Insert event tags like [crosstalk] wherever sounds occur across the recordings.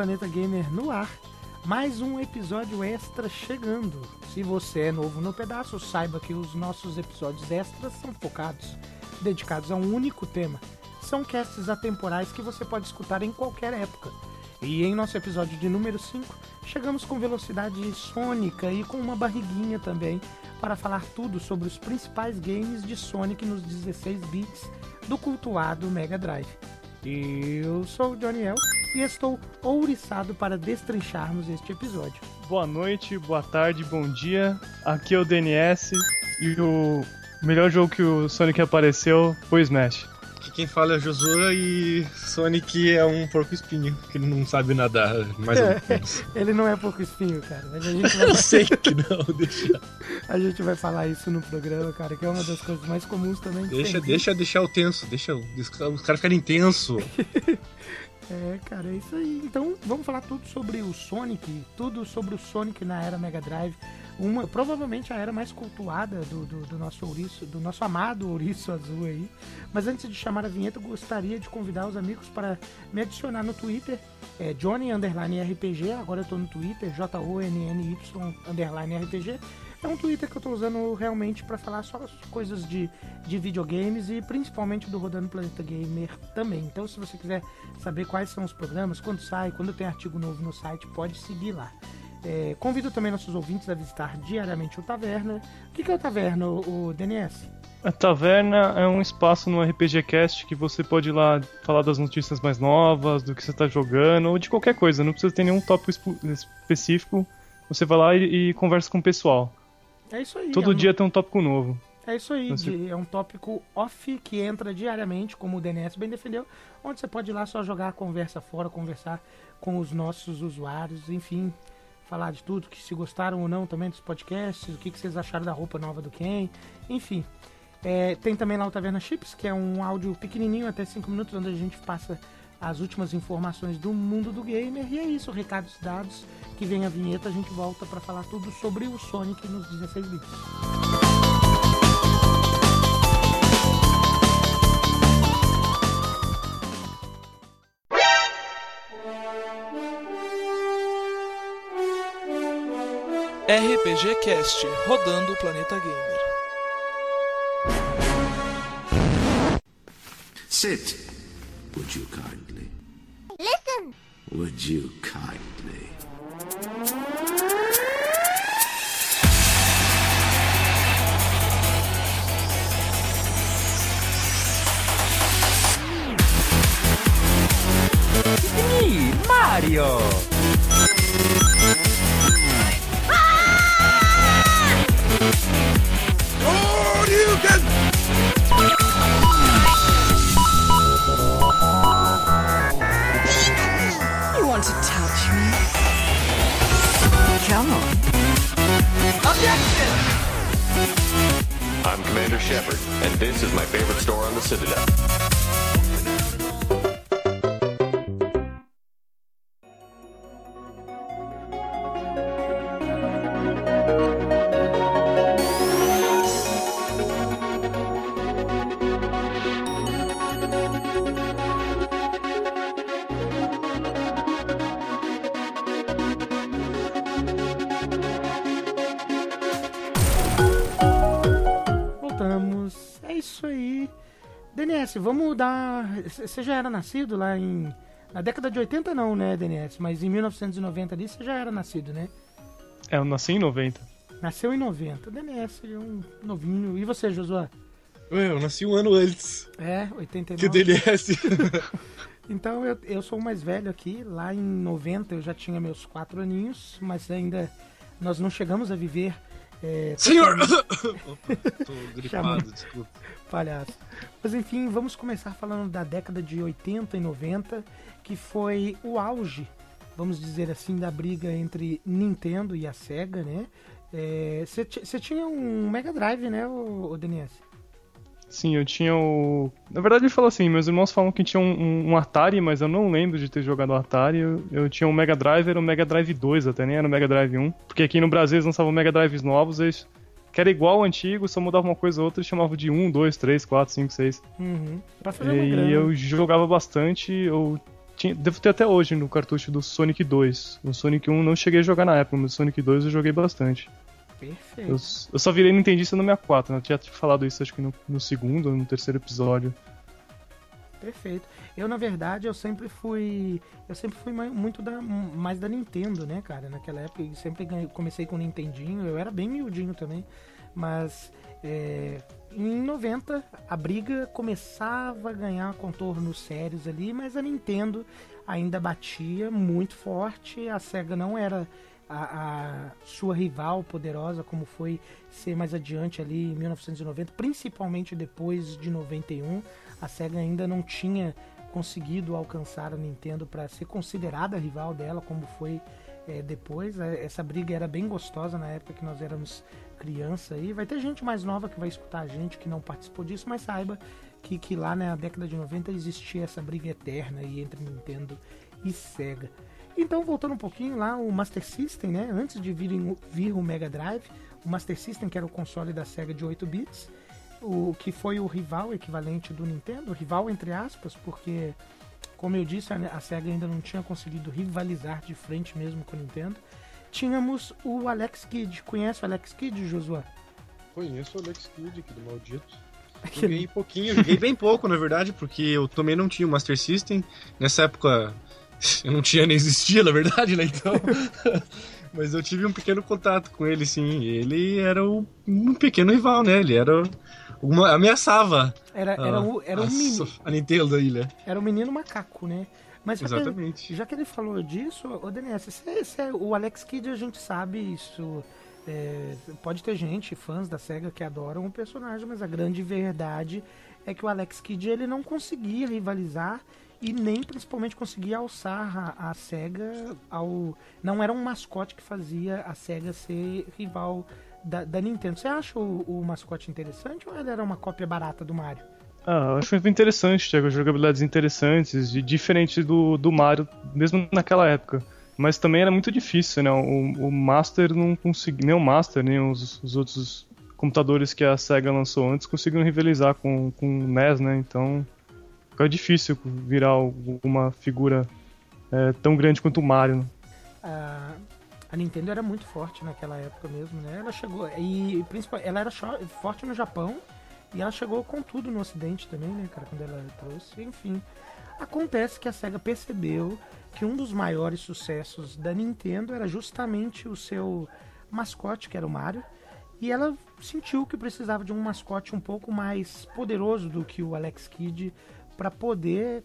Planeta Gamer no ar. Mais um episódio extra chegando. Se você é novo no pedaço, saiba que os nossos episódios extras são focados, dedicados a um único tema. São casts atemporais que você pode escutar em qualquer época. E em nosso episódio de número 5, chegamos com velocidade sônica e com uma barriguinha também para falar tudo sobre os principais games de Sonic nos 16 bits do cultuado Mega Drive. Eu sou o Johnny El e estou ouriçado para destrincharmos este episódio. Boa noite, boa tarde, bom dia. Aqui é o DNS e o melhor jogo que o Sonic apareceu foi Smash. Aqui quem fala é Josua e Sonic é um porco espinho, que não sabe nadar, mais ou menos. [laughs] Ele não é pouco espinho, cara, mas a gente [laughs] vai... Eu sei que não, [laughs] deixa. A gente vai falar isso no programa, cara, que é uma das coisas mais comuns também. de Deixa, deixa deixar o tenso, deixa os caras ficarem tenso. É, cara, é isso aí. Então, vamos falar tudo sobre o Sonic, tudo sobre o Sonic na era Mega Drive. Uma, provavelmente a era mais cultuada do, do, do nosso ouriço, do nosso amado ouriço [laughs] azul aí. Mas antes de chamar a vinheta, gostaria de convidar os amigos para me adicionar no Twitter, é Johnny RPG, agora eu tô no Twitter, J-O-N-N-Y RPG. É um Twitter que eu tô usando realmente para falar só as coisas de, de videogames e principalmente do Rodando Planeta Gamer também. Então, se você quiser saber quais são os programas, quando sai, quando tem artigo novo no site, pode seguir lá. É, convido também nossos ouvintes a visitar diariamente o Taverna. O que, que é o Taverna, o, o DNS? A Taverna é um espaço no RPG Cast que você pode ir lá falar das notícias mais novas, do que você está jogando, ou de qualquer coisa. Não precisa ter nenhum tópico específico. Você vai lá e, e conversa com o pessoal. É isso aí. Todo é um- dia tem um tópico novo. É isso aí, de- é um tópico off que entra diariamente, como o DNS bem defendeu, onde você pode ir lá só jogar a conversa fora, conversar com os nossos usuários, enfim, falar de tudo, que se gostaram ou não também dos podcasts, o que, que vocês acharam da roupa nova do Ken, enfim. É, tem também lá o Taverna Chips, que é um áudio pequenininho, até 5 minutos, onde a gente passa as últimas informações do mundo do gamer. E é isso, recados dados, que vem a vinheta, a gente volta para falar tudo sobre o Sonic nos 16 bits. RPG Cast, rodando o planeta gamer. Sit, would you kindly? Listen! Would you kindly? You Você já era nascido lá em. Na década de 80 não, né, DNS? Mas em 1990 ali você já era nascido, né? É, eu nasci em 90. Nasceu em 90. DNS é um novinho. E você, Josué? Ué, eu nasci um ano antes É, 89. que DNS. [laughs] Então eu, eu sou o mais velho aqui. Lá em 90 eu já tinha meus quatro aninhos, mas ainda nós não chegamos a viver. É, Senhor! [laughs] Opa, tô gripado, [laughs] desculpa. Palhaço. Mas enfim, vamos começar falando da década de 80 e 90, que foi o auge, vamos dizer assim, da briga entre Nintendo e a Sega, né? Você tinha um Mega Drive, né, o, DNS? Sim, eu tinha o. Na verdade, ele falou assim: meus irmãos falam que tinha um, um- um Atari, mas eu não lembro de ter jogado Atari. Eu, eu tinha um Mega Drive, era o Mega Drive 2 até, nem era o Mega Drive 1. Porque aqui no Brasil eles lançavam Mega Drives novos, eles. Que era igual ao antigo, só mudava uma coisa ou outra e chamavam de 1, 2, 3, 4, 5, 6. Uhum. Pra fazer E grana. eu jogava bastante, eu tinha, devo ter até hoje no cartucho do Sonic 2. O Sonic 1 não cheguei a jogar na época, mas o Sonic 2 eu joguei bastante. Perfeito. Eu, eu só virei Nintendista no 64, né? Eu tinha falado isso acho que no, no segundo ou no terceiro episódio. Perfeito. Eu, na verdade, eu sempre fui. Eu sempre fui muito da, mais da Nintendo, né, cara? Naquela época, eu sempre comecei com o Nintendinho, eu era bem miudinho também. Mas é, em 90 a briga começava a ganhar contornos sérios ali, mas a Nintendo ainda batia muito forte. A SEGA não era a, a sua rival poderosa como foi ser mais adiante ali em 1990, principalmente depois de 91. A SEGA ainda não tinha conseguido alcançar a Nintendo para ser considerada rival dela, como foi é, depois. É, Essa briga era bem gostosa na época que nós éramos criança aí. Vai ter gente mais nova que vai escutar a gente que não participou disso, mas saiba que, que lá na década de 90 existia essa briga eterna aí entre Nintendo e Sega. Então, voltando um pouquinho lá, o Master System, né? Antes de vir, vir o Mega Drive, o Master System, que era o console da Sega de 8 bits, o que foi o rival equivalente do Nintendo, rival entre aspas, porque, como eu disse, a, a Sega ainda não tinha conseguido rivalizar de frente mesmo com o Nintendo. Tínhamos o Alex Kidd. Conhece o Alex Kidd, Josué? Conheço o Alex Kidd, aquele maldito. [laughs] Joguei pouquinho, joguei bem pouco, na verdade, porque eu também não tinha o Master System. Nessa época [laughs] eu não tinha nem existia, na verdade, né? Então. [laughs] Mas eu tive um pequeno contato com ele, sim. Ele era o- um pequeno rival, né? Ele era. Uma, ameaçava Era, a, era, o, era, um a, menino, a Nintendo aí, né? era um menino macaco, né? Mas que, Exatamente. já que ele falou disso, ô Denis, cê- cê- o Alex Kidd a gente sabe isso. é, pode ter gente, fãs da SEGA, que adoram o personagem, mas a grande verdade é que o Alex Kidd ele não conseguia rivalizar e nem principalmente conseguia alçar a, a SEGA ao. Não era um mascote que fazia a SEGA ser rival da, da Nintendo. Você acha o, o mascote interessante ou ele era uma cópia barata do Mario? Ah, eu acho muito interessante, Thiago, jogabilidades interessantes e diferente do, do Mario, mesmo naquela época. Mas também era muito difícil, né? O, o Master não conseguia, nem o Master, nem os, os outros computadores que a SEGA lançou antes conseguiram rivalizar com, com o NES, né? Então fica difícil virar uma figura é, tão grande quanto o Mario. né? a, a Nintendo era muito forte naquela época mesmo, né? Ela chegou e principal, ela era forte no Japão e ela chegou com tudo no Ocidente também, né, cara? Quando ela trouxe, enfim. Acontece que a Sega percebeu que um dos maiores sucessos da Nintendo era justamente o seu mascote, que era o Mario, e ela sentiu que precisava de um mascote um pouco mais poderoso do que o Alex Kidd para poder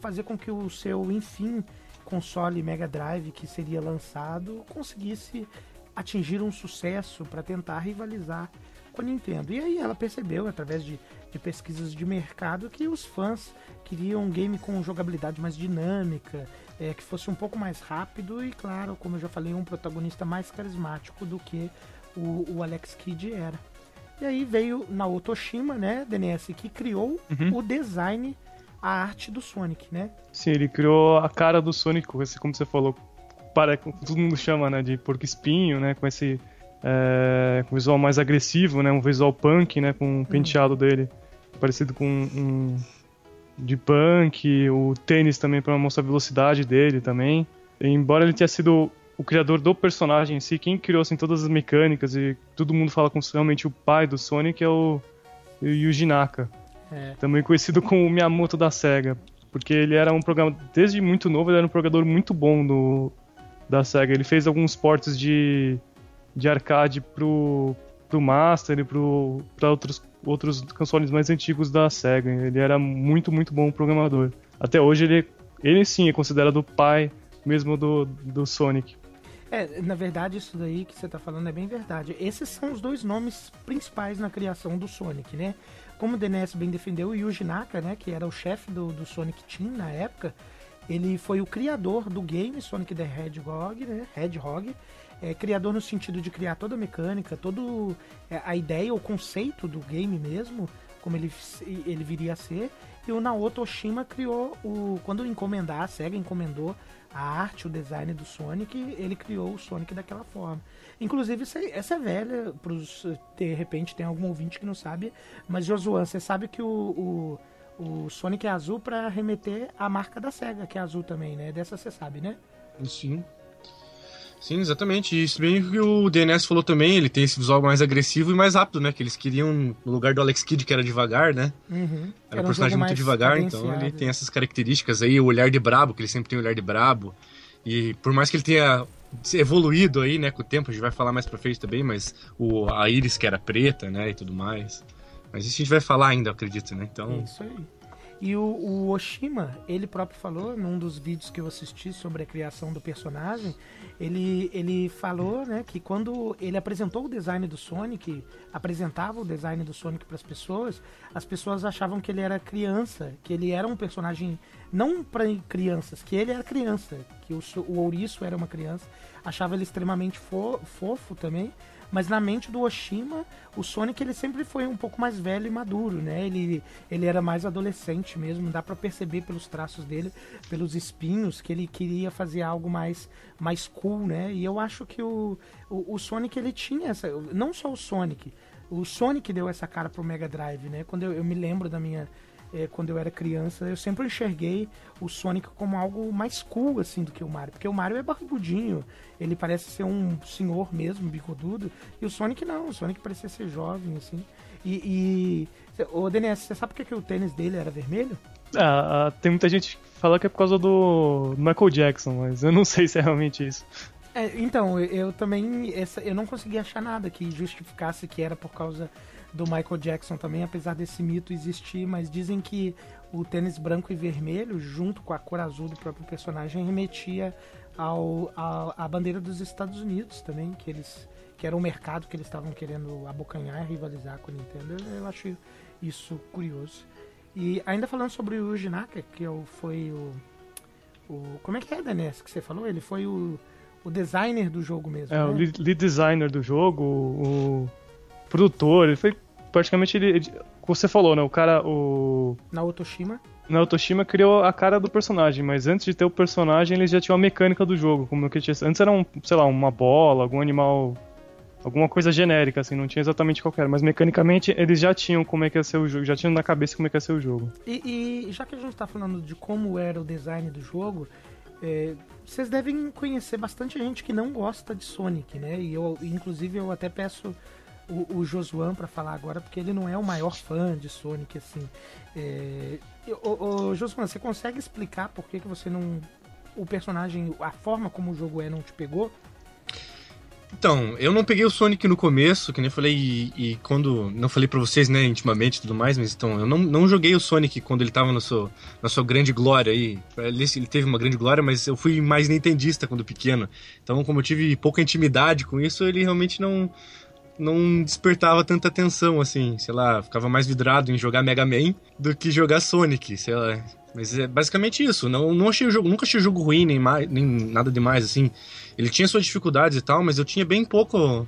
fazer com que o seu, enfim, console Mega Drive que seria lançado conseguisse atingir um sucesso para tentar rivalizar com a Nintendo. E aí ela percebeu, através de, de pesquisas de mercado, que os fãs queriam um game com jogabilidade mais dinâmica, é, que fosse um pouco mais rápido e, claro, como eu já falei, um protagonista mais carismático do que o, o Alex Kidd era. E aí veio Naoto Oshima, né, DNS, que criou o design, a arte do Sonic, né? Sim, ele criou a cara do Sonic, como você falou, para, todo mundo chama, né, de porco espinho, né, com esse é, com visual mais agressivo, né, um visual punk, né, com o penteado dele parecido com um de punk, o tênis também para mostrar a velocidade dele também. E, embora ele tenha sido o criador do personagem em si, quem criou assim todas as mecânicas e todo mundo fala com realmente o pai do Sonic é o Yuji Naka É. também conhecido como o Miyamoto da SEGA, porque ele era um programa desde muito novo, ele era um programador muito bom do da SEGA. Ele fez alguns portes de de arcade pro pro Master e pro para outros outros consoles mais antigos da SEGA. Ele era muito muito bom programador. Até hoje ele ele sim é considerado o pai mesmo do do Sonic. É, na verdade, isso daí que você tá falando é bem verdade. Esses são os dois nomes principais na criação do Sonic, né? Como o DNS bem defendeu, o Yuji Naka, né, que era o chefe do, do Sonic Team na época, ele foi o criador do game Sonic the Hedgehog, né? Hedgehog. É, criador no sentido de criar toda a mecânica, toda a ideia, o conceito do game mesmo, como ele, ele viria a ser. E o Naoto Oshima criou o. Quando encomendar, a SEGA encomendou a arte, o design do Sonic, ele criou o Sonic daquela forma. Inclusive, essa, é velha, pros, de repente tem algum ouvinte que não sabe, mas Josuan, você sabe que o, o, o Sonic é azul para remeter à marca da SEGA, que é azul também, né? Dessa você sabe, né? Sim. Sim, exatamente. Isso bem que o DNS falou também, ele tem esse visual mais agressivo e mais rápido, né? Que eles queriam, no lugar do Alex Kidd, que era devagar, né? Uhum. Era, um personagem muito devagar, então ele tem essas características aí, o olhar de brabo, que ele sempre tem o olhar de brabo. E por mais que ele tenha evoluído aí, né, com o tempo, a gente vai falar mais pra frente também, mas o, a íris que era preta, né, e tudo mais. Mas isso a gente vai falar ainda, acredito, né? Então. Isso aí. E o, o, Oshima, ele próprio falou num dos vídeos que eu assisti sobre a criação do personagem, ele, ele falou né, que quando ele apresentou o design do Sonic, apresentava o design do Sonic para as pessoas, as pessoas achavam que ele era criança, que ele era um personagem não para crianças, que ele era criança, que o, o ouriço era uma criança, achava ele extremamente fo, fofo também. Mas na mente do Oshima, o Sonic ele sempre foi um pouco mais velho e maduro, né? Ele, ele era mais adolescente mesmo, dá para perceber pelos traços dele, pelos espinhos, que ele queria fazer algo mais, mais cool, né? E eu acho que o, o, o Sonic ele tinha essa. Não só o Sonic, o Sonic deu essa cara pro Mega Drive, né? Quando eu, eu me lembro da minha é, quando eu era criança, eu sempre enxerguei o Sonic como algo mais cool, assim, do que o Mario. Porque o Mario é barbudinho, ele parece ser um senhor mesmo, bigodudo. E o Sonic não, o Sonic parecia ser jovem, assim. E. e... Ô, DNS, você sabe por que, que o tênis dele era vermelho? Ah, tem muita gente que fala que é por causa do Michael Jackson, mas eu não [laughs] sei se é realmente isso. É, então, eu, eu também. Essa, eu não consegui achar nada que justificasse que era por causa do Michael Jackson também, apesar desse mito existir, mas dizem que o tênis branco e vermelho, junto com a cor azul do próprio personagem, remetia ao, ao, à bandeira dos Estados Unidos também, que eles que era o mercado que eles estavam querendo abocanhar e rivalizar com a Nintendo. Eu acho isso curioso. E ainda falando sobre o Yuji Naka, que foi o, o... Como é que é, Denés, que você falou? Ele foi o, o designer do jogo mesmo, É, né? o lead, designer do jogo, o produtor, ele foi praticamente ele, ele, você falou, né? O cara, o Naotoshima. Naotoshima criou a cara do personagem, mas antes de ter o personagem, ele já tinha a mecânica do jogo, como que tinha, antes era um, sei lá, uma bola, algum animal, alguma coisa genérica assim, não tinha exatamente qualquer, mas mecanicamente eles já tinham como é que ia ser o jogo, já tinham na cabeça como é que ia ser o jogo. E, e já que a gente tá falando de como era o design do jogo, é, vocês devem conhecer bastante gente que não gosta de Sonic, né? E eu, inclusive, eu até peço o, o Josuan para falar agora, porque ele não é o maior fã de Sonic, assim. É... O, o, Josuan, você consegue explicar por que, que você não. O personagem, a forma como o jogo é, não te pegou? Então, eu não peguei o Sonic no começo, que nem falei, e, e quando. Não falei pra vocês, né, intimamente e tudo mais, mas então, eu não, não joguei o Sonic quando ele tava no seu, na sua grande glória aí. Ele, ele teve uma grande glória, mas eu fui mais nintendista quando pequeno. Então, como eu tive pouca intimidade com isso, ele realmente não não despertava tanta atenção, assim, sei lá, ficava mais vidrado em jogar Mega Man do que jogar Sonic, sei lá. Mas é basicamente isso. Não, não achei o jogo, nunca achei o jogo ruim, nem, mais, nem nada demais, assim. Ele tinha suas dificuldades e tal, mas eu tinha bem pouco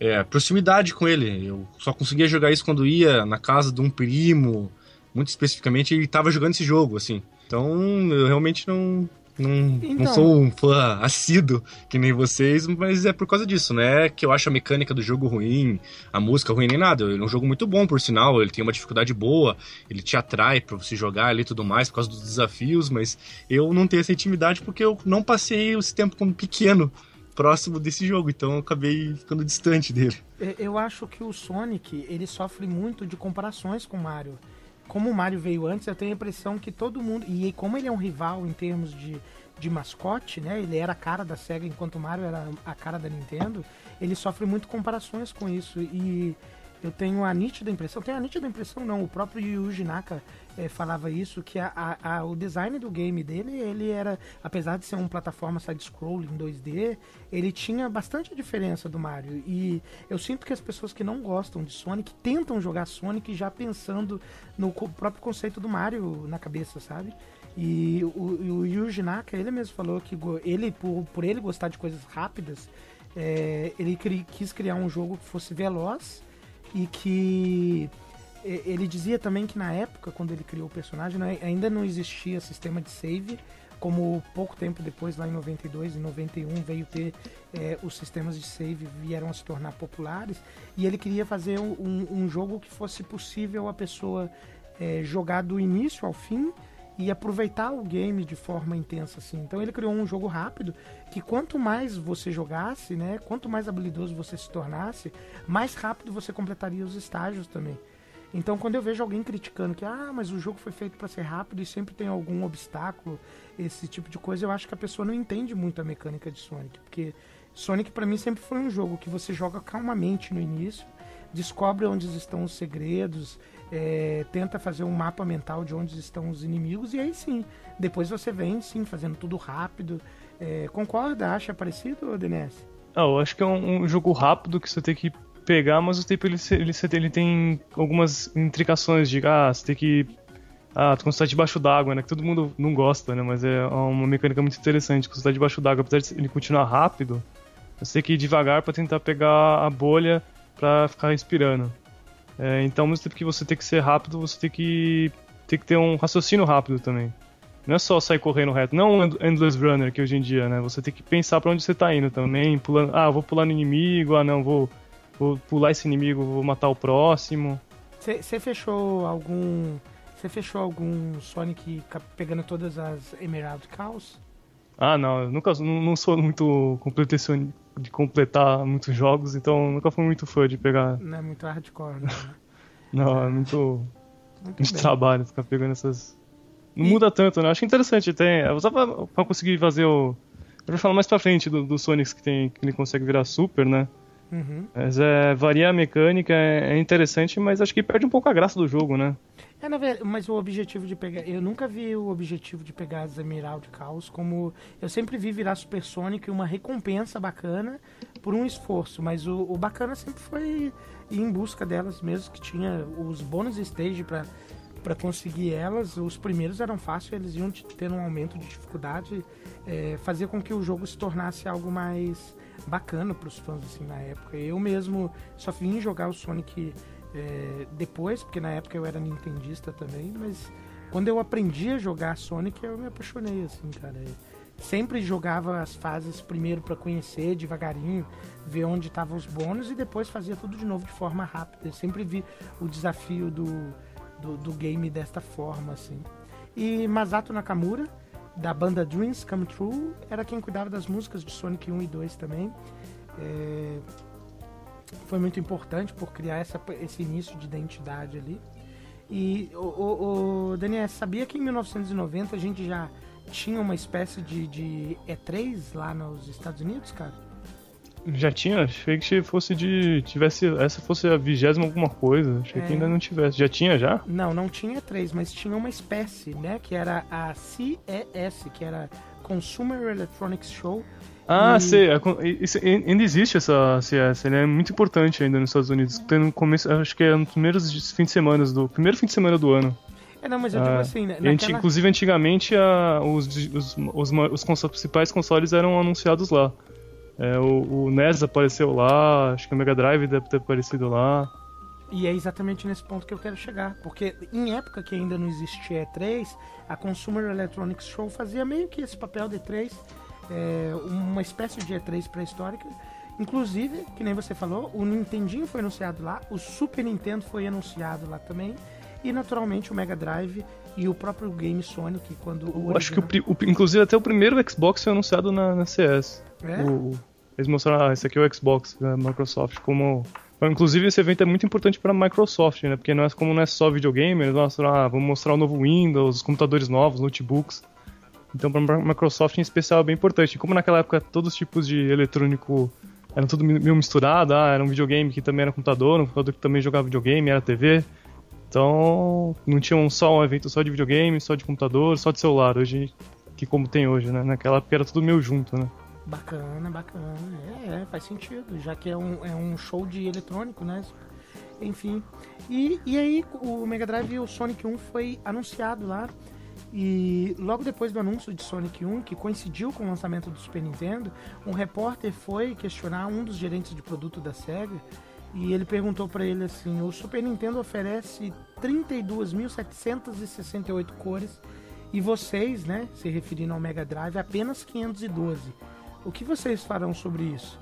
é, proximidade com ele. Eu só conseguia jogar isso quando ia na casa de um primo, muito especificamente, ele estava jogando esse jogo, assim. Então, eu realmente não, não, então... não sou um fã assíduo que nem vocês, mas é por causa disso, né? Que eu acho a mecânica do jogo ruim, a música ruim nem nada. Ele é um jogo muito bom, por sinal. Ele tem uma dificuldade boa, ele te atrai para você jogar ali e tudo mais, por causa dos desafios, mas eu não tenho essa intimidade porque eu não passei esse tempo como pequeno próximo desse jogo, então eu acabei ficando distante dele. Eu acho que o Sonic, ele sofre muito de comparações com o Mario como o Mario veio antes, eu tenho a impressão que todo mundo. E como ele é um rival em termos de, de mascote, né? Ele era a cara da SEGA enquanto o Mario era a cara da Nintendo. Ele sofre muito comparações com isso. E eu tenho a nítida impressão, tenho a nítida impressão não, o próprio Yuji Naka é, falava isso, que a, a, o design do game dele, ele era, apesar de ser uma plataforma side-scrolling 2D, ele tinha bastante diferença do Mario. E eu sinto que as pessoas que não gostam de Sonic tentam jogar Sonic já pensando no próprio conceito do Mario na cabeça, sabe? E o, o Yuji Naka, ele mesmo falou que ele, por, por ele gostar de coisas rápidas, é, ele cri, quis criar um jogo que fosse veloz e que ele dizia também que na época, quando ele criou o personagem, né, ainda não existia sistema de save, como pouco tempo depois, lá em 92 e 91, veio ter é, os sistemas de save vieram a se tornar populares, e ele queria fazer um, um jogo que fosse possível a pessoa é, jogar do início ao fim e aproveitar o game de forma intensa assim. Então ele criou um jogo rápido que quanto mais você jogasse, né, quanto mais habilidoso você se tornasse, mais rápido você completaria os estágios também. Então quando eu vejo alguém criticando que ah, mas o jogo foi feito para ser rápido e sempre tem algum obstáculo, esse tipo de coisa, eu acho que a pessoa não entende muito a mecânica de Sonic, porque Sonic para mim sempre foi um jogo que você joga calmamente no início, descobre onde estão os segredos, é, tenta fazer um mapa mental de onde estão os inimigos e aí sim, depois você vem sim fazendo tudo rápido. É, concorda? Acha parecido, DNS? Ah, eu acho que é um, um, jogo rápido que você tem que pegar, mas o tempo ele, ele, ele tem algumas intricações de ah, você tem que ah, quando você tá debaixo d'água, né? Que todo mundo não gosta, né? Mas é uma mecânica muito interessante. Quando você tá debaixo d'água, apesar de ele continuar rápido, você tem que ir devagar para tentar pegar a bolha para ficar respirando. É, então, ao mesmo tempo que você tem que ser rápido, você tem que, tem que ter um raciocínio rápido também. Não é só sair correndo reto, não um endless runner que hoje em dia, né? Você tem que pensar para onde você tá indo também, pulando, ah, vou pular no inimigo, ah, não, vou, vou pular esse inimigo, vou matar o próximo. Você fechou algum você fechou algum Sonic pegando todas as Emerald Cows? Ah, não, eu nunca não, não sou muito completativo de completar muitos jogos, então nunca fui muito fã de pegar. Não é muito hardcore, né? [laughs] não, é muito, muito de trabalho ficar pegando essas. Não e... muda tanto, né? Acho interessante, tem. Só pra, pra conseguir fazer o. Eu vou falar mais pra frente do, do Sonic que, tem, que ele consegue virar super, né? Uhum. Mas é, varia a mecânica, é, é, interessante, mas acho que perde um pouco a graça do jogo, né? É, na verdade, mas o objetivo de pegar. Eu nunca vi o objetivo de pegar as Emerald Chaos como. Eu sempre vi virar Super Sonic uma recompensa bacana por um esforço, mas o, o bacana sempre foi ir em busca delas mesmo, que tinha os bônus stage para para conseguir elas, os primeiros eram fáceis, eles iam tendo um aumento de dificuldade, é, fazer com que o jogo se tornasse algo mais bacana para os fãs assim na época. Eu mesmo só vim jogar o Sonic é, depois, porque na época eu era nintendista também, mas quando eu aprendi a jogar Sonic, eu me apaixonei, assim, cara. sempre jogava as fases primeiro para conhecer devagarinho, ver onde estavam os bônus e depois fazia tudo de novo de forma rápida. Eu sempre vi o desafio do, do, do game desta forma, assim. E Masato Nakamura, da banda Dreams Come True, era quem cuidava das músicas de Sonic 1 e 2 também. É, foi muito importante por criar essa, esse início de identidade ali. E o, o, o Daniel, sabia que em 1990 a gente já tinha uma espécie de, de E3 lá nos Estados Unidos, cara? Já tinha? Achei que fosse de. tivesse. Essa fosse a vigésima alguma coisa. Achei é... que ainda não tivesse. Já tinha já? Não, não tinha E3, mas tinha uma espécie, né? Que era a CES, que era Consumer Electronics Show ah, e... sei. É isso, ainda existe essa CS. Ele é muito importante ainda nos Estados Unidos. Tem no começo, acho que é nos primeiros fins de semana do primeiro fim de semana do ano. É, não, mas eu digo ah, assim, né, naquela... Inclusive, antigamente, a, os, os, os, os, principais consoles eram anunciados lá. É, o, o, NES apareceu lá, acho que o Mega Drive deve ter aparecido lá. E é exatamente nesse ponto que eu quero chegar. Porque em época que ainda não existia E3, a Consumer Electronics Show fazia meio que esse papel de E3 é, uma espécie de E3 pré-histórica. Inclusive, que nem você falou, o Nintendinho foi anunciado lá, o Super Nintendo foi anunciado lá também, e naturalmente o Mega Drive e o próprio Game Sonic, quando o acho que, o, o, inclusive, até o primeiro Xbox foi anunciado na, na CS. É? O, eles mostraram, ah, esse aqui é o Xbox da Microsoft, como... Inclusive, esse evento é muito importante para a Microsoft, né? Porque não é, como não é só videogame, eles mostram, ah, vamos mostrar o novo Windows, os computadores novos, notebooks. Então, para a Microsoft em especial é bem importante. Como naquela época todos os tipos de eletrônico eram tudo meio misturado, ah, era um videogame que também era computador, um computador que também jogava videogame, era TV. Então, não tinha um só um evento só de videogame, só de computador, só de celular, hoje que como tem hoje, né? Naquela época era tudo meio junto, né? Bacana, bacana. É, é, faz sentido, já que é um, é um show de eletrônico, né? Enfim. E, e aí o Mega Drive e o Sonic 1 foi anunciado lá e logo depois do anúncio de Sonic 1, que coincidiu com o lançamento do Super Nintendo, um repórter foi questionar um dos gerentes de produto da SEGA e ele perguntou para ele assim: o Super Nintendo oferece 32.768 cores e vocês, né, se referindo ao Mega Drive, apenas 512. O que vocês farão sobre isso?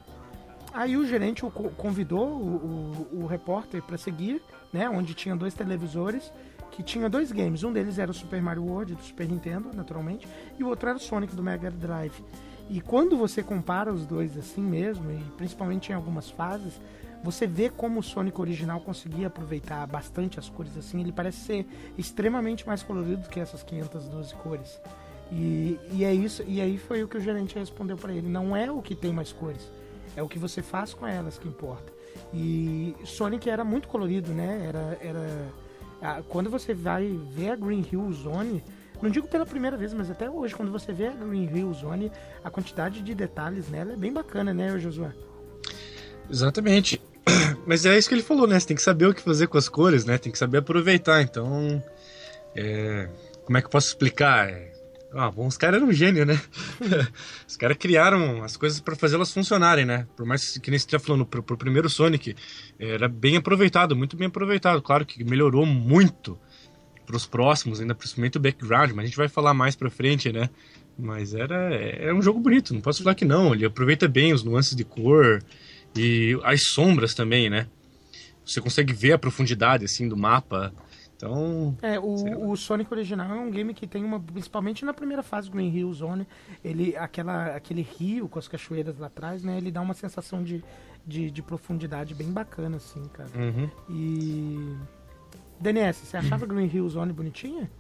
Aí o gerente o convidou o, o, o repórter para seguir, né, onde tinha dois televisores que tinha dois games. Um deles era o Super Mario World do Super Nintendo, naturalmente, e o outro era o Sonic do Mega Drive. E quando você compara os dois assim mesmo, e principalmente em algumas fases, você vê como o Sonic original conseguia aproveitar bastante as cores assim. Ele parece ser extremamente mais colorido do que essas 512 cores. E, e é isso. E aí foi o que o gerente respondeu para ele. Não é o que tem mais cores, é o que você faz com elas que importa. E Sonic era muito colorido, né? Era, era quando você vai ver a Green Hill Zone, não digo pela primeira vez, mas até hoje, quando você vê a Green Hill Zone, a quantidade de detalhes nela é bem bacana, né, Josué? Exatamente. [clears throat] Mas é isso que ele falou, né? Você tem que saber o que fazer com as cores, né? Tem que saber aproveitar. Então, é... como é que eu posso explicar? É... Ah, bom, os caras eram um gênio, né? [laughs] os caras criaram as coisas para fazê-las funcionarem, né? Por mais que nem você esteja falando, pro, pro primeiro Sonic, era bem aproveitado, muito bem aproveitado. Claro que melhorou muito para os próximos, ainda principalmente o background, mas a gente vai falar mais pra frente, né? Mas era, é um jogo bonito, não posso falar que não. Ele aproveita bem os nuances de cor e as sombras também, né? Você consegue ver a profundidade assim do mapa. Então. É, o, o, Sonic original é um game que tem uma. Principalmente na primeira fase do Green Hill Zone, ele, aquela, aquele rio com as cachoeiras lá atrás, né? Ele dá uma sensação de, de, de profundidade bem bacana, assim, cara. Uhum. E. DNS, você achava Green Hill Zone bonitinha?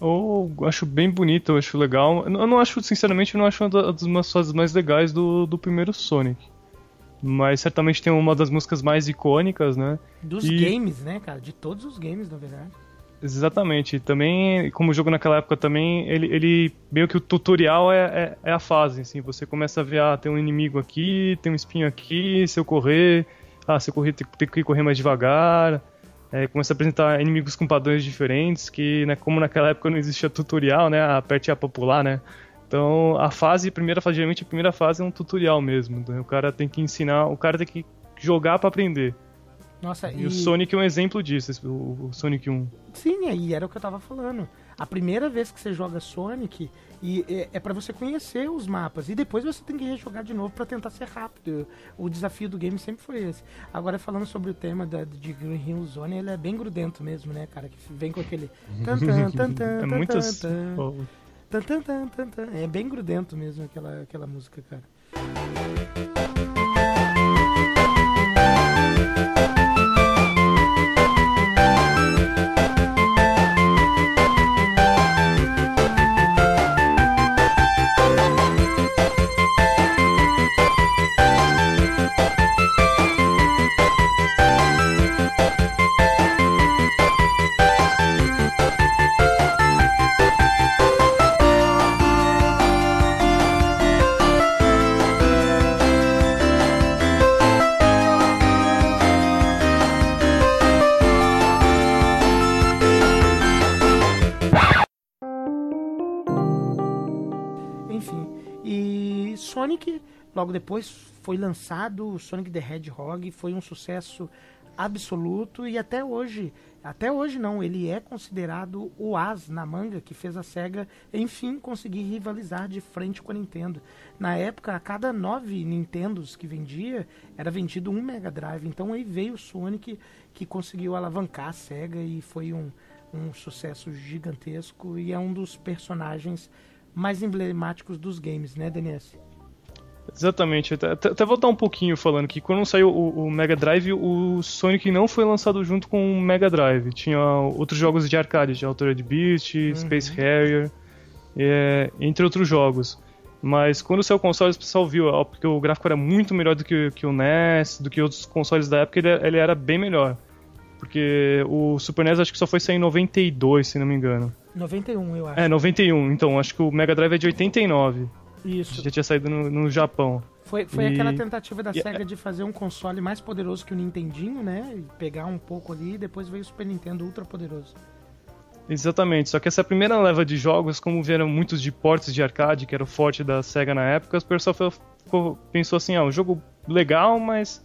Eu acho bem bonito, eu acho legal. Eu não acho, sinceramente, eu não acho uma das fases mais legais do, do primeiro Sonic. Mas certamente tem uma das músicas mais icônicas, né? Dos e... games, né, cara? De todos os games, na verdade. Exatamente. Também, como o jogo naquela época também, ele, ele meio que o tutorial é, é, é, a fase, assim. Você começa a ver, ah, tem um inimigo aqui, tem um espinho aqui, se eu correr, ah, se eu correr, tem, tem que correr mais devagar. É, começa a apresentar inimigos com padrões diferentes, que, né, como naquela época não existia tutorial, né, aperte a popular, né, então, a fase, a primeira fase, geralmente a primeira fase é um tutorial mesmo. Né? O cara tem que ensinar, o cara tem que jogar para aprender. Nossa, e, e, o Sonic é um exemplo disso, o, Sonic 1. Sim, aí era o que eu tava falando. A primeira vez que você joga Sonic e é, é para você conhecer os mapas e depois você tem que rejogar de novo para tentar ser rápido. O desafio do game sempre foi esse. Agora falando sobre o tema da, de Green Hill Zone, ele é bem grudento mesmo, né, cara? Que vem com aquele [laughs] tan tan tan tan. É muito tan, Tan, tan, tan, tan, tan. É bem grudento mesmo aquela, aquela música, cara. Logo depois foi lançado o Sonic the Hedgehog, foi um sucesso absoluto e até hoje, até hoje não, ele é considerado o as na manga que fez a SEGA enfim conseguir rivalizar de frente com a Nintendo. Na época, a cada nove Nintendos que vendia, era vendido um Mega Drive. Então aí veio o Sonic que conseguiu alavancar a SEGA e foi um, um sucesso gigantesco e é um dos personagens mais emblemáticos dos games, né, DNS? Exatamente, até, até voltar um pouquinho falando que quando saiu o, o, Mega Drive, o Sonic não foi lançado junto com o Mega Drive. Tinha outros jogos de arcade, de Altered Beast, uhum. Space Harrier, é, entre outros jogos. Mas quando saiu o console, o pessoal viu, ó, porque o gráfico era muito melhor do que, que o NES, do que outros consoles da época, ele, ele era bem melhor. Porque o Super NES acho que só foi sair em 92, se não me engano. 91, eu acho. É, 91. Então, acho que o Mega Drive é de 89. Isso. Já tinha saído no, no Japão. Foi, foi e... aquela tentativa da e... SEGA de fazer um console mais poderoso que o Nintendinho, né? E pegar um pouco ali e depois veio o Super Nintendo ultra poderoso. Exatamente, só que essa primeira leva de jogos, como vieram muitos de portes de arcade, que era o forte da SEGA na época, o pessoal pensou assim, ah, um jogo legal, mas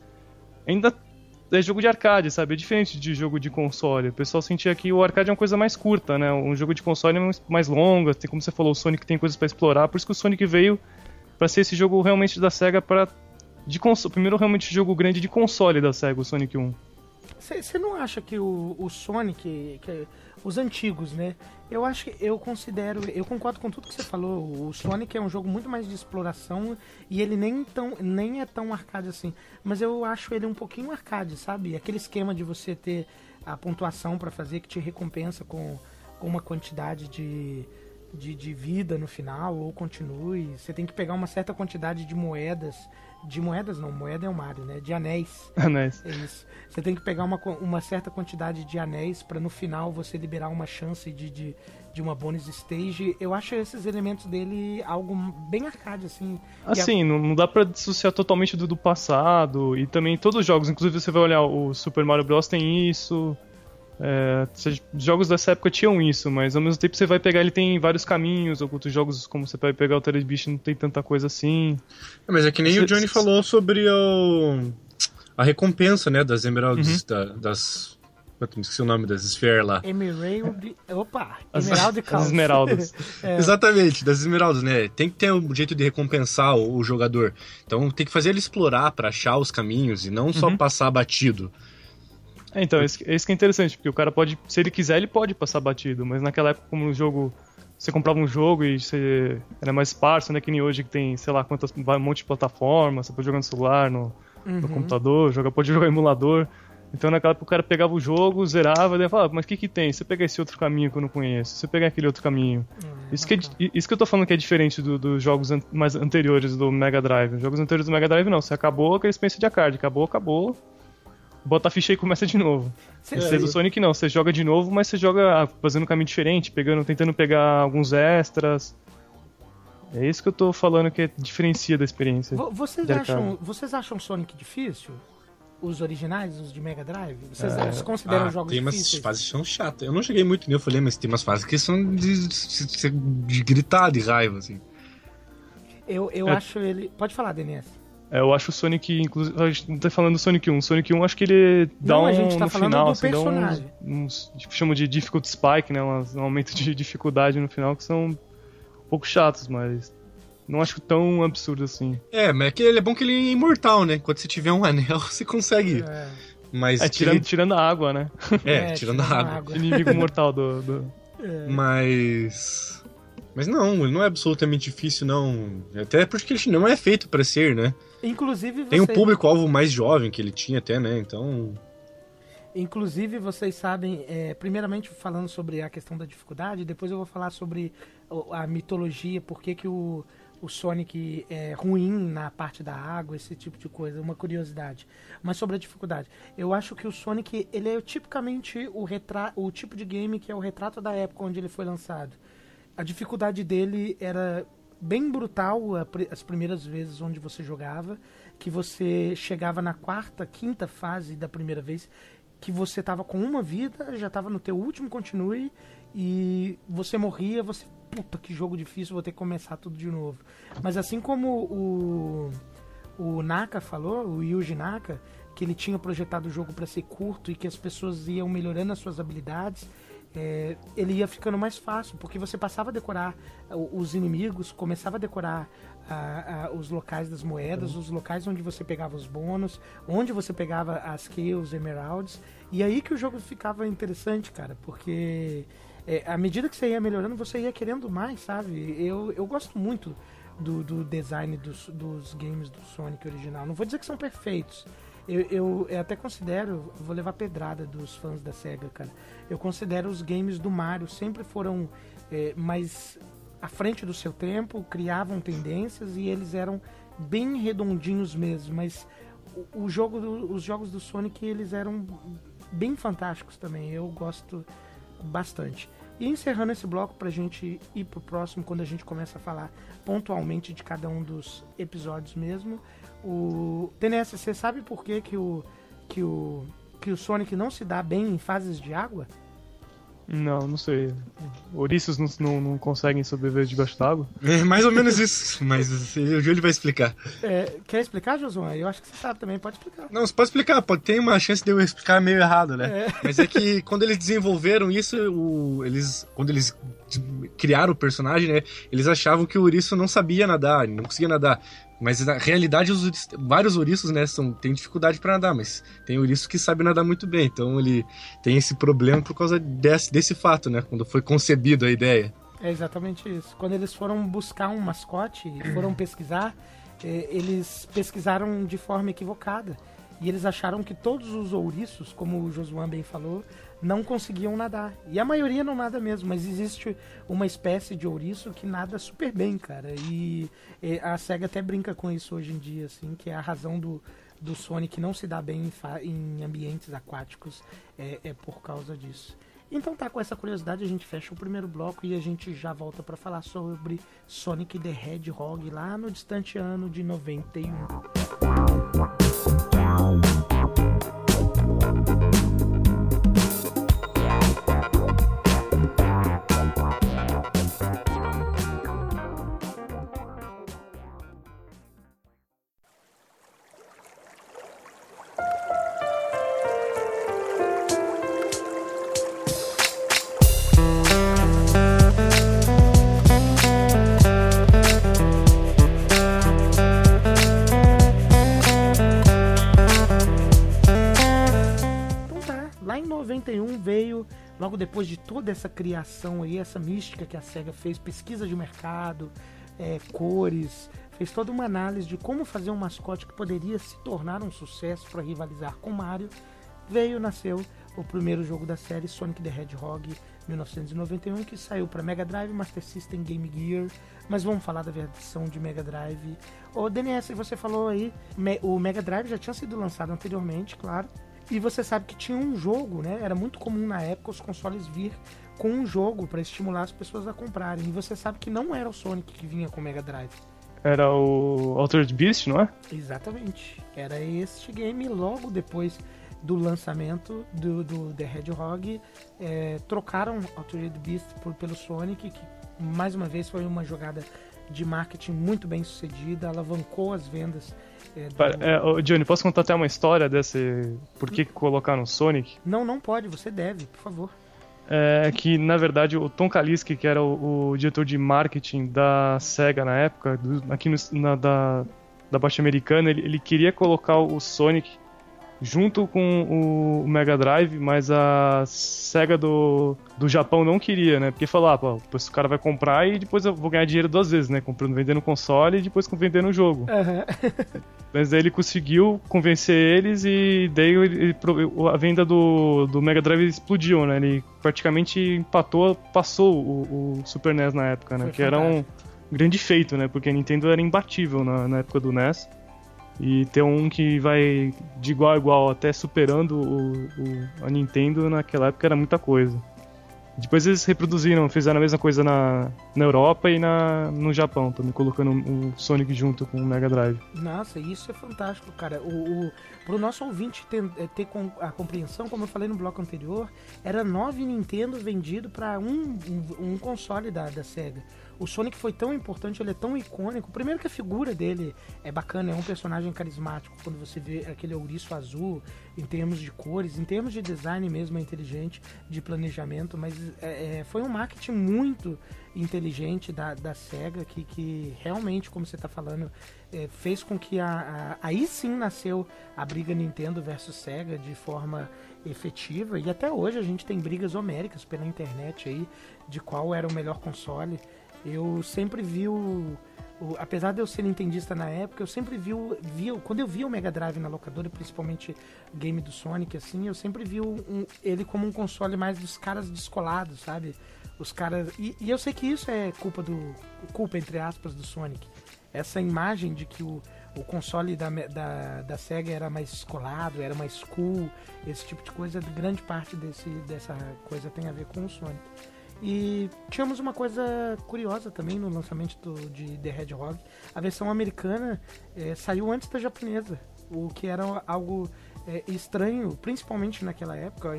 ainda é jogo de arcade, sabe? É diferente de jogo de console. O pessoal sentia que o arcade é uma coisa mais curta, né? Um jogo de console é mais longa, tem como você falou, o Sonic tem coisas para explorar, por isso que o Sonic veio para ser esse jogo realmente da SEGA para de console, primeiro realmente jogo grande de console da SEGA, o Sonic 1. Você não acha que o, o Sonic, que, os antigos, né? Eu acho que eu considero, eu concordo com tudo que você falou. O Sonic é um jogo muito mais de exploração e ele nem, tão, nem é tão arcade assim. Mas eu acho ele um pouquinho arcade, sabe? Aquele esquema de você ter a pontuação para fazer que te recompensa com, com uma quantidade de, de, de vida no final ou continue. Você tem que pegar uma certa quantidade de moedas de moedas não, moeda é o Mario, né? De anéis. Anéis. É isso. Você tem que pegar uma, uma certa quantidade de anéis para no final você liberar uma chance de, de, de, uma bonus stage. Eu acho esses elementos dele algo bem arcade, assim. Assim, a... não, não dá pra dissociar totalmente do, do passado. E também todos os jogos, inclusive você vai olhar o Super Mario Bros. tem isso. É, jogos dessa época tinham isso, mas ao mesmo tempo você vai pegar, ele tem vários caminhos, outros jogos, como você vai pegar o Altered Beast, não tem tanta coisa assim. É, mas é que nem você, o Johnny falou sobre o, a recompensa, né, das emeralds, uhum. da, das... Eu esqueci o nome das esferas lá. Emerald... Opa! Emerald [laughs] As, as esmeraldas. [laughs] é. Exatamente, das esmeraldas, né? Tem que ter um jeito de recompensar o, o jogador. Então tem que fazer ele explorar para achar os caminhos e não só uhum. passar batido. É, então, esse, esse que é interessante, porque o cara pode, se ele quiser, ele pode passar batido, mas naquela época, como o jogo. Você comprava um jogo e você era mais esparso, né? Que nem hoje que tem, sei lá, quantas, um monte de plataformas, você pode jogar no celular, no, uhum. no computador, joga, pode jogar emulador. Então naquela época o cara pegava o jogo, zerava, e falava, mas o que que tem? Se você pegar esse outro caminho que eu não conheço, se você pegar aquele outro caminho. Uhum. Isso, que é, isso que eu tô falando que é diferente dos do jogos an mais anteriores do Mega Drive. Os jogos anteriores do Mega Drive não, você acabou aquele experiência de arcade, acabou, acabou bota a ficha e começa de novo. Você é. do Sonic não, você joga de novo, mas você joga ah, fazendo um caminho diferente, pegando, tentando pegar alguns extras. É isso que eu tô falando que diferencia da experiência. Vocês acham, vocês acham Sonic difícil? Os originais, os de Mega Drive? Vocês é. consideram ah, jogos tem difíceis? Tem umas fases que são chatas. Eu não cheguei muito eu falei, mas tem umas fases que são de, de, de gritar de raiva, assim. Eu, eu é. acho ele. Pode falar, Denise. É, eu acho o Sonic, inclusive, a gente não tá falando do Sonic 1. Sonic 1 acho que ele dá não, um. A gente tá no final, assim, personagem. Dá uns, uns, tipo, chama de difficult spike, né? Um, um aumento de [laughs] dificuldade no final que são um pouco chatos, mas não acho tão absurdo assim. É, mas é que ele é bom que ele é imortal, né? Quando você tiver um [laughs] anel, você consegue. É. Mas é, tirando, ele... tirando a água, né? É, é tirando, tirando, a água. água. Inimigo mortal do. do... É. Mas. Mas não, ele não é absolutamente difícil, não. Até porque ele não é feito para ser, né? Inclusive você... Tem um público-alvo mais jovem que ele tinha até, né? Então... Inclusive, vocês sabem, é, primeiramente falando sobre a questão da dificuldade, depois eu vou falar sobre a mitologia, por que, que o, o Sonic é ruim na parte da água, esse tipo de coisa, uma curiosidade. Mas sobre a dificuldade, eu acho que o Sonic, ele é tipicamente o, retra o tipo de game que é o retrato da época onde ele foi lançado. A dificuldade dele era bem brutal as primeiras vezes onde você jogava, que você chegava na quarta, quinta fase da primeira vez, que você tava com uma vida, já tava no teu último continue e você morria, você puta que jogo difícil, vou ter que começar tudo de novo. Mas assim como o o Naka falou, o Yuji Naka, que ele tinha projetado o jogo para ser curto e que as pessoas iam melhorando as suas habilidades, é, ele ia ficando mais fácil, porque você passava a decorar os inimigos, começava a decorar a, a, os locais das moedas, os locais onde você pegava os bônus, onde você pegava as kills, emeralds, e aí que o jogo ficava interessante, cara, porque é, à medida que você ia melhorando, você ia querendo mais, sabe? Eu, eu gosto muito do, do design dos, dos games do Sonic original. Não vou dizer que são perfeitos, eu, eu, eu, até considero, vou levar pedrada dos fãs da SEGA, cara. Eu considero os games do Mario sempre foram é, mais à frente do seu tempo, criavam tendências e eles eram bem redondinhos mesmo, mas o, o jogo do, os jogos do Sonic eles eram bem fantásticos também. Eu gosto bastante. E encerrando esse bloco pra gente ir pro próximo, quando a gente começa a falar pontualmente de cada um dos episódios mesmo. O TNS, você sabe por que, que o que o que o Sonic não se dá bem em fases de água? Não, não sei. Ouriços não, não, não conseguem sobreviver debaixo d'água? É mais ou menos isso, mas o Júlio vai explicar. É, quer explicar, Josué? Eu acho que você sabe também, pode explicar. Não, você pode explicar, pode, tem uma chance de eu explicar meio errado, né? É. Mas é que quando eles desenvolveram isso, o, eles, quando eles criaram o personagem, né, eles achavam que o ouriço não sabia nadar, não conseguia nadar. Mas na realidade, os vários ouriços, né, são, têm dificuldade para nadar, mas tem ouriço que sabe nadar muito bem. Então ele tem esse problema por causa desse, desse fato, né? Quando foi concebido a ideia. É exatamente isso. Quando eles foram buscar um mascote e foram pesquisar, eh, eles pesquisaram de forma equivocada. E eles acharam que todos os ouriços, como o Josuan bem falou, não conseguiam nadar. E a maioria não nada mesmo, mas existe uma espécie de ouriço que nada super bem, cara. E eh, a SEGA até brinca com isso hoje em dia, assim, que é a razão do, do Sonic não se dar bem em, em ambientes aquáticos é, é por causa disso. Então tá, com essa curiosidade a gente fecha o primeiro bloco e a gente já volta pra falar sobre Sonic the Hedgehog lá no distante ano de 91. Logo depois de toda essa criação aí, essa mística que a SEGA fez, pesquisa de mercado, é, cores, fez toda uma análise de como fazer um mascote que poderia se tornar um sucesso para rivalizar com Mario, veio, nasceu o primeiro jogo da série Sonic the Hedgehog 1991, que saiu para Mega Drive, Master System, Game Gear, mas vamos falar da versão de Mega Drive. Ô DNS, você falou aí, o Mega Drive já tinha sido lançado anteriormente, claro, e você sabe que tinha um jogo, né? Era muito comum na época os consoles vir com um jogo para estimular as pessoas a comprarem. E você sabe que não era o Sonic que vinha com o Mega Drive. Era o Altered Beast, não é? Exatamente. Era este game logo depois do lançamento do, do The Hedgehog. é, trocaram Altered Beast por, pelo Sonic, que mais uma vez foi uma jogada de marketing muito bem sucedida, alavancou as vendas. é, do- é, ô, Johnny, posso contar até uma história desse. Por que que colocaram Sonic? Não, não pode, você deve, por favor. É que, na verdade, o Tom Kalinske, que era o, o diretor de marketing da SEGA na época, do- aqui no, na, da, da Baixa Americana, ele, ele queria colocar o Sonic junto com o Mega Drive, mas a SEGA do, do Japão não queria, né? Porque falou, ah, pô, depois o cara vai comprar e depois eu vou ganhar dinheiro duas vezes, né? Comprando, vendendo o console e depois vendendo o jogo. [laughs] Mas daí ele conseguiu convencer eles e daí ele- a venda do, do Mega Drive explodiu, né? Ele praticamente empatou, passou o, o Super NES na época, né? Foi que era um grande feito, né? Porque a Nintendo era imbatível na, na época do NES. E ter um que vai de igual a igual até superando o, o- a Nintendo naquela época era muita coisa. Depois eles reproduziram, fizeram a mesma coisa na, na Europa e na, no Japão, também colocando o Sonic junto com o Mega Drive. Nossa, isso é fantástico, cara. O, o, pro nosso ouvinte ter, eh, ter a compreensão, como eu falei no bloco anterior, era nove Nintendo vendido para um, um, um console da, da SEGA. O Sonic foi tão importante, ele é tão icônico. Primeiro que a figura dele é bacana, é um personagem carismático. Quando você vê aquele ouriço azul, em termos de cores, em termos de design mesmo, é inteligente, de planejamento. Mas é, é, foi um marketing muito inteligente da, da SEGA que, que realmente, como você está falando, é, fez com que a, a- aí sim nasceu a briga Nintendo versus Sega de forma efetiva e até hoje a gente tem brigas homéricas pela internet aí de qual era o melhor console. Eu sempre vi o, o- apesar de eu ser nintendista na época, eu sempre vi, o, vi quando eu via o Mega Drive na locadora, principalmente o game do Sonic assim, eu sempre vi um- ele como um console mais dos caras descolados, sabe? Os caras e, e eu sei que isso é culpa do culpa entre aspas do Sonic essa imagem de que o, o console da, da, da SEGA era mais descolado, era mais cool, esse tipo de coisa, grande parte desse, dessa coisa tem a ver com o Sonic. E tínhamos uma coisa curiosa também no lançamento do- de The Hedgehog. A versão americana eh, saiu antes da japonesa, o que era algo eh, estranho, principalmente naquela época.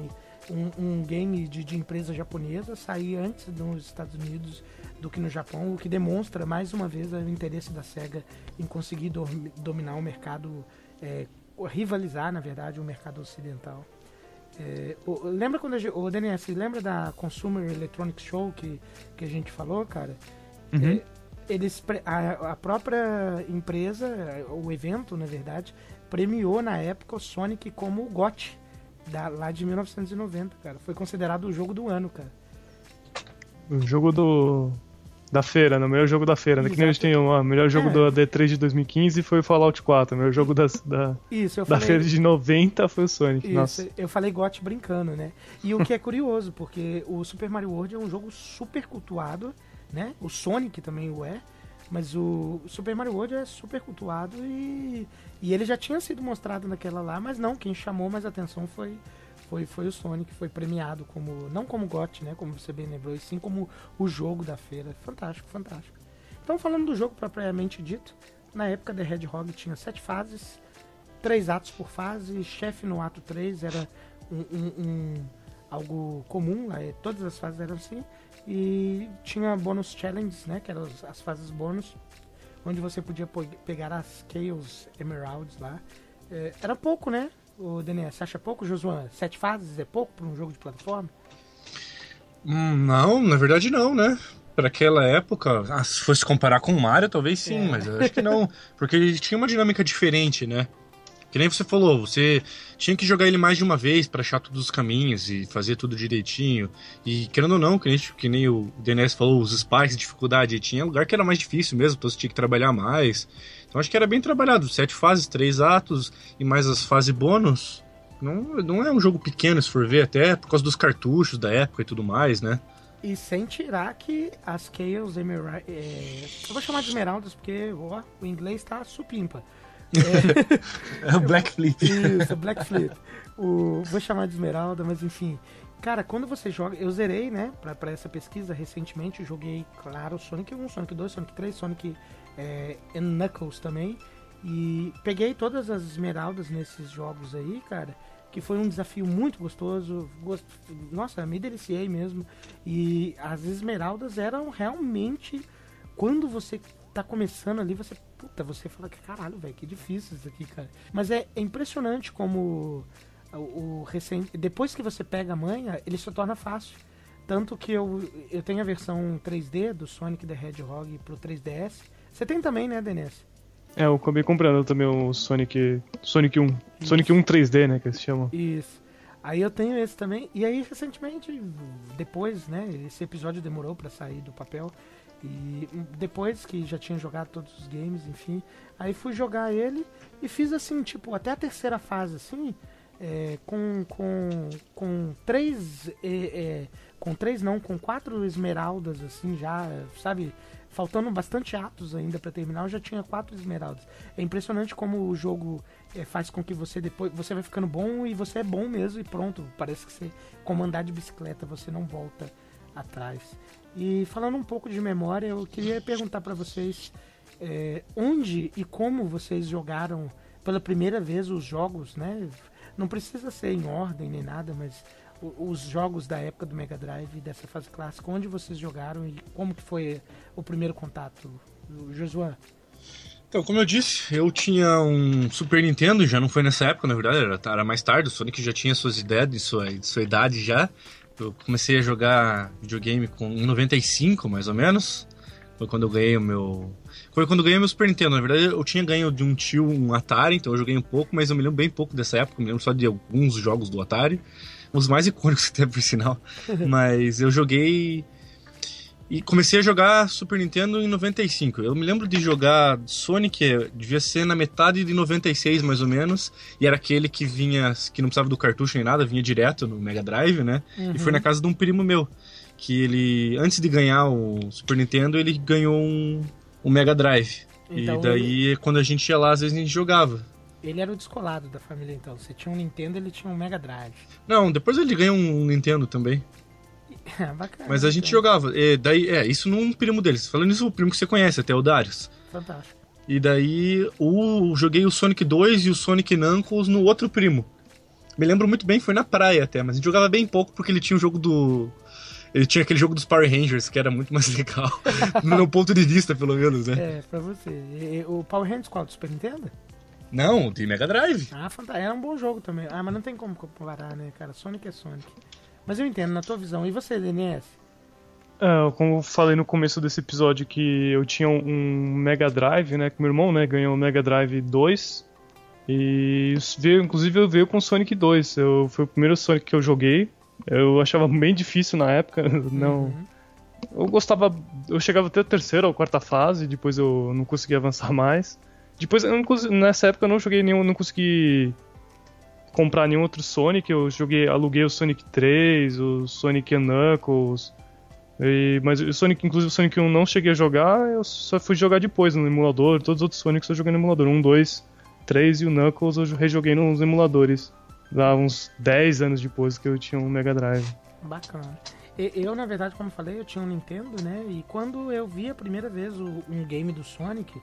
Um, um game de, de empresa japonesa sair antes nos Estados Unidos do que no Japão, o que demonstra mais uma vez o interesse da SEGA em conseguir dominar o mercado, é, rivalizar, na verdade, o mercado ocidental. É, o- lembra quando a gente, o DNS, lembra da Consumer Electronics Show que, que a gente falou, cara? Uhum. É, eles a, a própria empresa, o evento, na verdade, premiou na época o Sonic como o GOT da, lá de 1990, cara. Foi considerado o jogo do ano, cara. O jogo do. Da feira, né? O melhor jogo da feira, né? Que nem a gente tem o melhor jogo É. do D3 de 2015 foi o Fallout 4. O melhor jogo das, da, [laughs] Isso, da falei. feira de 90 foi o Sonic. Isso, Nossa. eu falei GOT brincando, né? E o que é curioso, porque o Super Mario World é um jogo super cultuado, né? O Sonic também o é, mas o Super Mario World é super cultuado e, e ele já tinha sido mostrado naquela lá, mas não, quem chamou mais atenção foi foi, foi o Sonic, foi premiado como, não como GOT, né? Como você bem lembrou, e sim como o jogo da feira. Fantástico, fantástico. Então, falando do jogo propriamente dito, na época The Hedgehog tinha sete fases, três atos por fase, chefe no ato 3 era um, um- um- algo comum, eh, todas as fases eram assim, e tinha bônus challenges, né, que eram as, as fases bônus, onde você podia po- pegar as Chaos Emeralds lá. Eh, era pouco, né, o DNS? Você acha pouco, Josuan? Sete fases é pouco para um jogo de plataforma? Hum, não, na verdade não, né? Pra aquela época, ah, se fosse comparar com o Mario, talvez sim, É. mas eu acho que não. [laughs] Porque ele tinha uma dinâmica diferente, né? Que nem você falou, você tinha que jogar ele mais de uma vez pra achar todos os caminhos e fazer tudo direitinho. E querendo ou não, que nem, que nem o DNS falou, os spikes, dificuldade, tinha lugar que era mais difícil mesmo, então você tinha que trabalhar mais. Então acho que era bem trabalhado, sete fases, três atos e mais as fases bônus. Não, não é um jogo pequeno, se for ver, até por causa dos cartuchos da época e tudo mais, né? E sem tirar que as Chaos Emeralds. eu vou chamar de Esmeraldas porque ó, o inglês tá supimpa. É o Black Fleet. Isso, Black Fleet. O, vou chamar de Esmeralda, mas enfim. Cara, quando você joga. Eu zerei, né? Pra, pra essa pesquisa recentemente. Joguei, claro, Sonic 1, Sonic 2, Sonic 3, Sonic é, and Knuckles também. E peguei todas as esmeraldas nesses jogos aí, cara. Que foi um desafio muito gostoso. Gost... Nossa, me deliciei mesmo. E as esmeraldas eram realmente. Quando você tá começando ali, você. Puta, você fala que caralho, velho, que difícil isso aqui, cara. Mas é, é impressionante como o, o recente. Depois que você pega a manha, ele se torna fácil. Tanto que eu, eu tenho a versão 3D do Sonic the Hedgehog pro 3DS. Você tem também, né, Denise? É, eu acabei comprando também o Sonic. Sonic 1. Sonic 1 3D, né? Que eles chamam. Isso. Aí eu tenho esse também. E aí, recentemente, depois, né? Esse episódio demorou pra sair do papel. E depois que já tinha jogado todos os games, enfim. Aí fui jogar ele e fiz assim, tipo, até a terceira fase, assim. é, com, com, com três. é, é, com três não, com quatro esmeraldas, assim, já, sabe? Faltando bastante atos ainda pra terminar, eu já tinha quatro esmeraldas. É impressionante como o jogo é, faz com que você depois. Você vai ficando bom e você é bom mesmo e pronto. Parece que você, como andar de bicicleta, você não volta atrás. E falando um pouco de memória, eu queria perguntar pra vocês é, onde e como vocês jogaram pela primeira vez os jogos, né? Não precisa ser em ordem nem nada, mas os jogos da época do Mega Drive dessa fase clássica, onde vocês jogaram e como que foi o primeiro contato, Josué? Então, como eu disse, eu tinha um Super Nintendo, já não foi nessa época, na verdade, era, era mais tarde, o Sonic já tinha suas ideias, de sua, de sua idade já. Eu comecei a jogar videogame com, em 95, mais ou menos. Foi quando eu ganhei o meu. Foi quando eu ganhei o meu Super Nintendo. Na verdade, eu tinha ganho de um tio um Atari, então eu joguei um pouco, mas eu me lembro bem pouco dessa época, eu me lembro só de alguns jogos do Atari. Os mais icônicos até, por sinal. [laughs] mas eu joguei. E comecei a jogar Super Nintendo em 95. Eu me lembro de jogar Sonic, devia ser na metade de 96 mais ou menos, e era aquele que vinha, que não precisava do cartucho nem nada, vinha direto no Mega Drive, né? E foi na casa de um primo meu, que ele, antes de ganhar o Super Nintendo, ele ganhou um, um Mega Drive. Então, e daí, quando a gente ia lá, às vezes a gente jogava. Ele era o descolado da família, então. Você tinha um Nintendo, ele tinha um Mega Drive. Não, depois ele ganhou um Nintendo também. [laughs] Bacana. Mas a gente então. jogava. E daí, é, isso num primo deles. Falando isso, o primo que você conhece, até o Darius. Fantástico. E daí o, joguei o Sonic 2 e o Sonic Knuckles no outro primo. Me lembro muito bem, foi na praia até, mas a gente jogava bem pouco porque ele tinha o jogo do. Ele tinha aquele jogo dos Power Rangers, que era muito mais [laughs] legal. [laughs] no meu ponto de vista, pelo menos, né? É, pra você. E o Power Rangers qual? Do Super Nintendo? Não, de Mega Drive. Ah, fantástico. Era um bom jogo também. Ah, mas não tem como comparar, né, cara? Sonic é Sonic. Mas eu entendo, na tua visão. E você, DNS? É, como eu falei no começo desse episódio que eu tinha um Mega Drive, né? Que meu irmão né, ganhou o Mega Drive 2. E veio, inclusive eu veio com o Sonic 2. Eu, foi o primeiro Sonic que eu joguei. Eu achava bem difícil na época. [laughs] Não. Uhum. Eu gostava. Eu chegava até a terceira ou quarta fase, depois eu não conseguia avançar [laughs] mais. Depois, eu não nessa época eu não joguei nenhum. Não consegui comprar nenhum outro Sonic. Eu joguei, aluguei o Sonic 3, o Sonic Knuckles. E- mas o Sonic, inclusive o Sonic 1 não cheguei a jogar, eu só fui jogar depois no emulador. Todos os outros Sonics eu joguei no emulador. 1, 2, 3 e o Knuckles eu rejoguei nos emuladores. Lá uns 10 anos depois que eu tinha um Mega Drive. Bacana. Eu, na verdade, como eu falei, eu tinha um Nintendo, né? E quando eu vi a primeira vez um game do Sonic,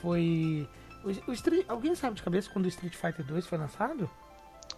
foi. O, o Street- alguém sabe de cabeça quando o Street Fighter 2 foi lançado?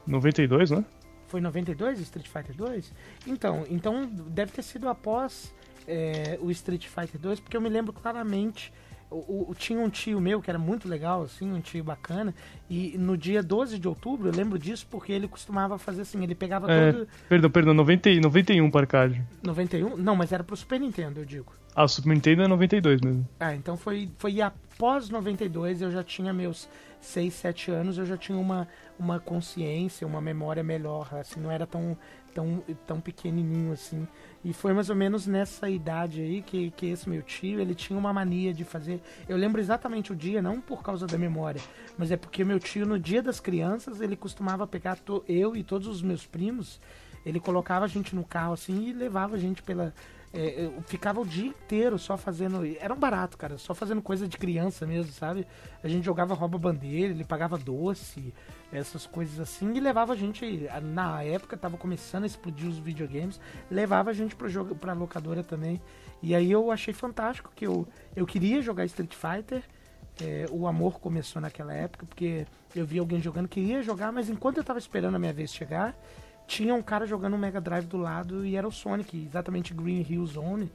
92, né? Foi em 92 o Street Fighter 2? Então, então deve ter sido após é, o Street Fighter 2, porque eu me lembro claramente. O, o- tinha um tio meu que era muito legal, assim, um tio bacana. E no dia 12 de outubro, eu lembro disso porque ele costumava fazer assim: ele pegava É, todo. perdão, perdão, 90, e- 91 para arcade. 91? Não, mas era pro Super Nintendo, eu digo. Ah, o Super Nintendo é 92 mesmo. Ah, então foi, foi após 92, eu já tinha meus 6, 7 anos, eu já tinha uma, uma consciência, uma memória melhor, assim, não era tão, tão, tão pequenininho assim. E foi mais ou menos nessa idade aí que, que esse meu tio, ele tinha uma mania de fazer... Eu lembro exatamente o dia, não por causa da memória, mas é porque meu tio, no dia das crianças, ele costumava pegar to- eu e todos os meus primos, ele colocava a gente no carro assim e levava a gente pela... é, eu ficava o dia inteiro só fazendo. Era um barato, cara, só fazendo coisa de criança mesmo, sabe? A gente jogava rouba-bandeira, ele pagava doce, essas coisas assim, e levava a gente. Na época tava começando a explodir os videogames, levava a gente pro jogo, pra locadora também. E aí eu achei fantástico que eu, eu queria jogar Street Fighter. é, o amor começou naquela época, porque eu vi alguém jogando, queria jogar, mas enquanto eu tava esperando a minha vez chegar, tinha um cara jogando um Mega Drive do lado e era o Sonic, exatamente Green Hill Zone.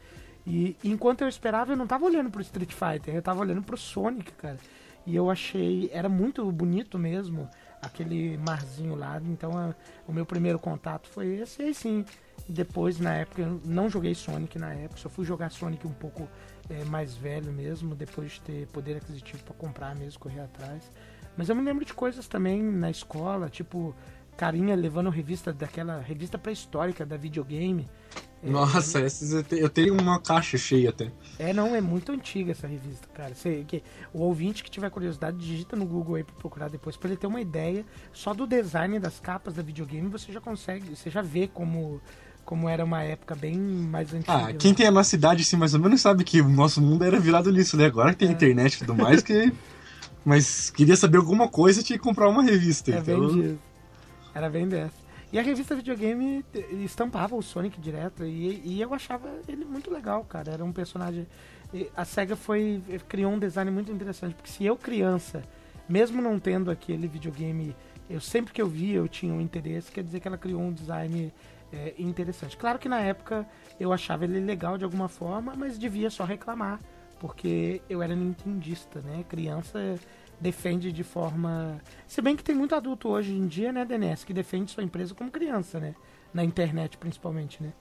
E enquanto eu esperava, eu não tava olhando pro Street Fighter, eu tava olhando pro Sonic, cara. E eu achei, era muito bonito mesmo, aquele marzinho lá. Então a- o meu primeiro contato foi esse, e aí sim. Depois, na época, eu não joguei Sonic na época, só fui jogar Sonic um pouco eh, mais velho mesmo, depois de ter poder aquisitivo pra comprar mesmo, correr atrás. Mas eu me lembro de coisas também na escola, tipo carinha levando revista daquela revista pré-histórica da videogame. É, Nossa, essas eu te- eu tenho uma caixa cheia até. É, não, é muito antiga essa revista, cara. Você, que, o ouvinte que tiver curiosidade, digita no Google aí pra procurar depois, pra ele ter uma ideia só do design das capas da videogame, você já consegue, você já vê como, como era uma época bem mais antiga. Ah, né? quem tem a nossa idade, assim, mais ou menos sabe que o nosso mundo era virado nisso, né? Agora que tem internet e tudo mais, que... [laughs] Mas queria saber alguma coisa, tinha que comprar uma revista. É então... bem disso. Era bem dessa. E a revista videogame estampava o Sonic direto e, e eu achava ele muito legal, cara. Era um personagem. A SEGA foi. criou um design muito interessante, porque se eu, criança, mesmo não tendo aquele videogame, eu sempre que eu via eu tinha um interesse, quer dizer que ela criou um design eh, interessante. Claro que na época eu achava ele legal de alguma forma, mas devia só reclamar, porque eu era nintendista, né? Criança defende de forma. Se bem que tem muito adulto hoje em dia, né, DNS, que defende sua empresa como criança, né? Na internet, principalmente, né?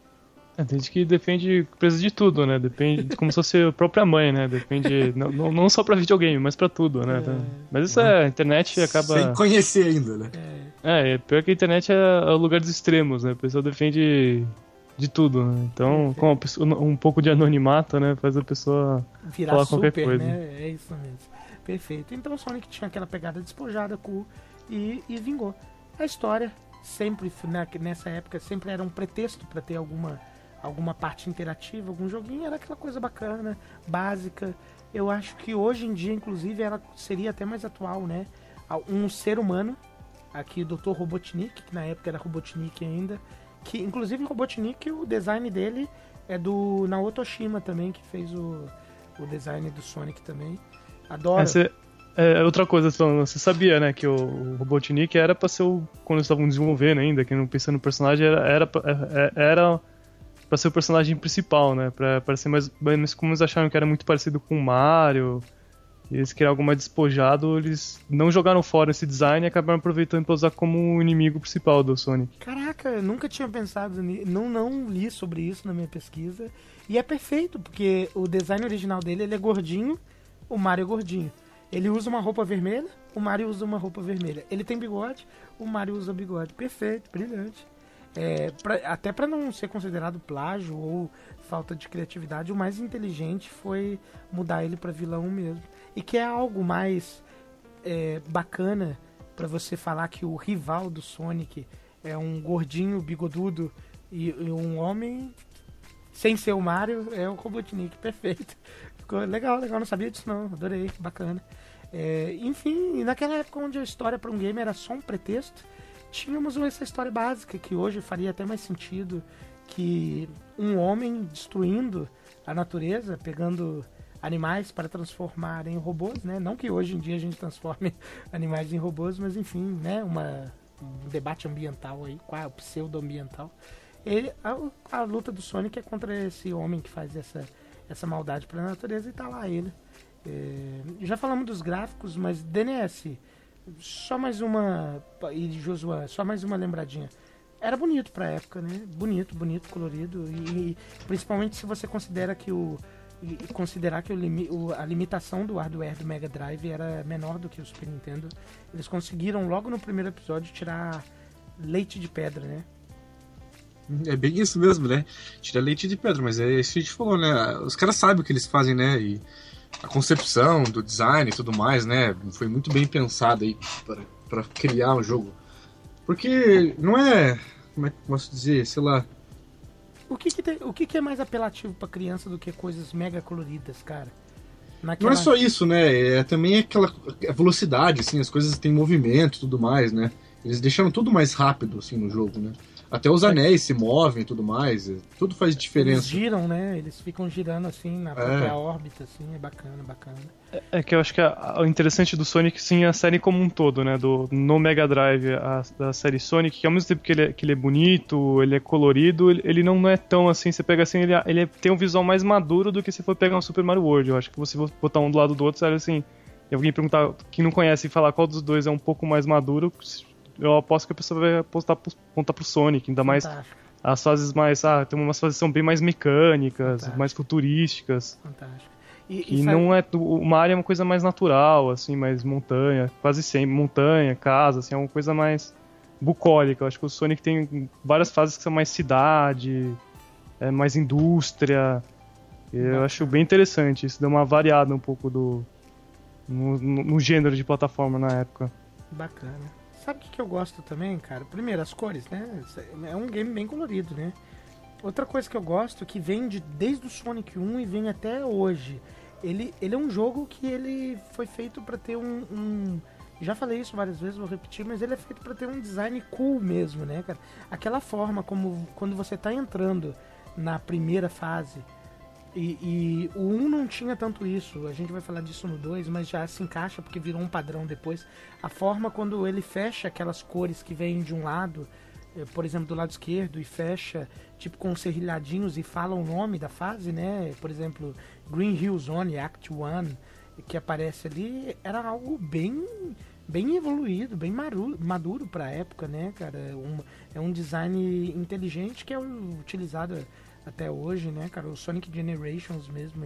É, tem gente que defende empresa de tudo, né? Depende, como se fosse a própria mãe, né? Depende, não, não só pra videogame, mas pra tudo, né? Mas isso é, a internet acaba... Sem conhecer ainda, né? É, é, pior que a internet é o lugar dos extremos, né? A pessoa defende de tudo, né? Então, com pessoa- um pouco de anonimato, né? Faz a pessoa Virar falar super, qualquer coisa. né? É isso mesmo. Perfeito. Então o Sonic tinha aquela pegada despojada, cool, e, e vingou. A história, sempre, na- nessa época, sempre era um pretexto pra ter alguma, alguma parte interativa, algum joguinho, era aquela coisa bacana, básica. Eu acho que hoje em dia, inclusive, ela seria até mais atual, né? Um ser humano, aqui o Dr. Robotnik, que na época era Robotnik ainda, que inclusive Robotnik, o design dele é do Naoto Oshima também, que fez o, o design do Sonic também. Adoro. Essa é outra coisa, você sabia, né, que o, o Robotnik era pra ser o. Quando eles estavam desenvolvendo ainda, que não pensando no personagem, era, era, pra- é- é- era pra ser o personagem principal, né? Pra parecer mais. Mas como eles acharam que era muito parecido com o Mario. eles queriam algo mais despojado, eles não jogaram fora esse design e acabaram aproveitando para usar como o inimigo principal do Sonic. Caraca, nunca tinha pensado nisso, não, não li sobre isso na minha pesquisa. E é perfeito, porque o design original dele ele é gordinho, o Mario é gordinho. Ele usa uma roupa vermelha, o Mario usa uma roupa vermelha. Ele tem bigode, o Mario usa bigode. Perfeito, brilhante. É, pra, até para não ser considerado plágio ou falta de criatividade, o mais inteligente foi mudar ele para vilão mesmo. E que é algo mais é, bacana para você falar que o rival do Sonic é um gordinho bigodudo e, e um homem sem ser o Mario é o Robotnik, perfeito. Ficou legal, legal, não sabia disso não, adorei, bacana. É, enfim, naquela época onde a história para um game era só um pretexto, tínhamos essa história básica que hoje faria até mais sentido que um homem destruindo a natureza, pegando animais para transformar em robôs, né? Não que hoje em dia a gente transforme [laughs] animais em robôs, mas enfim, né? Uma, um debate ambiental aí, qual é o pseudo-ambiental. Ele, a, a, luta do Sonic é contra esse homem que faz essa, essa maldade para a natureza e tá lá ele é, já falamos dos gráficos, mas DNS, só mais uma. E Josué, só mais uma lembradinha. Era bonito pra época, né? Bonito, bonito, colorido. E, e principalmente se você considera que o. considerar que o, o, a limitação do hardware do Mega Drive era menor do que o Super Nintendo. Eles conseguiram logo no primeiro episódio tirar leite de pedra, né? É bem isso mesmo, né? Tirar leite de pedra, mas é isso que a gente falou, né? Os caras sabem o que eles fazem, né? E a concepção do design e tudo mais, né? Foi muito bem pensado aí para criar um jogo. Porque não é. Como é que posso dizer? Sei lá. O que, que, tem, o que, que é mais apelativo para criança do que coisas mega coloridas, cara? Naquela... Não é só isso, né? É também aquela velocidade, assim, as coisas têm movimento e tudo mais, né? Eles deixaram tudo mais rápido, assim, no jogo, né? Até os anéis se movem e tudo mais. Tudo faz diferença. Eles giram, né? Eles ficam girando assim na própria é. órbita, assim. É bacana, bacana. É, é que eu acho que a, o interessante do Sonic, sim, é a série como um todo, né? Do, no Mega Drive, a, da série Sonic, que ao mesmo tempo que ele, é, que ele é bonito, ele é colorido, ele, ele não é tão assim. Você pega assim, ele, ele tem um visual mais maduro do que se for pegar um Super Mario World. Eu acho que você botar um do lado do outro, sério assim. E alguém perguntar, quem não conhece e falar qual dos dois é um pouco mais maduro, eu aposto que a pessoa vai apostar pro, apontar pro Sonic, ainda mais Fantástico. as fases mais. Ah, tem umas fases que são bem mais mecânicas, Fantástico. mais futurísticas. Fantástico. E, e, e não é. O Mario é uma coisa mais natural, assim, mais montanha, quase sempre. Montanha, casa, assim, é uma coisa mais bucólica. Eu acho que o Sonic tem várias fases que são mais cidade, é mais indústria. Eu acho bem interessante. Isso deu uma variada um pouco do. No, no, no gênero de plataforma na época. Bacana. Sabe o que, que eu gosto também, cara? Primeiro, as cores, né? É um game bem colorido, né? Outra coisa que eu gosto, que vem de, desde o Sonic 1 e vem até hoje. Ele, ele é um jogo que ele foi feito para ter um, um, Já falei isso várias vezes, vou repetir, mas ele é feito para ter um design cool mesmo, né, cara? Aquela forma como quando você tá entrando na primeira fase e, e, o 1 não tinha tanto isso, a gente vai falar disso no 2, mas já se encaixa porque virou um padrão depois. A forma quando ele fecha aquelas cores que vêm de um lado, eh, por exemplo, do lado esquerdo, e fecha tipo com serrilhadinhos e fala o nome da fase, né? Por exemplo, Green Hill Zone, Act 1, que aparece ali, era algo bem bem evoluído, bem maduro para a época, né, cara? Um, é um design inteligente que é utilizado até hoje, né, cara? O Sonic Generations mesmo,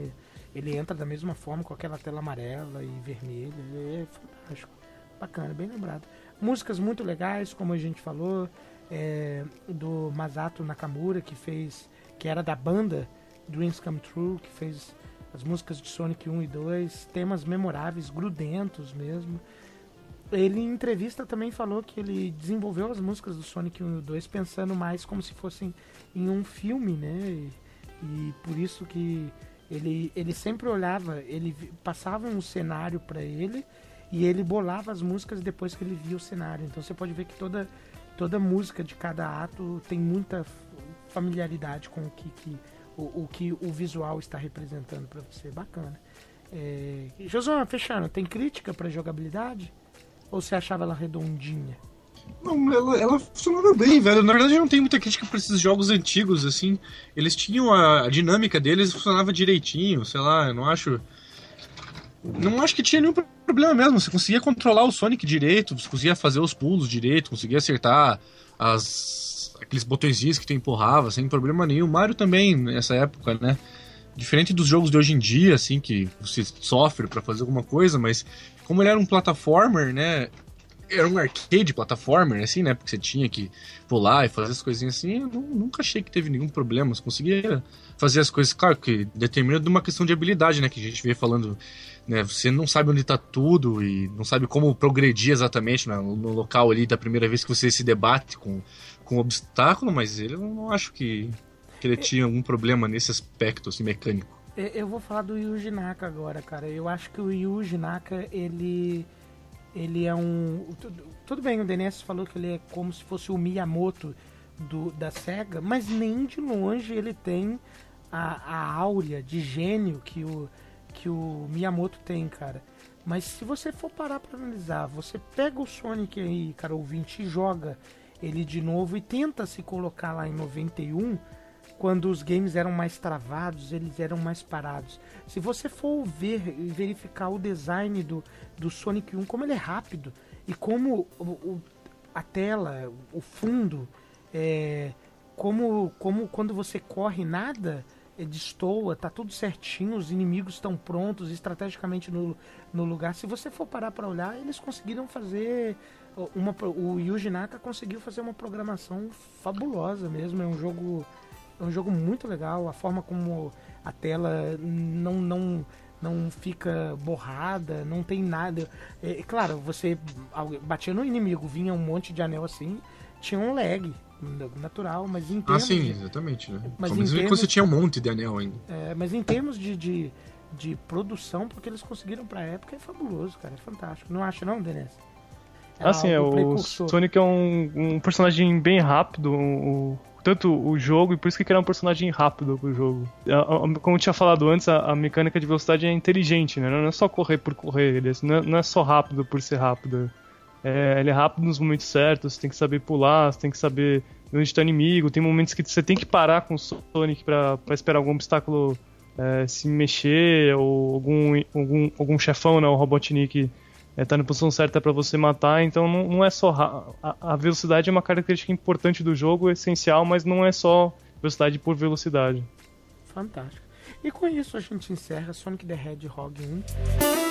ele entra da mesma forma com aquela tela amarela e vermelha. é fantástico. Bacana, bem lembrado. Músicas muito legais, como a gente falou, é, do Masato Nakamura, que fez. que era da banda Dreams Come True, que fez as músicas de Sonic 1 e 2, temas memoráveis, grudentos mesmo. Ele em entrevista também falou que ele desenvolveu as músicas do Sonic 1 e 2 pensando mais como se fossem em um filme, né? E, e por isso que ele, ele sempre olhava, ele passava um cenário para ele e ele bolava as músicas depois que ele via o cenário. Então você pode ver que toda, toda música de cada ato tem muita familiaridade com o que, que o, o que o visual está representando para você. Bacana. É... Josué, fechando, tem crítica para jogabilidade? Ou você achava ela redondinha? Não, ela, ela funcionava bem, velho. Na verdade, não tem muita crítica pra esses jogos antigos, assim. Eles tinham a, a dinâmica deles, funcionava direitinho, sei lá, eu não acho. Não acho que tinha nenhum problema mesmo. Você conseguia controlar o Sonic direito, você conseguia fazer os pulos direito, conseguia acertar as aqueles botõezinhos que tu empurrava sem problema nenhum. Mario também, nessa época, né? Diferente dos jogos de hoje em dia, assim, que você sofre para fazer alguma coisa, mas como ele era um platformer, né? Era um arcade platformer, assim, né? Porque você tinha que pular e fazer as coisinhas assim. Eu nunca achei que teve nenhum problema. Você conseguia fazer as coisas, claro, que determina de uma questão de habilidade, né? Que a gente veio falando né, você não sabe onde está tudo e não sabe como progredir exatamente no, no, local ali da primeira vez que você se debate com, com um obstáculo, mas ele eu não acho que, que ele tinha algum problema nesse aspecto assim, mecânico. Eu vou falar do Yuji Naka agora, cara. Eu acho que o Yuji Naka, ele ele é um tudo bem, o Denis falou que ele é como se fosse o Miyamoto do, da SEGA, mas nem de longe ele tem a, a áurea de gênio que o que o Miyamoto tem, cara. Mas se você for parar para analisar, você pega o Sonic aí, cara, ouvinte, e joga ele de novo e tenta se colocar lá em 91, quando os games eram mais travados, eles eram mais parados. Se você for ver e verificar o design do, do Sonic 1, como ele é rápido e como o, o, a tela, o fundo, é, como, como quando você corre nada destoa, tá tudo certinho, os inimigos estão prontos estrategicamente no, no lugar. Se você for parar para olhar, eles conseguiram fazer uma o Yuji Naka conseguiu fazer uma programação fabulosa mesmo, é um jogo é um jogo muito legal, a forma como a tela não não não fica borrada, não tem nada. É, claro, você batia no inimigo, vinha um monte de anel assim, tinha um lag, natural, mas em termos... Ah, sim, exatamente, né? Mas em termos... você tinha um monte de anel ainda. É, mas em termos de, de, de, produção, porque eles conseguiram pra época, é fabuloso, cara, é fantástico. Não acha não, Denis? É assim, é, o Sonic é um, um personagem bem rápido, o, tanto o jogo, e por isso que ele é um personagem rápido pro jogo. Como eu tinha falado antes, a, mecânica de velocidade é inteligente, né? Não é só correr por correr, ele é, não, é, não é só rápido por ser rápido. É, ele é rápido nos momentos certos, você tem que saber pular, você tem que saber onde está o inimigo. Tem momentos que você tem que parar com o Sonic para esperar algum obstáculo é, se mexer, ou algum, algum, algum chefão, né, o Robotnik, é, tá na posição certa para você matar. Então não, não é só. A, a, velocidade é uma característica importante do jogo, essencial, mas não é só velocidade por velocidade. Fantástico. E com isso a gente encerra Sonic the Hedgehog 1.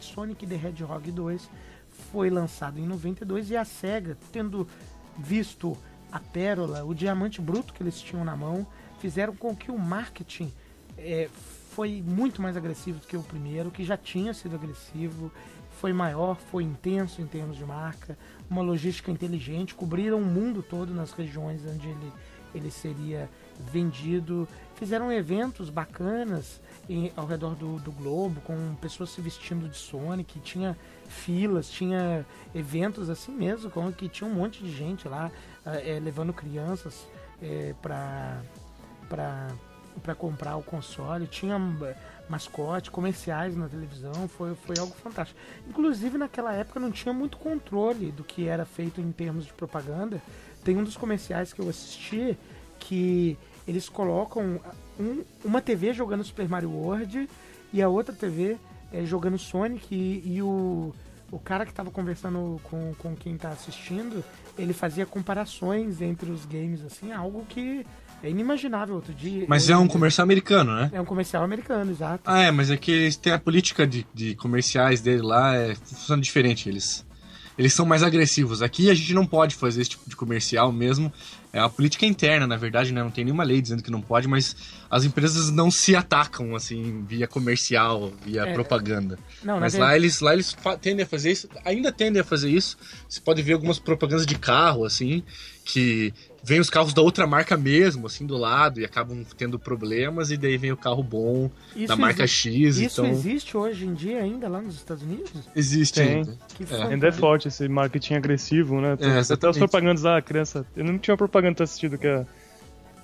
De Sonic the Hedgehog 2. Foi lançado em 92 e a SEGA, tendo visto a pérola, o diamante bruto que eles tinham na mão, fizeram com que o marketing é, foi muito mais agressivo do que o primeiro, que já tinha sido agressivo, foi maior, foi intenso em termos de marca, uma logística inteligente, cobriram o mundo todo nas regiões onde ele, ele seria vendido, fizeram eventos bacanas, em, ao redor do, do, globo, com pessoas se vestindo de Sonic, tinha filas, tinha eventos assim mesmo, como que tinha um monte de gente lá é, levando crianças é, para para comprar o console, tinha mascote, comerciais na televisão, foi, foi algo fantástico. Inclusive naquela época não tinha muito controle do que era feito em termos de propaganda. Tem um dos comerciais que eu assisti que eles colocam um, uma TV jogando Super Mario World e a outra TV é, jogando Sonic e, e, o, o cara que estava conversando com, com quem está assistindo, ele fazia comparações entre os games, assim, algo que é inimaginável outro dia. Mas é um comercial americano, né? É um comercial americano, exato. Ah, é, mas é que eles têm a política de, de comerciais dele lá, é, funciona diferente. Eles eles são mais agressivos. Aqui a gente não pode fazer esse tipo de comercial mesmo. É uma política interna, na verdade, né? Não tem nenhuma lei dizendo que não pode, mas as empresas não se atacam, assim, via comercial, via É. propaganda. Não, mas lá eles, lá eles tendem a fazer isso, ainda tendem a fazer isso. Você pode ver algumas propagandas de carro, assim, que vem os carros da outra marca mesmo, assim, do lado, e acabam tendo problemas, e daí vem o carro bom, Isso da marca X, Isso então... existe hoje em dia ainda lá nos Estados Unidos? Existe Tem. ainda. Que É. Ainda é forte esse marketing agressivo, né? Tem até as propagandas da criança. Eu não tinha uma propaganda assistido que é.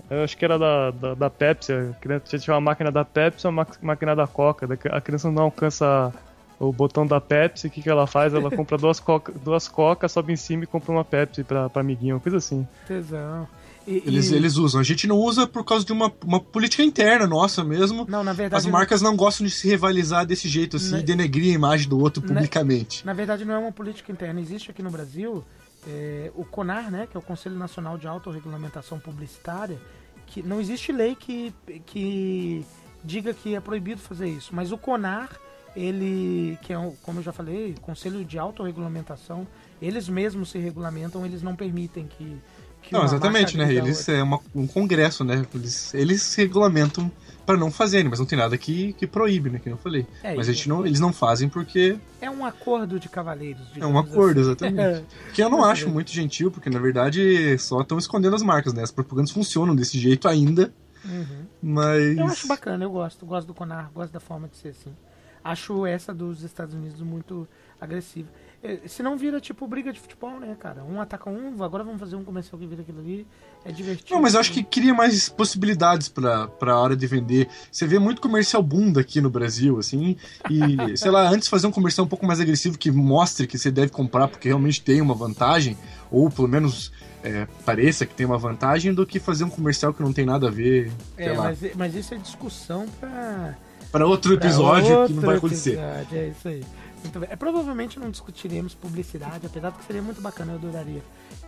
Eu acho que era da, da, da Pepsi. A criança tinha uma máquina da Pepsi ou uma ma- máquina da Coca. A criança não alcança o botão da Pepsi. O que, que ela faz? Ela [laughs] compra duas Coca, duas Coca, sobe em cima e compra uma Pepsi pra, pra amiguinho, uma coisa assim. Tesão. E- Eles, e- eles usam. A gente não usa por causa de uma, uma política interna nossa mesmo. Não, na verdade. As marcas não gostam de se rivalizar desse jeito, assim, Né- e denegrir a imagem do outro publicamente. Na verdade, não é uma política interna. Existe aqui no Brasil é, o CONAR, né, que é o Conselho Nacional de Autorregulamentação Publicitária, que não existe lei que, que diga que é proibido fazer isso. Mas o CONAR, ele, que é, um- como eu já falei, Conselho de Autorregulamentação, eles mesmos se regulamentam, eles não permitem que. que Não, exatamente, né? Eles é uma- um congresso, né? Eles, eles se regulamentam pra não fazerem, mas não tem nada que, que proíbe, né? Que eu falei. É, mas a gente não, eles não fazem porque É um acordo de cavaleiros. é um digamos acordo, assim. [laughs] exatamente. Que eu não acho bem. muito gentil, porque na verdade só estão escondendo as marcas, né? As propagandas funcionam desse jeito ainda, Uhum. mas. Eu acho bacana, eu gosto. Gosto do Conar, gosto da forma de ser assim. Acho essa dos Estados Unidos muito agressiva. Eh, Se não vira tipo briga de futebol, né, cara? Um ataca um, agora vamos fazer um comercial que vira aquilo ali. É divertido. Não, mas eu acho que cria mais possibilidades pra, pra hora de vender. Você vê muito comercial bunda aqui no Brasil, assim, e, [laughs] sei lá, antes fazer um comercial um pouco mais agressivo que mostre que você deve comprar porque realmente tem uma vantagem, ou pelo menos é, pareça que tem uma vantagem, do que fazer um comercial que não tem nada a ver, É, mas, mas isso é discussão pra. Para outro pra episódio que não outro vai acontecer. episódio, É isso aí. Muito bem. É, provavelmente não discutiremos publicidade, apesar de que seria muito bacana, eu adoraria.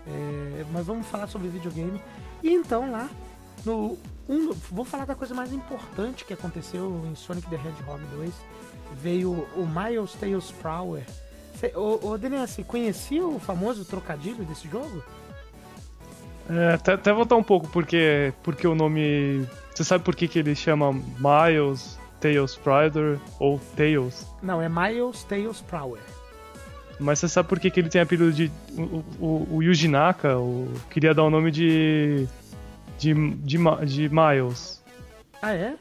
É, mas vamos falar sobre videogame. E então lá, no. Um, vou falar da coisa mais importante que aconteceu em Sonic the Hedgehog 2. Veio o Miles Tails Prower. Ô, ô Daniel, você conhecia o famoso trocadilho desse jogo? É, até, até voltar um pouco, porque, porque o nome. Você sabe por que, que ele chama Miles Tails Prider ou Tails? Não, é Miles Tails Prower. Mas você sabe por que, que ele tem apelido de. O, o, o Yuji Naka o, queria dar o nome de. de, de, de Miles. Ah, é?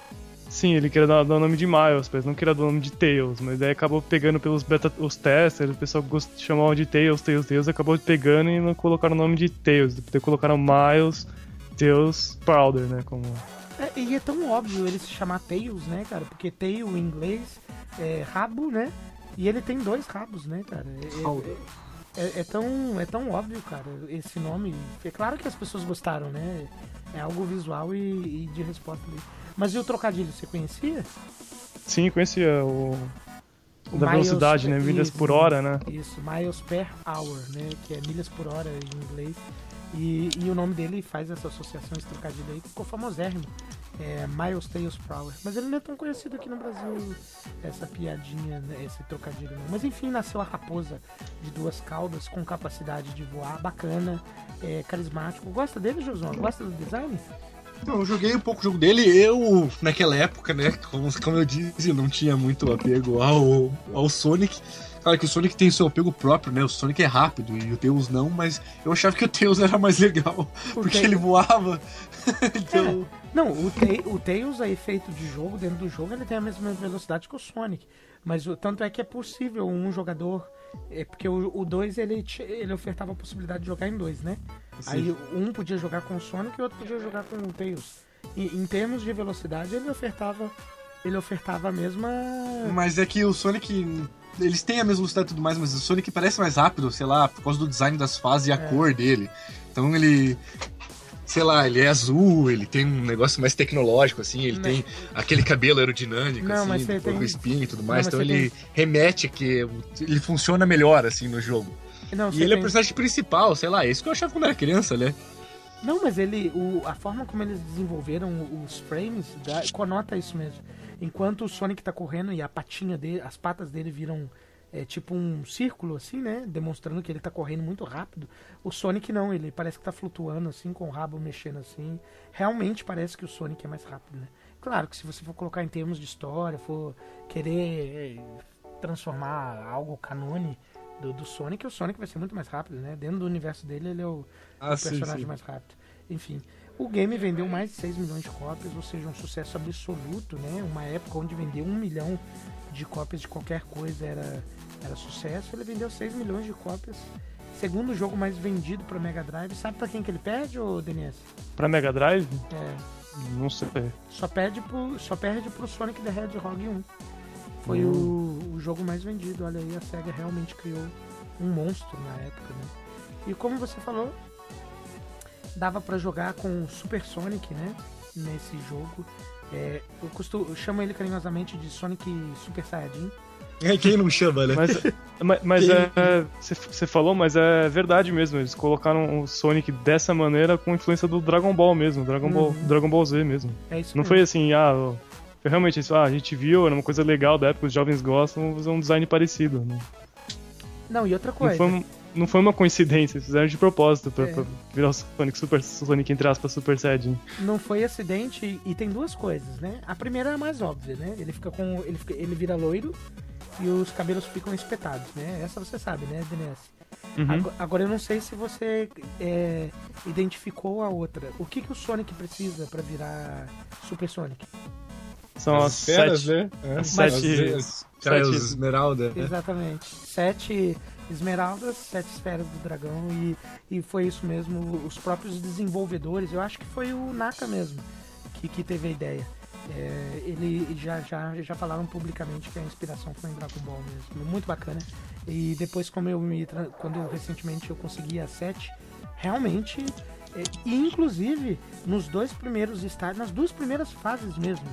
Sim, ele queria dar, dar o nome de Miles, mas não queria dar o nome de Tails. Mas daí acabou pegando pelos beta, os testers, o pessoal gost, chamava de Tails, Tails, Tails, acabou pegando e não colocaram o nome de Tails. Depois colocaram Miles, Tails, Powder, né? Como... É, e é tão óbvio ele se chamar Tails, né, cara? Porque tail em inglês é rabo, né? E ele tem dois rabos, né, cara? É, é- é- é tão, é tão óbvio, cara, esse nome. É claro que as pessoas gostaram, né? É algo visual e, e de resposta ali. Mas e o trocadilho, você conhecia? Sim, conhecia o. O da miles- velocidade, né? Milhas isso, por hora, né? Isso, miles per hour, né? Que é milhas por hora em inglês. E, e o nome dele faz essa associação, esse trocadilho aí, ficou famosérrimo. É Miles Tails Hour. Mas ele não é tão conhecido aqui no Brasil, essa piadinha, né, esse trocadilho. Não. Mas enfim, nasceu a raposa de duas caudas com capacidade de voar, bacana, é, carismático. Gosta dele, Josão? Gosta do design? Eu joguei um pouco o jogo dele. Eu, naquela época, né, como, como eu disse, não tinha muito apego ao, ao Sonic. Claro que o Sonic tem seu apego próprio, né? O Sonic é rápido e o Tails não, mas eu achava que o Tails [laughs] era mais legal. Porque ele voava. [laughs] então. Não, o, o Tails, a efeito de jogo, dentro do jogo, ele tem a mesma velocidade que o Sonic. Mas o tanto é que é possível um jogador. É porque o 2 ele, ele ofertava a possibilidade de jogar em dois, né? Aí um podia jogar com o Sonic e o outro podia jogar com o Tails. E, em termos de velocidade, ele ofertava. Ele ofertava a mesma. Mas é que o Sonic. Eles têm a mesma velocidade e tudo mais, mas o Sonic parece mais rápido, sei lá, por causa do design das fases e a É. cor dele. Então ele. Sei lá, ele é azul, ele tem um negócio mais tecnológico, assim, ele Não. tem aquele cabelo aerodinâmico, Não, assim, com tem- espinho e tudo Não, mais, mas então ele remete a que ele funciona melhor, assim, no jogo. Não, E ele é o tem- personagem principal, sei lá, é isso que eu achava quando era criança, né? Não, mas ele. O, a forma como eles desenvolveram os frames dá- conota isso mesmo. Enquanto o Sonic tá correndo e a patinha dele, as patas dele viram é tipo um círculo, assim, né? Demonstrando que ele tá correndo muito rápido. O Sonic não, ele parece que tá flutuando, assim, com o rabo mexendo assim. Realmente parece que o Sonic é mais rápido, né? Claro que se você for colocar em termos de história, for querer é, transformar algo canone do, do Sonic, o Sonic vai ser muito mais rápido, né? Dentro do universo dele, ele é o, Ah, o sim, personagem sim. mais rápido. Enfim, o game vendeu mais de 6 milhões de cópias, ou seja, um sucesso absoluto, né? Uma época onde vender um milhão de cópias de qualquer coisa era, era sucesso. Ele vendeu 6 milhões de cópias. Segundo jogo mais vendido para Mega Drive. Sabe para quem que ele perde, ô DNS? Pra Mega Drive? É, Não sei. só perde pro, só perde pro Sonic the Hedgehog 1. Foi Hum. o, o jogo mais vendido. Olha aí, a SEGA realmente criou um monstro na época, né? E como você falou, dava pra jogar com o Super Sonic, né? Nesse jogo. É, eu, costumo, eu chamo ele carinhosamente de Sonic Super Saiyajin. É, quem não chama, né? Mas, mas, mas é. Você falou, mas é verdade mesmo. Eles colocaram o Sonic dessa maneira com influência do Dragon Ball mesmo. Dragon, Ball, Uhum. Dragon Ball Z mesmo. É isso Não mesmo. foi assim, ah, foi realmente isso, ah, a gente viu, era uma coisa legal da época, os jovens gostam, vamos fazer um design parecido. Não, Não, e outra não, coisa. foi, um- não foi uma coincidência, eles fizeram de propósito pra, É. pra virar o Sonic Super Sonic, entre aspas, Super Saiyajin. Não foi acidente e tem duas coisas, né? A primeira é a mais óbvia, né? Ele fica com. Ele, fica- ele vira loiro e os cabelos ficam espetados, né? Essa você sabe, né, DNS? Uhum. Ago- Agora eu não sei se você é, identificou a outra. O que, que o Sonic precisa pra virar Super Sonic? São as esferas, sete. né? É, as as- sete- as- As sete- esmeralda. né? Exatamente. Sete esmeraldas, sete esferas do dragão e, e foi isso mesmo. Os próprios desenvolvedores, eu acho que foi o Naka mesmo que, que teve a ideia. É, ele já, já, já falaram publicamente que a inspiração foi em Dragon Ball mesmo. Muito bacana. E depois, como eu me. Quando eu, recentemente eu consegui a 7, realmente. é, e inclusive nos dois primeiros estágios, nas duas primeiras fases mesmo.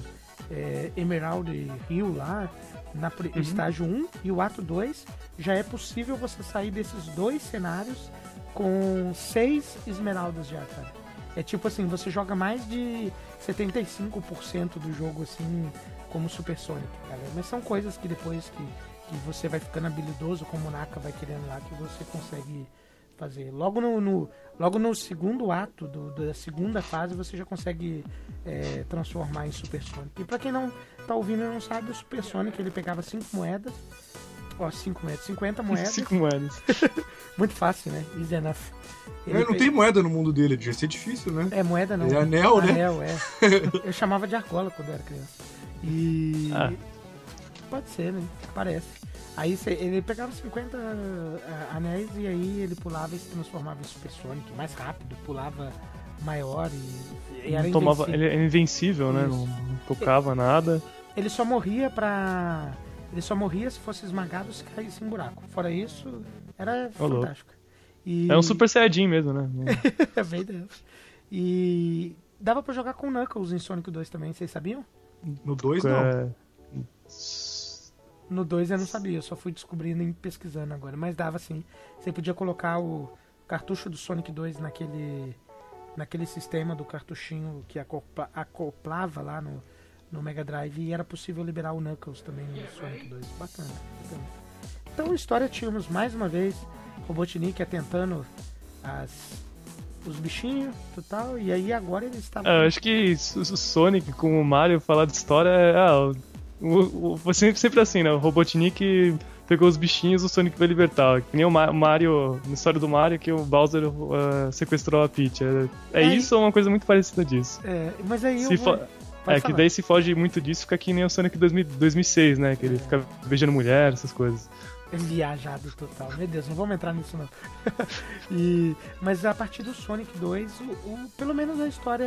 É, Emerald e Rio lá, na pri- estágio 1 e o ato 2, já é possível você sair desses dois cenários com seis esmeraldas já, cara. É tipo assim, você joga mais de 75% do jogo assim como Super Sonic, cara. Mas são coisas que depois que, que você vai ficando habilidoso, como o Naka vai querendo lá, que você consegue fazer. Logo no, no- logo no segundo ato do- da segunda fase, você já consegue é, transformar em Super Sonic. E pra quem não tá ouvindo e não sabe, o Super Sonic ele pegava 5 moedas. Ó, 5 moedas, 50 [laughs] moedas. Cinco moedas. [laughs] Muito fácil, né? Easy enough. Ele não pe- tem moeda no mundo dele, devia ser difícil, né? É, moeda não. É anel, né? Anel, é. [laughs] Eu chamava de argola quando eu era criança. E. Ah. Pode ser, né? Parece. Aí cê- ele pegava 50 ah, anéis e aí ele pulava e se transformava em Super Sonic, mais rápido, pulava maior e, e era Não tomava, invencível. ele é invencível, né? Não, não tocava nada. Ele só morria pra. Ele só morria se fosse esmagado se caísse em buraco. Fora isso, era fantástico. E... É um Super Saiyajin mesmo, né? [laughs] é bem dentro. E dava pra jogar com Knuckles em Sonic 2 também, vocês sabiam? No 2 não. É, No 2 eu não sabia, eu só fui descobrindo e pesquisando agora. Mas dava sim. Você podia colocar o cartucho do Sonic 2 naquele, naquele sistema do cartuchinho que acopla- acoplava lá no, no Mega Drive e era possível liberar o Knuckles também no Sonic 2. Bacana, bacana. Então, a história tínhamos mais uma vez Robotnik atentando as, os bichinhos e tal. E aí agora ele estava. É, eu acho que o Sonic com o Mario falar de história é. Ah, o, o- sempre, sempre assim, né? O Robotnik pegou os bichinhos, o Sonic vai libertar. Que nem o Ma- Mario, na história do Mario, que o Bowser uh, sequestrou a Peach. É, é É, isso ou uma coisa muito parecida disso? É, mas aí Se eu vou... É, que falar. daí se foge muito disso, fica que nem o Sonic 2000 2006, né? Que ele fica beijando mulher, essas coisas. É viajado total. Meu Deus, não vamos entrar nisso não. [laughs] E- mas a partir do Sonic 2, o, o- pelo menos a história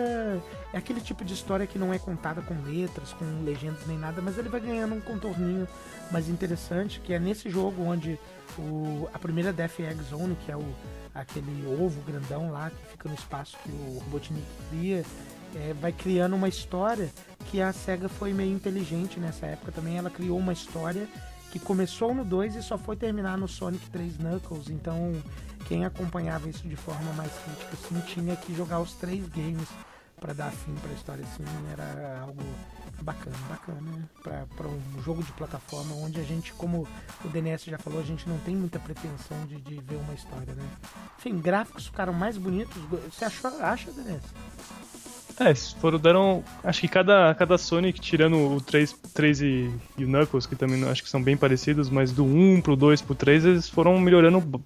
é aquele tipo de história que não é contada com letras, com legendas nem nada, mas ele vai ganhando um contorninho mais interessante, que é nesse jogo onde o, a primeira Death Egg Zone, que é o, aquele ovo grandão lá que fica no espaço que o Robotnik cria, é, vai criando uma história que a SEGA foi meio inteligente nessa época também. Ela criou uma história que começou no 2 e só foi terminar no Sonic 3 Knuckles. Então, quem acompanhava isso de forma mais crítica assim, tinha que jogar os três games para dar fim para a história. Assim, era algo Bacana, bacana, né? Pra um jogo de plataforma onde a gente, como o DNS já falou, a gente não tem muita pretensão de, de ver uma história, né? Enfim, gráficos ficaram mais bonitos. Você achou, acha, DNS? É, foram, deram. Acho que cada, cada Sonic, tirando o 3, 3 e, e o Knuckles, que também acho que são bem parecidos, mas do 1 pro 2 pro 3, eles foram melhorando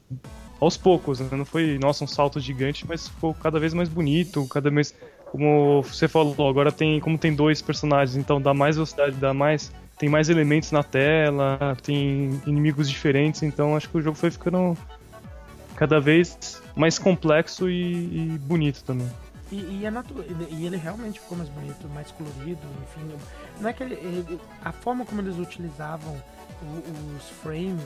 aos poucos, né? Não foi, nossa, um salto gigante, mas ficou cada vez mais bonito, cada vez. Como você falou, agora tem. Como tem dois personagens, então dá mais velocidade, dá mais. Tem mais elementos na tela, tem inimigos diferentes, então acho que o jogo foi ficando cada vez mais complexo e- e bonito também. E, e é natu... e ele realmente ficou mais bonito, mais colorido, enfim. Não é que ele, ele- a forma como eles utilizavam o- os frames,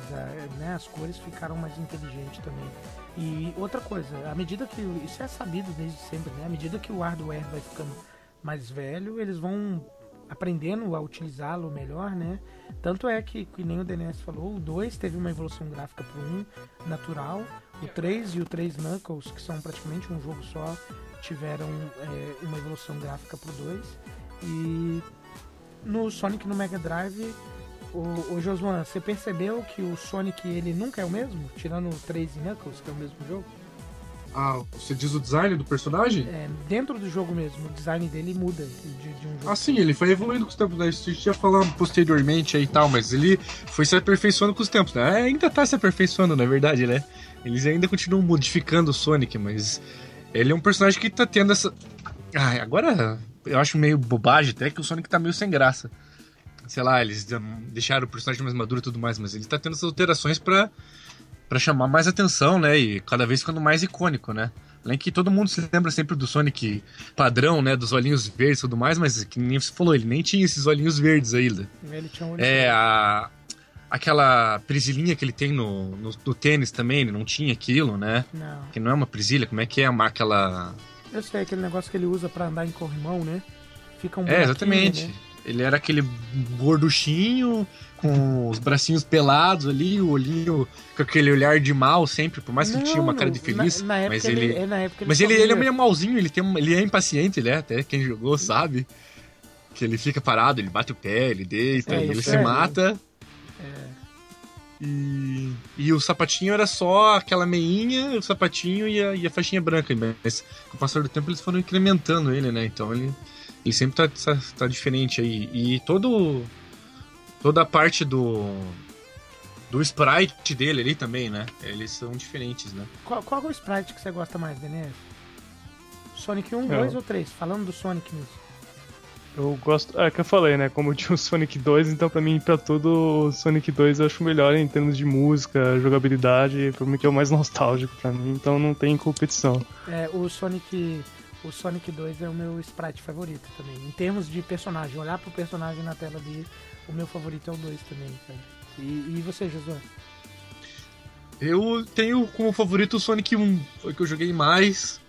né, as cores ficaram mais inteligentes também. E outra coisa, à medida que o- isso é sabido desde sempre, né? À medida que o hardware vai ficando mais velho, eles vão aprendendo a utilizá-lo melhor, né? Tanto é que, que nem o DNS falou, o 2 teve uma evolução gráfica pro 1 natural, o 3 e o 3 Knuckles, que são praticamente um jogo só, tiveram é, uma evolução gráfica pro 2. E no Sonic no Mega Drive, o, o Josuan, você percebeu que o Sonic ele nunca é o mesmo? Tirando o 3 e Knuckles, que é o mesmo jogo? Ah, você diz o design do personagem? É, dentro do jogo mesmo, o design dele muda de, de um jogo. Ah, sim, ele foi evoluindo com os tempos, né? A gente ia falar posteriormente aí e tal, mas ele foi se aperfeiçoando com os tempos, né? É, ainda tá se aperfeiçoando, na verdade, né? Eles ainda continuam modificando o Sonic, mas ele é um personagem que tá tendo essa. Ah, agora eu acho meio bobagem até que o Sonic tá meio sem graça. Sei lá, eles deixaram o personagem mais maduro e tudo mais, mas ele tá tendo essas alterações pra, pra chamar mais atenção, né? E cada vez ficando mais icônico, né? Além que todo mundo se lembra sempre do Sonic padrão, né? Dos olhinhos verdes e tudo mais, mas que nem você falou, ele nem tinha esses olhinhos verdes ainda. Ele tinha um olho É, a. Aquela prisilinha que ele tem no, no, no tênis também, ele não tinha aquilo, né? Não. Que não é uma prisilha, como é que é? Uma, aquela. Eu sei, aquele negócio que ele usa pra andar em corrimão, né? Fica um É, exatamente. né? Ele era aquele gorduchinho, com os bracinhos pelados ali, o olhinho com aquele olhar de mal sempre, por mais que ele tinha uma cara de Não, feliz. Na, na época mas ele, ele. é, na época ele Mas ele, ele é meio malzinho, ele, tem, ele é impaciente, ele é, até quem jogou sabe. Que ele fica parado, ele bate o pé, ele deita, É, ele se é. mata. E, e o sapatinho era só aquela meinha, o sapatinho e a, e a faixinha branca. Mas com o passar do tempo eles foram incrementando ele, né? Então ele, ele sempre tá, tá, tá diferente aí. E todo, toda a parte do, do sprite dele ali também, né? Eles são diferentes, né? Qual, qual é o sprite que você gosta mais, DNS? Sonic 1, É. 2 ou 3? Falando do Sonic mesmo. Eu gosto. É que eu falei, né? Como eu tinha o Sonic 2, então pra mim, pra tudo, o Sonic 2 eu acho melhor em termos de música, jogabilidade, pra mim que é o mais [laughs] nostálgico pra mim, então não tem competição. É, o Sonic. O Sonic 2 é o meu sprite favorito também. Em termos de personagem, olhar pro personagem na tela dele, o meu favorito é o 2 também, cara. E, e você, Josué? Eu tenho como favorito o Sonic 1, foi o que eu joguei mais.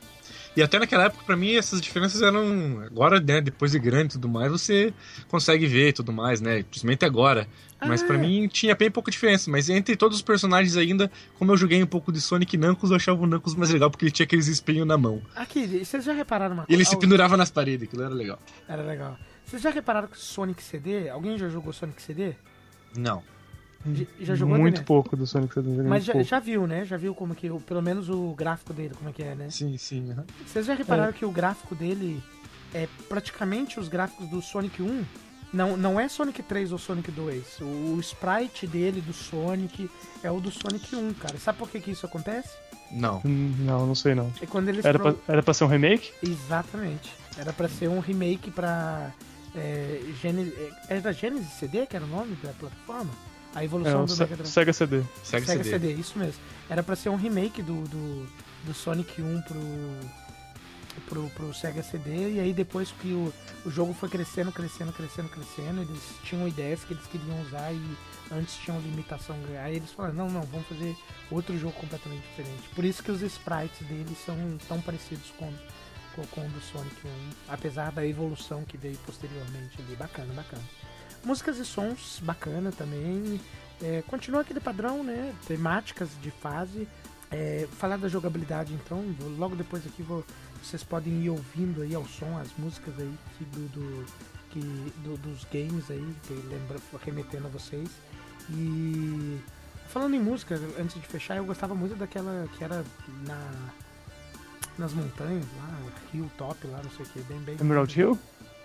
E até naquela época, pra mim, essas diferenças eram. Agora, né, depois de grande e tudo mais, você consegue ver e tudo mais, né? Principalmente agora. Mas Ah, pra é. mim tinha bem pouca diferença. Mas entre todos os personagens ainda, como eu joguei um pouco de Sonic e Knuckles, eu achava o Knuckles mais legal porque ele tinha aqueles espinhos na mão. Aqui, vocês já repararam uma E ele coisa? se pendurava nas paredes, aquilo era legal. Era legal. Vocês já repararam que Sonic CD? Alguém já jogou Sonic CD? Não. Já jogou Muito pouco do Sonic 2. Mas já, pouco. já viu, né? Já viu como que, pelo menos o gráfico dele, como é que é, né? Sim, sim. Vocês já repararam que o gráfico dele é praticamente os gráficos do Sonic 1? Não, não é Sonic 3 ou Sonic 2. O, o sprite dele do Sonic é o do Sonic 1, cara. Sabe por que, que isso acontece? Não. Hum, Não, não sei não. É quando eles. Era pro- pra, era pra ser um remake? Exatamente. Era pra ser um remake pra. É, Gene... é, Era Genesis CD, que era o nome da plataforma? A É evolução o do Se- Mega Drive. Sega CD. Segue Sega CD. CD, isso mesmo. Era pra ser um remake do, do, do Sonic 1 pro, pro, pro Sega CD, e aí depois que o, o jogo foi crescendo, crescendo, crescendo, crescendo, eles tinham ideias que eles queriam usar e antes tinham limitação. Aí eles falaram, não, não, vamos fazer outro jogo completamente diferente. Por isso que os sprites deles são tão parecidos com, com, com o do Sonic 1, apesar da evolução que veio posteriormente ali. Bacana, bacana. Músicas e sons, bacana também. É, continua aquele padrão, né? Temáticas de fase. É, falar da jogabilidade, então, vou- logo depois aqui vou, vocês podem ir ouvindo aí ao som as músicas aí que, do, do- Sonic do- dos games aí, lembra, remetendo a vocês. E falando em música, antes de fechar, eu gostava muito daquela que era na nas montanhas lá, Hilltop lá, não sei o que, bem bem. Emerald Hill?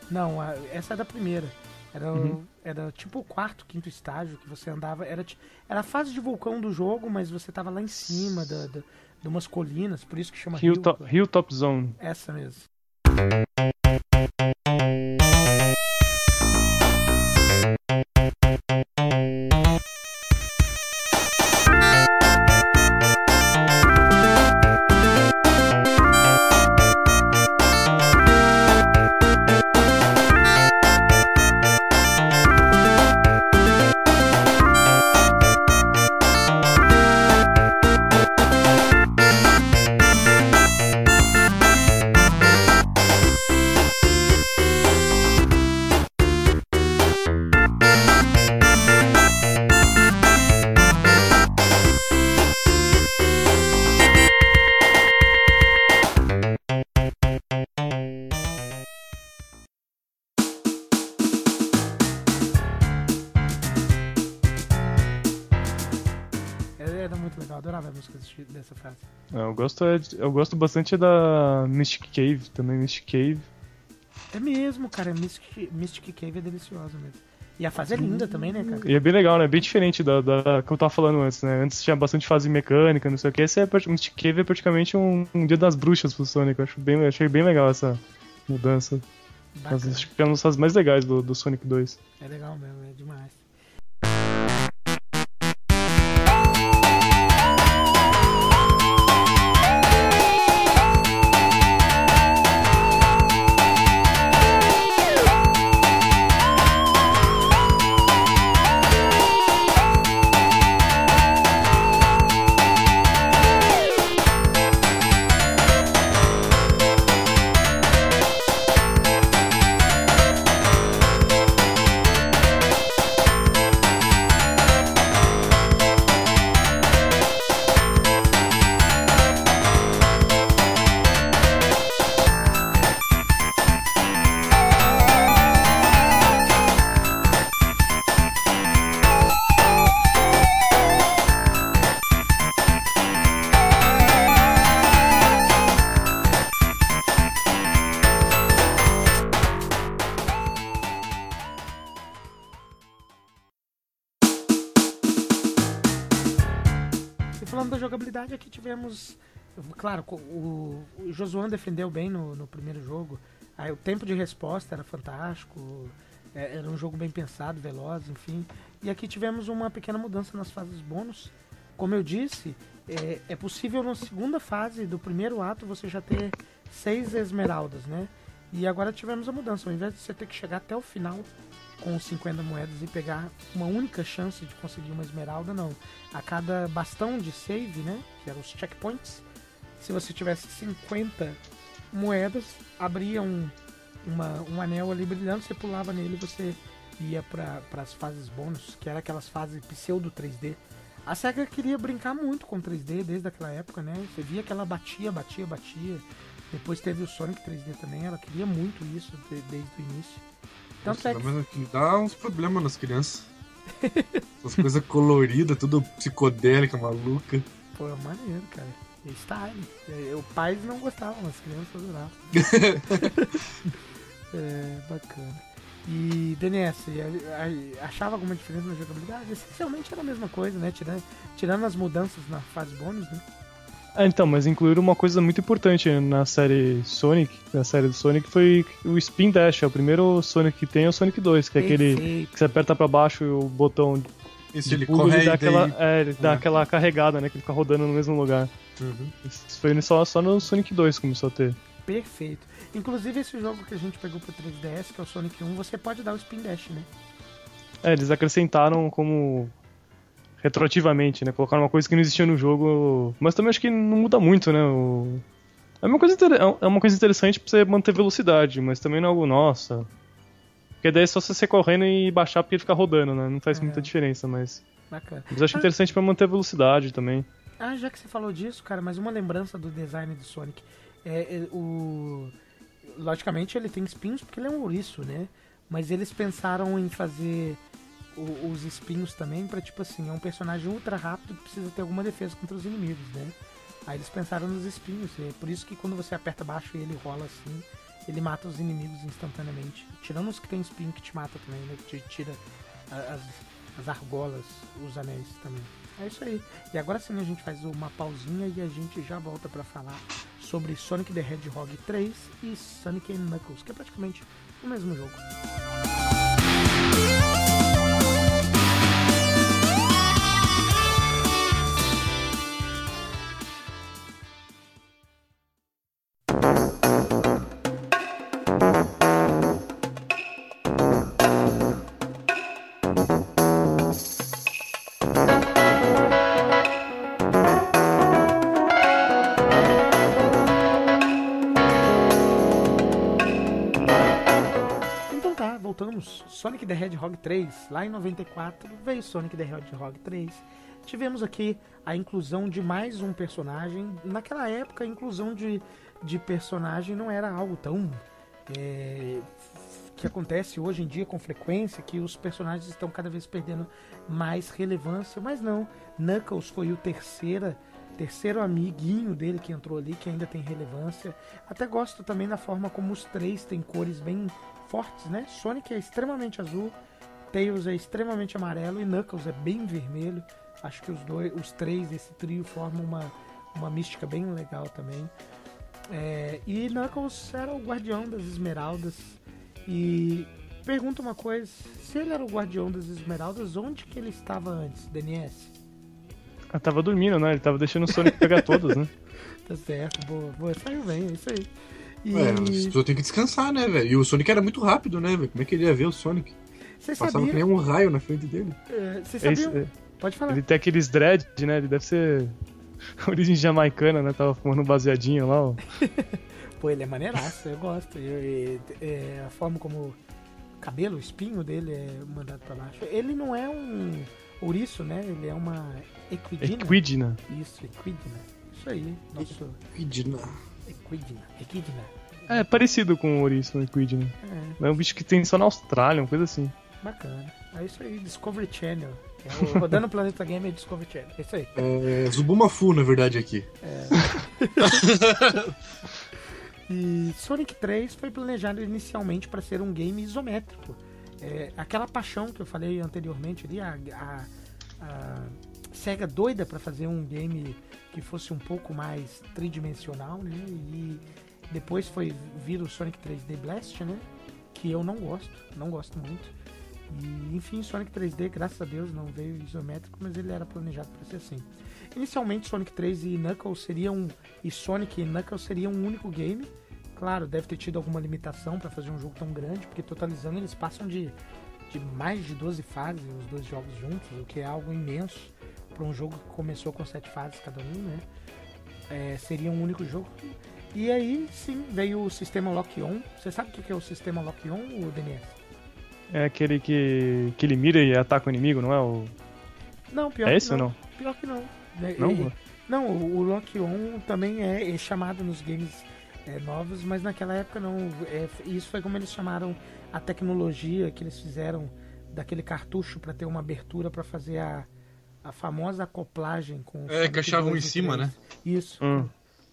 Não, a- essa é da primeira. Era, Uhum. era tipo o quarto, quinto estágio que você andava. Era, era a fase de vulcão do jogo, mas você tava lá em cima da, da- de umas colinas, por isso que chama Hill. Hilltop, Hilltop Zone. Essa mesmo. Gosto, é eu gosto bastante da Mystic Cave também, Mystic Cave. É mesmo, cara, Mystic, Mystic Cave é deliciosa mesmo. E a fase é linda também, né, cara? E é bem legal, né? Bem diferente da, da que eu tava falando antes, né? Antes tinha bastante fase mecânica, não sei o que. Esse é, Mystic Cave é praticamente um, um dia das bruxas pro Sonic. Eu acho bem, achei bem legal essa mudança. Mas acho que é uma das fases mais legais do, do Sonic 2. É legal mesmo, é demais. Claro, o, o Josuan defendeu bem no, no primeiro jogo. Aí o tempo de resposta era fantástico. é, Era um jogo bem pensado, veloz, enfim. E aqui tivemos uma pequena mudança nas fases bônus. Como eu disse, é, é possível na segunda fase do primeiro ato você já ter seis esmeraldas, né? E agora tivemos a mudança. Ao invés de você ter que chegar até o final com 50 moedas e pegar uma única chance de conseguir uma esmeralda, não. A cada bastão de save, né? Que eram os checkpoints, se você tivesse 50 moedas, abria um, uma- um anel ali brilhando, você pulava nele e você ia para as fases bônus, que era aquelas fases pseudo 3D. A SEGA queria brincar muito com 3D desde aquela época, né? Você via que ela batia, batia, batia. Depois teve o Sonic 3D também, ela queria muito isso de- desde o início. Tanto Nossa, é que que dá uns problemas nas crianças. Essas coisas coloridas, tudo psicodélica, maluca. Pô, é maneiro, cara. Style. É, o pais não gostavam, as crianças adoravam. [laughs] é, bacana. E, DNS, achava alguma diferença na jogabilidade? Essencialmente era a mesma coisa, né? Tirando, tirando as mudanças na fase bônus, né? Ah, então, mas incluíram uma coisa muito importante na série Sonic, na série do Sonic, foi o Spin Dash. É o primeiro Sonic que tem, é o Sonic 2, que é aquele que você aperta pra baixo e o botão De ele corre ele dá aquela, daí... é, ele dá É. aquela carregada, né? Que ele fica rodando no mesmo lugar. Uhum. Isso foi só, só no Sonic 2 que começou a ter. Perfeito. Inclusive esse jogo que a gente pegou pro 3DS, que é o Sonic 1, você pode dar o Spin Dash, né? É, eles acrescentaram como retroativamente, né? Colocaram uma coisa que não existia no jogo, mas também acho que não muda muito, né? O... É uma coisa inter- é uma coisa interessante pra você manter velocidade, mas também não é algo nossa. Porque daí é só você sair correndo e baixar porque ele fica rodando, né? Não faz É. muita diferença, mas Bacana. mas acho interessante pra manter a velocidade também. Ah, já que você falou disso, cara, mas uma lembrança do design do Sonic. É, é, o... Logicamente ele tem espinhos porque ele é um ouriço, né? Mas eles pensaram em fazer o- os espinhos também pra, tipo assim, é um personagem ultra rápido que precisa ter alguma defesa contra os inimigos, né? Aí eles pensaram nos espinhos, é por isso que quando você aperta baixo e ele rola assim, ele mata os inimigos instantaneamente. Tirando os que tem espinho que te mata também, né? Te tira as, as argolas, os anéis também. É isso aí. E agora sim a gente faz uma pausinha e a gente já volta pra falar sobre Sonic the Hedgehog 3 e Sonic Knuckles, que é praticamente o mesmo jogo. Sonic the Hedgehog 3. Lá em 94 veio Sonic the Hedgehog 3. Tivemos aqui a inclusão de mais um personagem. Naquela época, a inclusão de, de personagem não era algo tão. é, que acontece hoje em dia com frequência, que os personagens estão cada vez perdendo mais relevância, mas não. Knuckles foi o terceira, terceiro amiguinho dele que entrou ali, que ainda tem relevância. Até gosto também da forma como os três têm cores bem fortes, né? Sonic é extremamente azul, Tails é extremamente amarelo e Knuckles é bem vermelho. Acho que os dois, os três, esse trio formam uma, uma mística bem legal também. É, e Knuckles era o guardião das esmeraldas. E pergunta uma coisa, se ele era o guardião das esmeraldas, onde que ele estava antes, DNS? Ah, tava dormindo, né? Ele tava deixando o Sonic pegar [laughs] todas, né? Tá certo, boa, boa, saiu bem, é isso aí. E É, as pessoas têm que descansar, né, velho? E o Sonic era muito rápido, né, velho? Como é que ele ia ver o Sonic? vocês Passava que nem um raio na frente dele. é, Vocês É sabiam? é. Pode falar. Ele tem aqueles dread, né? Ele deve ser [laughs] origem jamaicana, né? Tava fumando um baseadinho lá, ó. [laughs] Pô, ele é maneiraço, eu gosto. Eu- eu- é, a forma como o cabelo, o espinho dele é mandado pra baixo. Ele não é um ouriço, né? Ele é uma equidina. Equidna. Isso, equidna. Isso aí, nosso Equidna. Equidna. Equidna. É parecido com o ouriço, Equidna. É, É um bicho que tem só na Austrália, uma coisa assim. bacana. É isso aí, Discovery Channel. É o [laughs] Rodando o Planeta Game é Discovery Channel. É isso aí. É, Zubumafu, na verdade, aqui. E Sonic 3 foi planejado inicialmente para ser um game isométrico. É, aquela paixão que eu falei anteriormente ali, a, a, a SEGA doida para fazer um game que fosse um pouco mais tridimensional, né? E depois foi vir o Sonic 3D Blast, né? Que eu não gosto, não gosto muito. E, enfim, Sonic 3D, graças a Deus, não veio isométrico, mas ele era planejado para ser assim. Inicialmente, Sonic 3 e Knuckles seriam e Sonic e Knuckles seriam um único game. Claro, deve ter tido alguma limitação para fazer um jogo tão grande, porque totalizando eles passam de, de mais de 12 fases, os dois jogos juntos, o que é algo imenso para um jogo que começou com 7 fases cada um, né? É, seria um único jogo. E aí, sim, veio o sistema Lock-On. Você sabe o que é o sistema Lock-On, o DNS? É aquele que, que ele mira e ataca o inimigo, não é? O... Não, pior É que esse não. ou não? Pior que não. É, Não? é- não, o o Lock-On também é, é chamado nos games é, novos, mas naquela época não. É, isso foi como eles chamaram a tecnologia que eles fizeram daquele cartucho para ter uma abertura para fazer a, a famosa acoplagem com. o É, encaixava um 2 em cima, 3. né? Isso. Hum.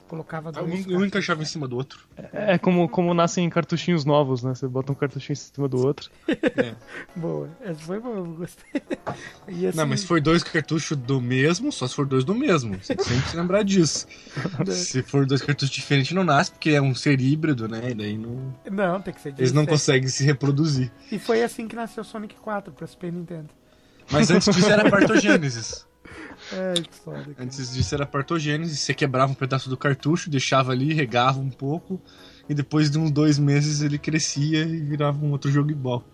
Colocava dois. um encaixava em cima do outro. É como, como nascem cartuchinhos novos, né? Você bota um cartuchinho em cima do outro. [laughs] Boa. Essa foi boa, eu gostei. [laughs] E assim, Não, mas se for dois cartuchos do mesmo, só se for dois do mesmo. Você tem que sempre se lembrar disso. [laughs] se for dois cartuchos diferentes, não nasce, porque é um ser híbrido, né? E daí não... Não, tem que ser eles não 17. conseguem se reproduzir. E foi assim que nasceu Sonic 4 pra Super Nintendo. Mas antes disso era partogênesis. Ai, [laughs] que foda. cara. Antes disso era partogênese, você quebrava um pedaço do cartucho, deixava ali, regava um pouco, e depois de uns dois meses ele crescia e virava um outro jogo igual.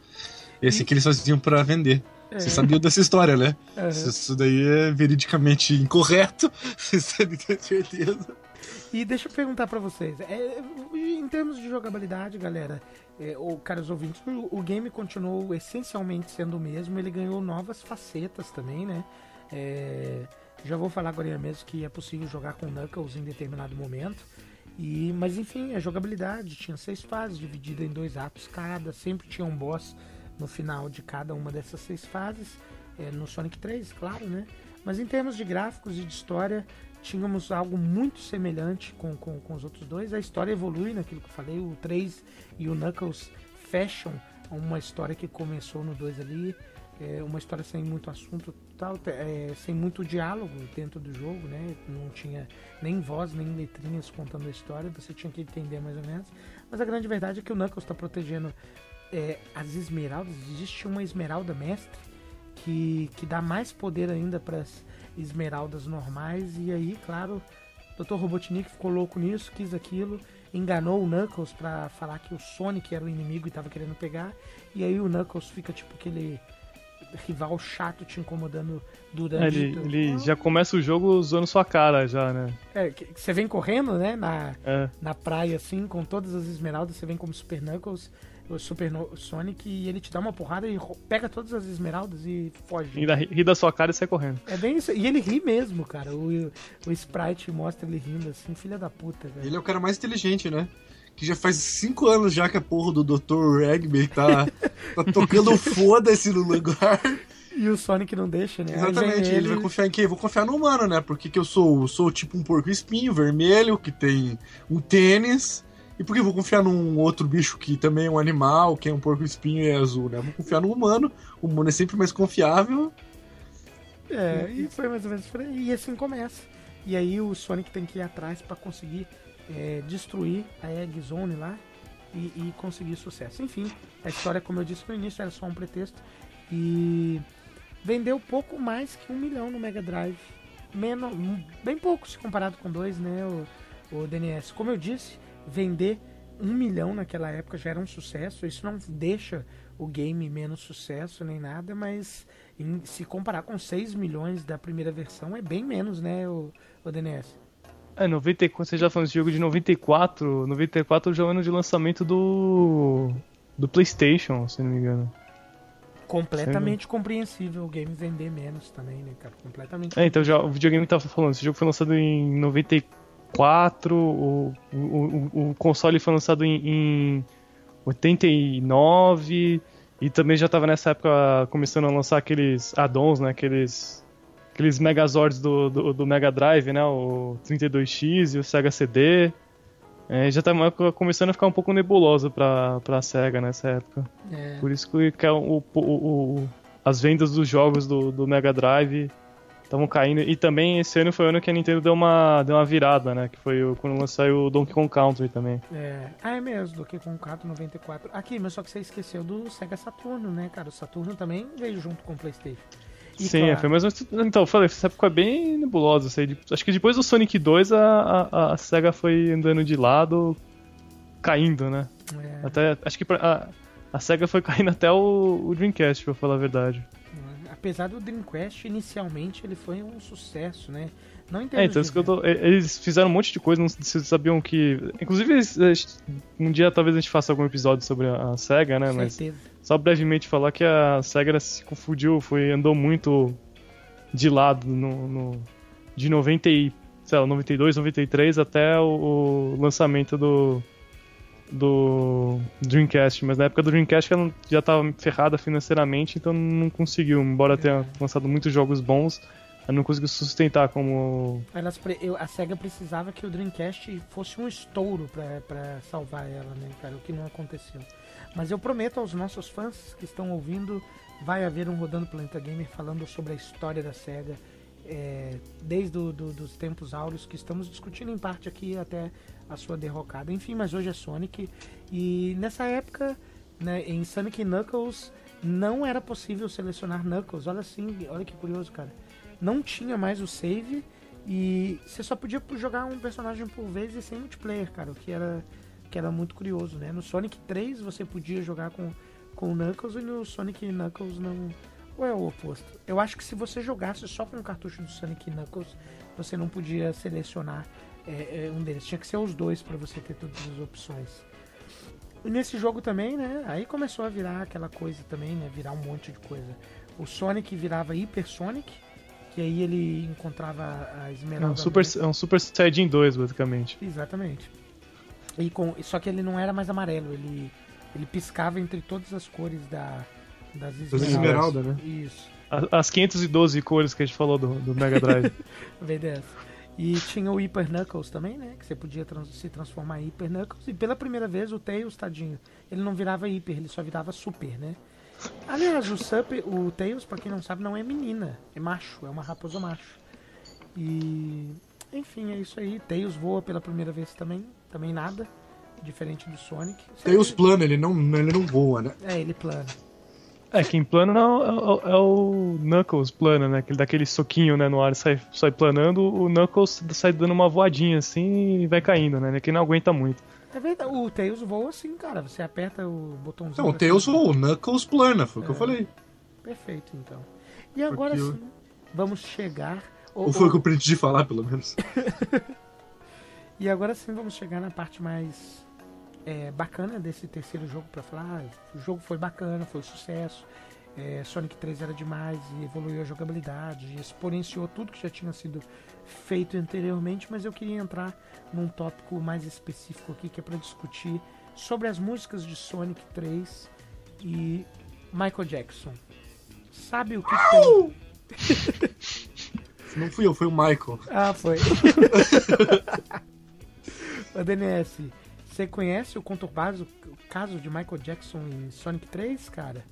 E assim que eles faziam pra vender. Você sabia dessa história, né? Aham. Isso, daí é veridicamente incorreto, [laughs] vocês ter certeza. E deixa eu perguntar pra vocês, é, em termos de jogabilidade, galera, é, ou caros ouvintes, o, o game continuou essencialmente sendo o mesmo, ele ganhou novas facetas também, né? É, já vou falar agora mesmo que é possível jogar com Knuckles em determinado momento. E, mas enfim, a jogabilidade tinha seis fases, dividida em dois atos cada, sempre tinha um boss no final de cada uma dessas seis fases, é, no Sonic 3, claro, né? Mas em termos de gráficos e de história, tínhamos algo muito semelhante com, com, com os outros dois. A história evolui naquilo que eu falei, o 3 e o Knuckles fecham uma história que começou no 2 ali, é uma história sem muito assunto, tal, é, sem muito diálogo dentro do jogo, né? Não tinha nem voz, nem letrinhas contando a história, você tinha que entender mais ou menos. Mas a grande verdade é que o Knuckles está protegendo é, as esmeraldas. Existe uma esmeralda mestre que, que dá mais poder ainda para as esmeraldas normais. E aí, claro, o Dr. Robotnik ficou louco nisso, quis aquilo, enganou o Knuckles para falar que o Sonic era o inimigo e estava querendo pegar. E aí o Knuckles fica tipo aquele rival chato te incomodando durante. É, ele, ele já começa o jogo usando sua cara, já, né? É, você vem correndo, né? Na, é. na praia, assim, com todas as esmeraldas, você vem como Super Knuckles, o Super Sonic, e ele te dá uma porrada e pega todas as esmeraldas e foge. E da, ri da sua cara e sai correndo. É bem isso. E ele ri mesmo, cara. O, o Sprite mostra ele rindo, assim, filha da puta, velho. Ele é o cara mais inteligente, né? que já faz cinco anos já que a porra do Dr. Regby tá, tá tocando [laughs] foda-se no lugar. E o Sonic não deixa, né? Exatamente, ele... ele... vai confiar em quem? Vou confiar no humano, né? Porque que eu sou, sou tipo um porco espinho vermelho, que tem um tênis. E por que vou confiar num outro bicho que também é um animal, que é um porco espinho e é azul, né? Vou confiar no humano, o humano é sempre mais confiável. É, e foi mais ou menos por aí. E assim começa. E aí o Sonic tem que ir atrás para conseguir é, destruir a Egg Zone lá e, e, conseguir sucesso. Enfim, a história, como eu disse no início, era só um pretexto e vendeu pouco mais que um milhão no Mega Drive. Menos, bem pouco se comparado com dois, né, o, o DNS. Como eu disse, vender um milhão naquela época já era um sucesso. Isso não deixa o game menos sucesso nem nada, mas em, se comparar com 6 milhões da primeira versão é bem menos, né, o, o DNS. É, 94, você já falou desse jogo de 94. 94 é o ano de lançamento do. do PlayStation, se não me engano. Completamente compreensível o game vender menos também, né, cara? Completamente. É, então já, o videogame que tava falando, esse jogo foi lançado em 94, o, o, o, o console foi lançado em, em 89, e também já tava nessa época começando a lançar aqueles add-ons, né? Aqueles aqueles Megazords do, do, do, Mega Drive, né? O 32X e o Sega CD. É, já tá começando a ficar um pouco nebulosa pra, pra SEGA nessa época. É. Por isso que, que é o, o, o, as vendas dos jogos do, do Mega Drive estavam caindo. E também esse ano foi o ano que a Nintendo deu uma, deu uma virada, né? Que foi quando lançou o Donkey Kong Country também. É, ah, é mesmo, Donkey Kong Country 94. Aqui, mas só que você esqueceu do Sega Saturno, né, cara? O Saturno também veio junto com o PlayStation. E Sim, claro. foi mais Então, eu falei, essa época é bem nebulosa. Assim, acho que depois do Sonic 2 a, a, a SEGA foi andando de lado, caindo, né? É. Até, acho que a, a SEGA foi [laughs] caindo até o, o Dreamcast, pra falar a verdade. Apesar do Dreamcast, inicialmente ele foi um sucesso, né? Não entendo. É, então isso que eu tô, eles fizeram um monte de coisa, não sabiam que. Inclusive, um dia talvez a gente faça algum episódio sobre a, SEGA, né? Mas só brevemente falar que a SEGA se confundiu, foi, andou muito de lado no, no de 90 e, sei lá, 92, 93 até o, o lançamento do, do Dreamcast, mas na época do Dreamcast ela já estava ferrada financeiramente, então não conseguiu, embora tenha é. lançado muitos jogos bons, ela não conseguiu sustentar como. Elas, eu, a SEGA precisava que o Dreamcast fosse um estouro para salvar ela, né, cara? O que não aconteceu. Mas eu prometo aos nossos fãs que estão ouvindo, vai haver um Rodando Planeta Gamer falando sobre a história da SEGA, é, desde do, do, dos tempos áureos, que estamos discutindo em parte aqui até a sua derrocada. Enfim, mas hoje é Sonic. E nessa época, né, em Sonic Knuckles, não era possível selecionar Knuckles. Olha assim, olha que curioso, cara não tinha mais o save e você só podia jogar um personagem por vez e sem multiplayer, cara, o que era, que era muito curioso, né? No Sonic 3 você podia jogar com, com Knuckles e no Sonic Knuckles não. Ou é o oposto? Eu acho que se você jogasse só com o cartucho do Sonic Knuckles, você não podia selecionar é, é, um deles. Tinha que ser os dois para você ter todas as opções. E nesse jogo também, né? Aí começou a virar aquela coisa também, né? Virar um monte de coisa. O Sonic virava Hyper Sonic, que aí ele encontrava a Esmeralda. É um Super, é um super Saiyajin 2, basicamente. Exatamente. E com, só que ele não era mais amarelo, ele, ele piscava entre todas as cores da, das esmeraldas. Esmeralda, né? Isso, As 512 cores que a gente falou do, do Mega Drive. [laughs] veio dessa. E tinha o Hyper Knuckles também, né? Que você podia trans- se transformar em Hyper Knuckles. E pela primeira vez o Tails, tadinho, ele não virava Hyper, ele só virava Super, né? Aliás, o, super, o Tails, pra quem não sabe, não é menina, é macho, é uma raposa macho. E. Enfim, é isso aí. Tails voa pela primeira vez também, também nada. Diferente do Sonic. Tem os planos, ele não, ele não voa, né? É, ele plana. É, quem plana não é, o- é o Knuckles plana, né? Aquele daquele soquinho né, no ar sai, sai planando, o Knuckles sai dando uma voadinha assim e vai caindo, né? Quem não aguenta muito. É verdade, o Tails voa assim, cara. Você aperta o botãozinho. Não, o Tails voa, o Knuckles plana, foi o que eu falei. Perfeito, então. E agora Porque sim, vamos chegar. Ou foi o que eu pretendia falar, pelo menos. [laughs] E agora sim vamos chegar na parte mais é, bacana desse terceiro jogo pra falar. Ah, o jogo foi bacana, foi um sucesso. é, Sonic 3 era demais e evoluiu a jogabilidade, e exponenciou tudo que já tinha sido feito anteriormente, mas eu queria entrar num tópico mais específico aqui que é para discutir sobre as músicas de Sonic 3 e Michael Jackson. Sabe o que, tem? [laughs] Não fui eu, foi o Michael. Ah, foi. [laughs] Ô, DNS, você conhece o conturbado caso de Michael Jackson em Sonic 3, cara?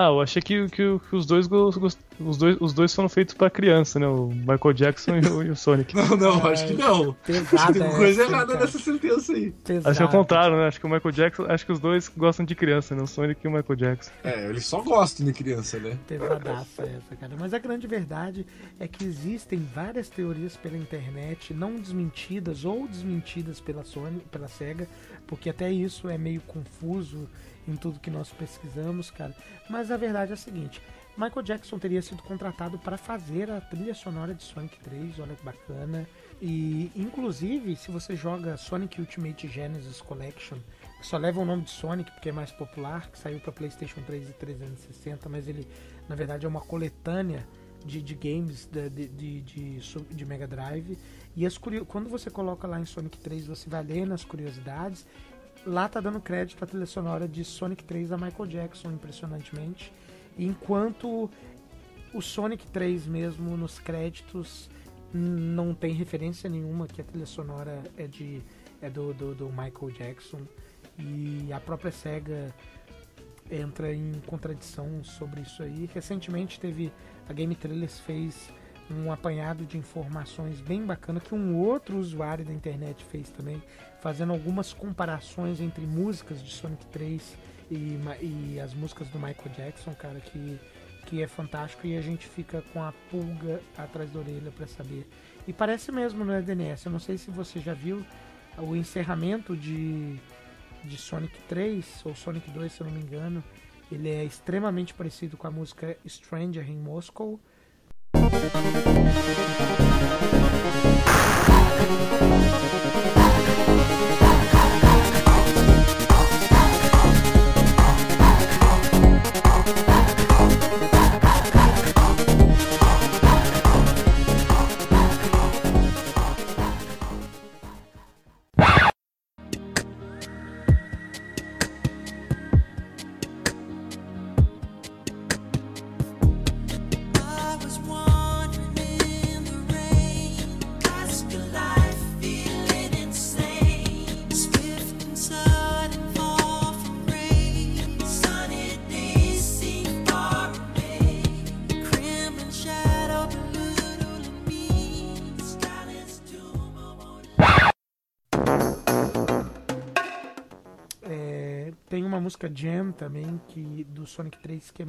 Ah, eu achei que, que, que os, dois, os, dois, os dois foram feitos pra criança, né? O Michael Jackson e o, e o Sonic. [laughs] Não, não, acho que não. Pesada Tem coisa essa, errada cara. nessa sentença aí. Pesada. Acho que é o contrário, né? Acho que o Michael Jackson. Acho que os dois gostam de criança, né? O Sonic e o Michael Jackson. É, eles só gostam de criança, né? Pesadaça essa, cara. Mas a grande verdade é que existem várias teorias pela internet, não desmentidas ou desmentidas pela Sony, pela SEGA, porque até isso é meio confuso em tudo que nós pesquisamos, cara. Mas a verdade é a seguinte: Michael Jackson teria sido contratado para fazer a trilha sonora de Sonic 3, olha que bacana. E inclusive, se você joga Sonic Ultimate Genesis Collection, que só leva o nome de Sonic porque é mais popular, que saiu para PlayStation 3 e 360, mas ele na verdade é uma coletânea de, de games de, de, de, de Mega Drive. E as quando você coloca lá em Sonic 3, você vai ler nas curiosidades. Lá tá dando crédito à trilha sonora de Sonic 3 da Michael Jackson, impressionantemente. Enquanto o Sonic 3 mesmo nos créditos não tem referência nenhuma que a trilha sonora é de é do, do, do Michael Jackson e a própria Sega entra em contradição sobre isso aí. Recentemente teve a Game Trailers fez um apanhado de informações bem bacana que um outro usuário da internet fez também, fazendo algumas comparações entre músicas de Sonic 3 e, e as músicas do Michael Jackson, cara, que, que é fantástico e a gente fica com a pulga atrás da orelha para saber. E parece mesmo no DNS. Eu não sei se você já viu o encerramento de, de Sonic 3 ou Sonic 2, se eu não me engano. Ele é extremamente parecido com a música Stranger in Moscow. Thank you. Música Jam também que do Sonic 3 que é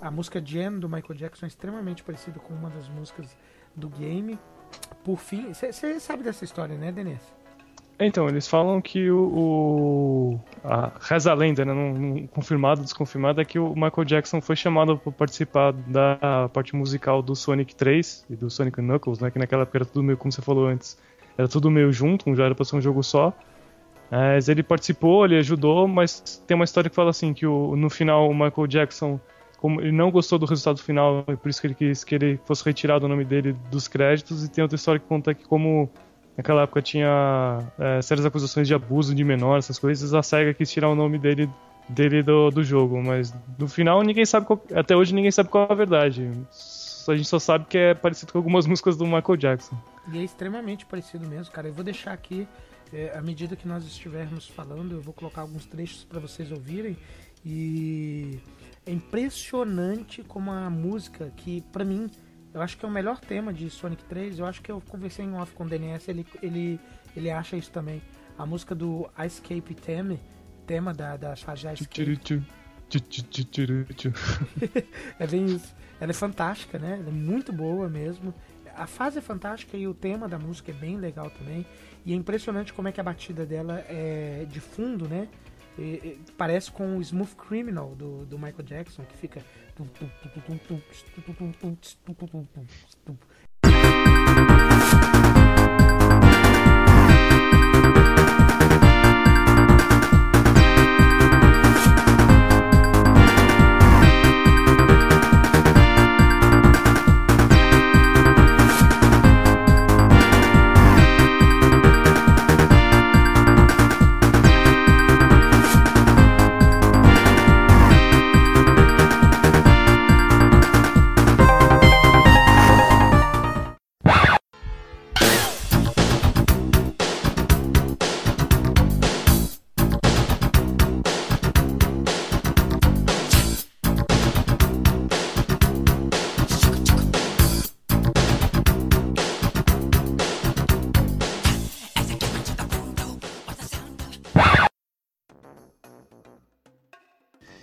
a música Jam do Michael Jackson é extremamente parecida com uma das músicas do game. Por fim, você sabe dessa história, né, Denise? Então, eles falam que o. o a, reza a lenda, né? Não, não, confirmado desconfirmado, é que o Michael Jackson foi chamado para participar da parte musical do Sonic 3 e do Sonic Knuckles, né? Que naquela época era tudo meio, como você falou antes, era tudo meio junto, já era pra ser um jogo só. Mas ele participou, ele ajudou, mas tem uma história que fala assim: que o, no final o Michael Jackson como ele não gostou do resultado final, e por isso que ele quis que ele fosse retirado o nome dele dos créditos. E tem outra história que conta que como naquela época tinha é, sérias acusações de abuso de menor, essas coisas, a SEGA quis tirar o nome dele dele do, do jogo, mas no final ninguém sabe qual, até hoje ninguém sabe qual é a verdade. A gente só sabe que é parecido com algumas [laughs] músicas do Michael Jackson. E é extremamente parecido mesmo, cara. Eu vou deixar aqui, é, à medida que nós estivermos falando, eu vou colocar alguns trechos para vocês ouvirem. E é impressionante como a música, que pra mim, eu acho que é o melhor tema de Sonic 3. Eu acho que eu conversei em off com o DNS, ele, ele, ele acha isso também. A música do Escape Theme, tema da, da da Escape. [laughs] É bem isso. Ela é fantástica, né? Ela é muito boa mesmo. A fase é fantástica e o tema da música é bem legal também. E é impressionante como é que a batida dela é de fundo, né? E- e parece com o Smooth Criminal do, do Michael Jackson, que fica.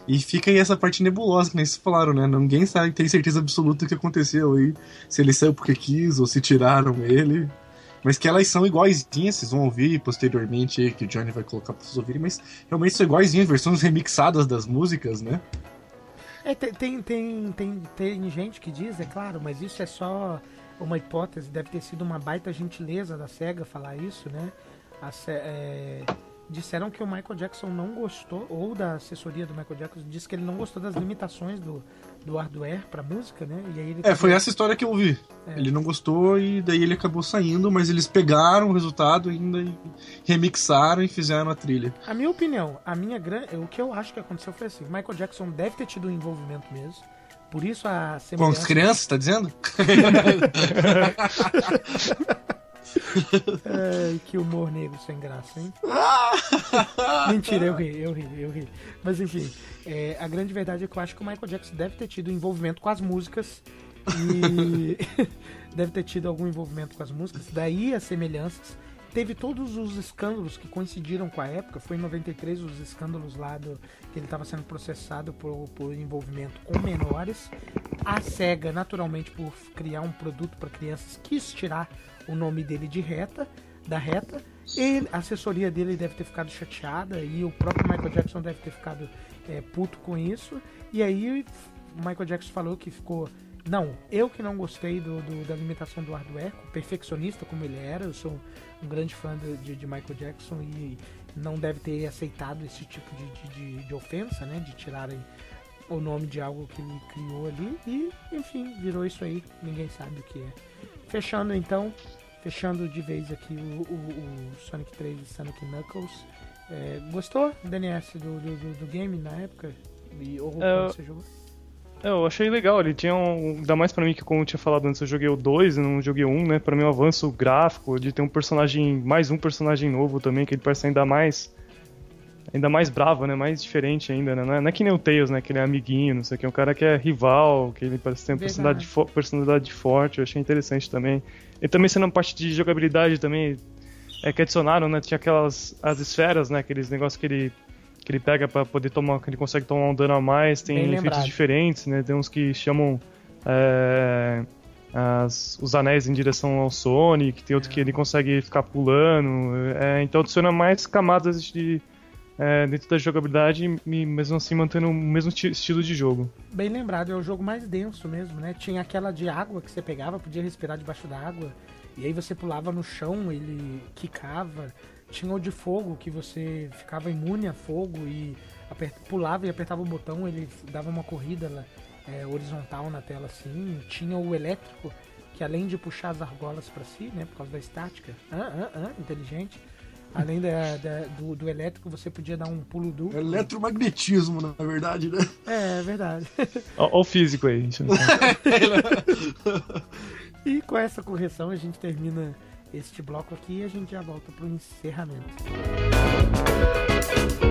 E fica aí essa parte nebulosa, que nem vocês falaram, né? Ninguém sabe, tem certeza absoluta do que aconteceu aí. Se ele saiu porque quis ou se tiraram ele. Mas que elas são iguaizinhas, vocês vão ouvir posteriormente aí, que o Johnny vai colocar pra vocês ouvirem, mas realmente são iguaizinhas, versões remixadas das músicas, né? É, tem, tem, tem, tem, gente que diz, é claro, mas isso é só uma hipótese, deve ter sido uma baita gentileza da SEGA falar isso, né? A é, disseram que o Michael Jackson não gostou, ou da assessoria do Michael Jackson, disse que ele não gostou das limitações do, do hardware pra música, né? E aí ele É, foi essa história que eu ouvi. É. Ele não gostou e daí ele acabou saindo, mas eles pegaram o resultado ainda e remixaram e fizeram a trilha. A minha opinião, a minha gran... o que eu acho que aconteceu foi assim: o Michael Jackson deve ter tido um envolvimento mesmo. Por isso a Com as semelhança. crianças, tá dizendo? [laughs] [laughs] Ai, que humor negro sem graça, hein? Mentira, eu ri, eu ri, eu ri. Mas enfim, é, a grande verdade é que eu acho que o Michael Jackson deve ter tido envolvimento com as músicas e [laughs] deve ter tido algum envolvimento com as músicas, daí as semelhanças. Teve todos os escândalos que coincidiram com a época, foi em 93 os escândalos lá do que ele estava sendo processado por, por envolvimento com menores. A SEGA, naturalmente, por criar um produto para crianças, quis tirar o nome dele de reta, da reta. E a assessoria dele deve ter ficado chateada e o próprio Michael Jackson deve ter ficado é, puto com isso. E aí o Michael Jackson falou que ficou. Não, eu que não gostei do, do- da limitação do hardware, perfeccionista como ele era, eu sou um grande fã de, de- Michael Jackson e não deve ter aceitado esse tipo de, de- de ofensa, né? De tirarem o nome de algo que ele criou ali e, enfim, virou isso aí, ninguém sabe o que é. Fechando então, fechando de vez aqui o, o- o Sonic 3 e Sonic Knuckles. É, gostou, DNS, do, do, do- game na época? E, ou É, você jogou? É, eu achei legal, ele tinha um. Ainda mais pra mim que, como eu tinha falado antes, eu joguei o 2 e não joguei o 1, né? Pra mim, um avanço gráfico de ter um personagem. Mais um personagem novo também, que ele parece ainda mais. Ainda mais bravo, né? Mais diferente ainda, né? Não é, não é que nem o Tails, né? Que ele é amiguinho, não sei o que. É um cara que é rival, que ele parece ter uma personalidade, fo- personalidade forte, eu achei interessante também. E também sendo uma parte de jogabilidade também. É que adicionaram, né? Tinha aquelas. As esferas, né? Aqueles negócios que ele. Que ele pega pra poder tomar. Que ele consegue tomar um dano a mais. Tem Bem efeitos lembrado. diferentes, né? Tem uns que chamam. é, as- os anéis em direção ao Sonic, tem outro que ele consegue ficar pulando. é, então adiciona mais camadas de, é, dentro da jogabilidade, e mesmo assim mantendo o mesmo esti- estilo de jogo. Bem lembrado, é o jogo mais denso mesmo, né? Tinha aquela de água que você pegava, podia respirar debaixo da água, e aí você pulava no chão, ele quicava. Tinha o de fogo, que você ficava imune a fogo e pulava e apertava o botão, ele dava uma corrida é, horizontal na tela assim. Tinha o elétrico, que além de puxar as argolas para si, né, por causa da estática, ah, ah, ah, inteligente. Além da, da- do, do elétrico, você podia dar um pulo duplo. Eletromagnetismo, na verdade, né? É, é verdade. Ó o físico aí. gente. E com essa correção a gente termina este bloco aqui e a gente já volta pro encerramento. Mas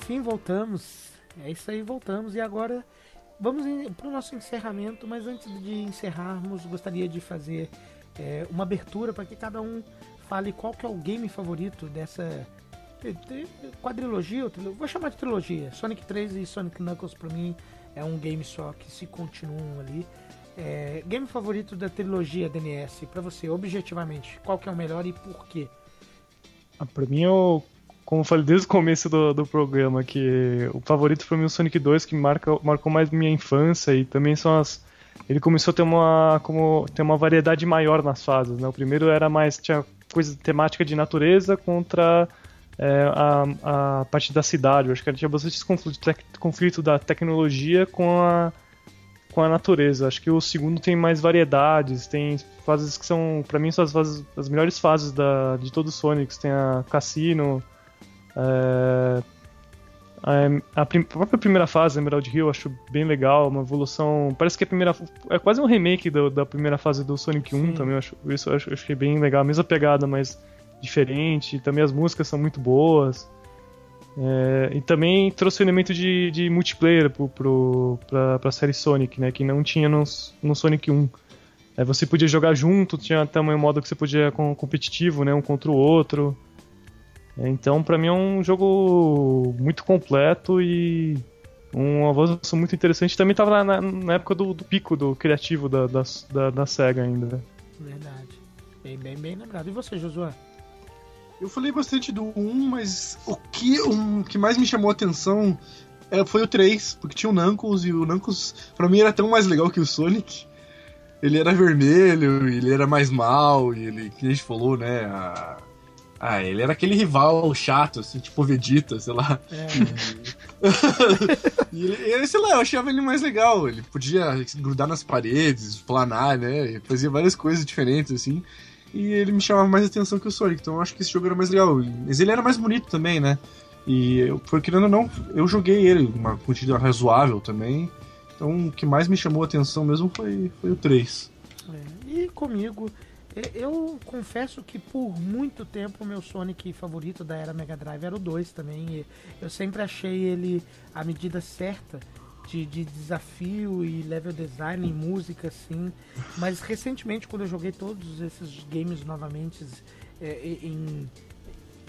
enfim, voltamos. É isso aí, voltamos. E agora vamos para o nosso encerramento. Mas antes de encerrarmos, gostaria de fazer é, uma abertura para que cada um fale qual que é o game favorito dessa quadrilogia. Vou chamar de trilogia. Sonic 3 e Sonic Knuckles para mim é um game só que se continuam ali. É, game favorito da trilogia DNS para você, objetivamente, qual que é o melhor e por quê? Ah, pra mim, eu, como eu falei desde o começo do, do programa, que o favorito pra mim o Sonic 2, que marca, marcou mais minha infância e também são as. Ele começou a ter uma, como, ter uma variedade maior nas fases. Né? O primeiro era mais. tinha coisa temática de natureza contra é, a, a parte da cidade. Eu acho que tinha bastante conflito, tec- conflito da tecnologia com a, com a natureza. Acho que o segundo tem mais variedades, tem fases que são, pra mim, são as, fases, as melhores fases da, de todos os Sonics. Tem a Cassino, é, a, a prim- a própria primeira fase, Emerald Hill, eu acho bem legal, uma evolução. Parece que a primeira. É quase um remake do- da primeira fase do Sonic 1 Sim. também. Eu acho, isso eu acho, eu achei bem legal. A mesma pegada, mas diferente. Também as músicas são muito boas. É, e também trouxe o elemento de, de multiplayer pro, pro, pra, pra série Sonic, né? Que não tinha no, no Sonic 1. É, você podia jogar junto, tinha também um modo que você podia com competitivo, né? Um contra o outro. Então, pra mim é um jogo muito completo e um avanço muito interessante. Também tava na, na- na época do, do pico do criativo da, da, da, da SEGA ainda. né? Verdade. Bem, bem, bem lembrado. E você, Josué? Eu falei bastante do 1, mas o que, o que mais me chamou a atenção é, foi o 3, porque tinha o Knuckles e o Knuckles, pra mim, era tão mais legal que o Sonic. Ele era vermelho, ele era mais mal, e ele, que a gente falou, né? a- Ah, ele era aquele rival chato, assim, tipo Vegeta, sei lá. É, [laughs] E ele, ele, sei lá, eu achava ele mais legal. Ele podia grudar nas paredes, planar, né? Fazia várias coisas diferentes, assim. E ele me chamava mais atenção que o Sonic, então eu acho que esse jogo era mais legal. Mas ele era mais bonito também, né? E eu, por querendo ou não, eu joguei ele uma quantidade razoável também. Então o que mais me chamou a atenção mesmo foi, foi o 3. é. E comigo, eu confesso que por muito tempo meu Sonic favorito da era Mega Drive era o 2 também. Eu sempre achei ele a medida certa de, de desafio e level design e música, assim. Mas recentemente, quando eu joguei todos esses games novamente é, em,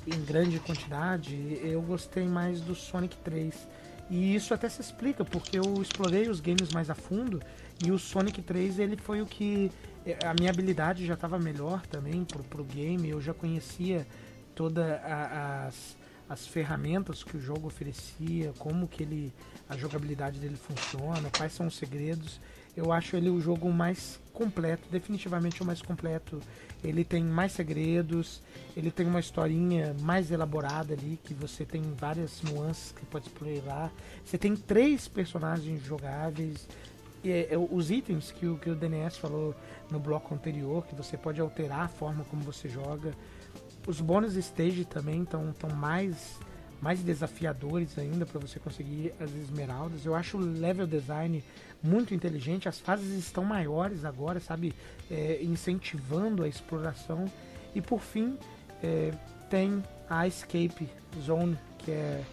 em grande quantidade, eu gostei mais do Sonic 3. E isso até se explica, porque eu explorei os games mais a fundo e o Sonic 3 ele foi o que. Eh, A minha habilidade já estava melhor também pro, pro game, eu já conhecia todas as, as ferramentas que o jogo oferecia, como que ele. a jogabilidade dele funciona, quais são os segredos. Eu acho ele o jogo mais completo, definitivamente o mais completo. Ele tem mais segredos, ele tem uma historinha mais elaborada ali, que você tem várias nuances que pode explorar. Você tem três personagens jogáveis. E, é, os itens que o, que o DNS falou no bloco anterior, que você pode alterar a forma como você joga. Os bônus stage também estão tão mais, mais desafiadores ainda para você conseguir as esmeraldas. Eu acho o level design muito inteligente. As fases estão maiores agora, sabe? É, incentivando a exploração. E por fim, é, tem a Escape Zone, que é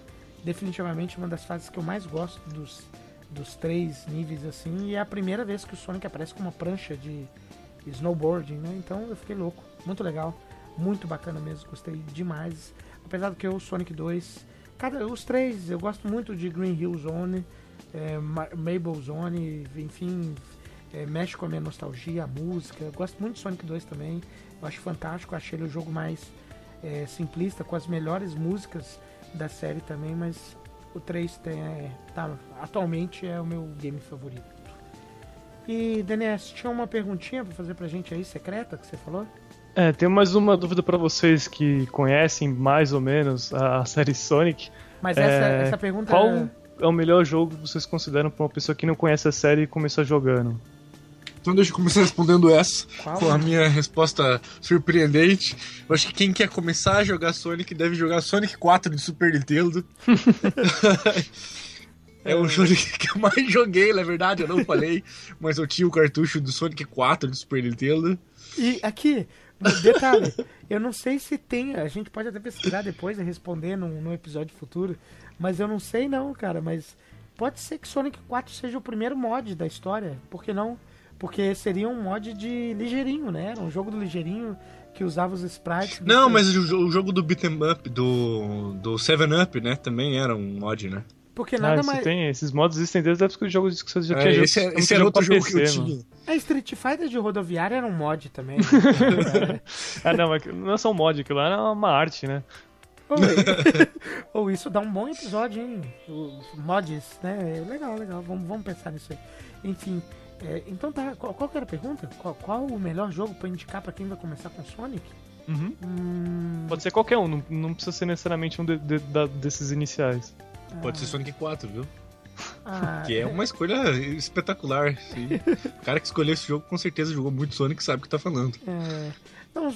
definitivamente uma das fases que eu mais gosto dos, dos três níveis assim. E é a primeira vez que o Sonic aparece com uma prancha de snowboarding, né? Então eu fiquei louco, muito legal. Muito bacana mesmo, gostei demais. Apesar do que o Sonic 2, cada, os três, eu gosto muito de Green Hill Zone, é, Ma- Maple Zone, enfim, é, mexe com a minha nostalgia, a música. Eu gosto muito de Sonic 2 também, eu acho fantástico, achei ele o jogo mais é, simplista, com as melhores músicas da série também, mas o 3 tem, é, tá, atualmente é o meu game favorito. E, DNS, tinha uma perguntinha pra fazer pra gente aí, secreta, que você falou? É, tenho mais uma dúvida pra vocês que conhecem mais ou menos a série Sonic. Mas essa, É, essa pergunta Qual é- é o melhor jogo que vocês consideram pra uma pessoa que não conhece a série e começar jogando? Então deixa eu começar respondendo essa Qual? com a minha resposta surpreendente. Eu acho que quem quer começar a jogar Sonic deve jogar Sonic 4 de Super Nintendo. [laughs] é o jogo que eu mais joguei, na verdade, eu não falei, mas eu tinha o cartucho do Sonic 4 de Super Nintendo. E aqui, detalhe, eu não sei se tem, a gente pode até pesquisar depois e responder num, num episódio futuro, mas eu não sei não, cara, mas pode ser que Sonic 4 seja o primeiro mod da história, por que não? Porque seria um mod de ligeirinho, né? Era um jogo do ligeirinho que usava os sprites. Não, mas o, o jogo do Beat'em Up, do, do 7-Up, né, também era um mod, né? Porque Ah, nada você mais... tem, esses modos existem desde a época dos jogos que você já É, tinha esse, jogo- esse era outro jogo que eu PC, mano. tinha. É, Street Fighter de rodoviária era um mod também. né? [laughs] Ah, não, mas não é só um mod, aquilo lá era uma arte, né? Ou, [laughs] ou isso dá um bom episódio, hein? Os mods, né? Legal, legal. Vamos, vamos pensar nisso aí. Enfim, é, então tá. Qual, qual que era a pergunta? Qual, qual o melhor jogo pra indicar pra quem vai começar com Sonic? Uhum. Hum, Pode ser qualquer um, não, não precisa ser necessariamente um de- de- da- desses iniciais. Pode ser Sonic 4, viu? ah, Que é uma escolha espetacular. sim. o cara que escolheu esse jogo com certeza jogou muito Sonic e sabe o que tá falando. é, não,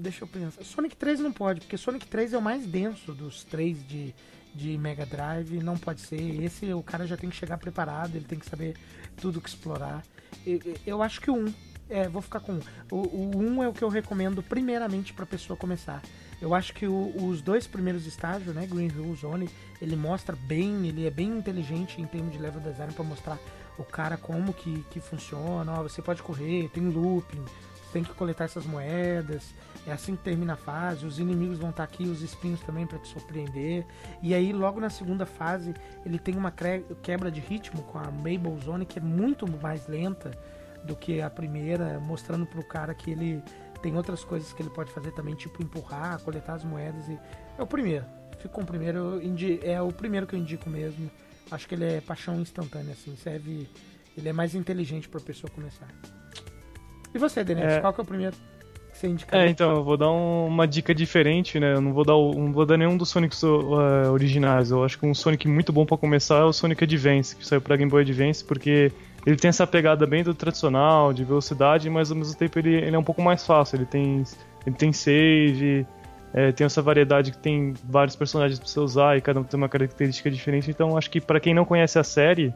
deixa eu pensar. Sonic 3 não pode, porque Sonic 3 é o mais denso dos três de, de Mega Drive. Não pode ser. Esse o cara já tem que chegar preparado, ele tem que saber tudo que explorar. Eu, acho que o 1. É, vou ficar com o, o 1 é o que eu recomendo primeiramente pra pessoa começar. Eu acho que o- os dois primeiros estágios, né, Green Hill Zone, ele mostra bem, ele é bem inteligente em termos de level design pra mostrar o cara como que, que funciona. Ó, você pode correr, tem looping, tem que coletar essas moedas. É assim que termina a fase. Os inimigos vão estar aqui, os espinhos também pra te surpreender. E aí, logo na segunda fase, ele tem uma quebra de ritmo com a Mabel Zone que é muito mais lenta do que a primeira, mostrando pro cara que ele tem outras coisas que ele pode fazer também, tipo empurrar, coletar as moedas e é o primeiro. Fico com o primeiro, é o primeiro que eu indico mesmo. Acho que ele é paixão instantânea assim, serve, ele é mais inteligente pra pessoa começar. E você, Denis, É. qual que é o primeiro que você indicaria? É, então, eu vou dar um- uma dica diferente, né? Eu não vou dar, não vou dar nenhum dos Sonics uh, originais. Eu acho que um Sonic muito bom pra começar é o Sonic Advance, que saiu pra Game Boy Advance, porque ele tem essa pegada bem do tradicional, de velocidade, mas ao mesmo tempo ele, ele é um pouco mais fácil. Ele tem, ele tem save, é, tem essa variedade que tem vários personagens pra você usar e cada um tem uma característica diferente. Então, acho que pra quem não conhece a série,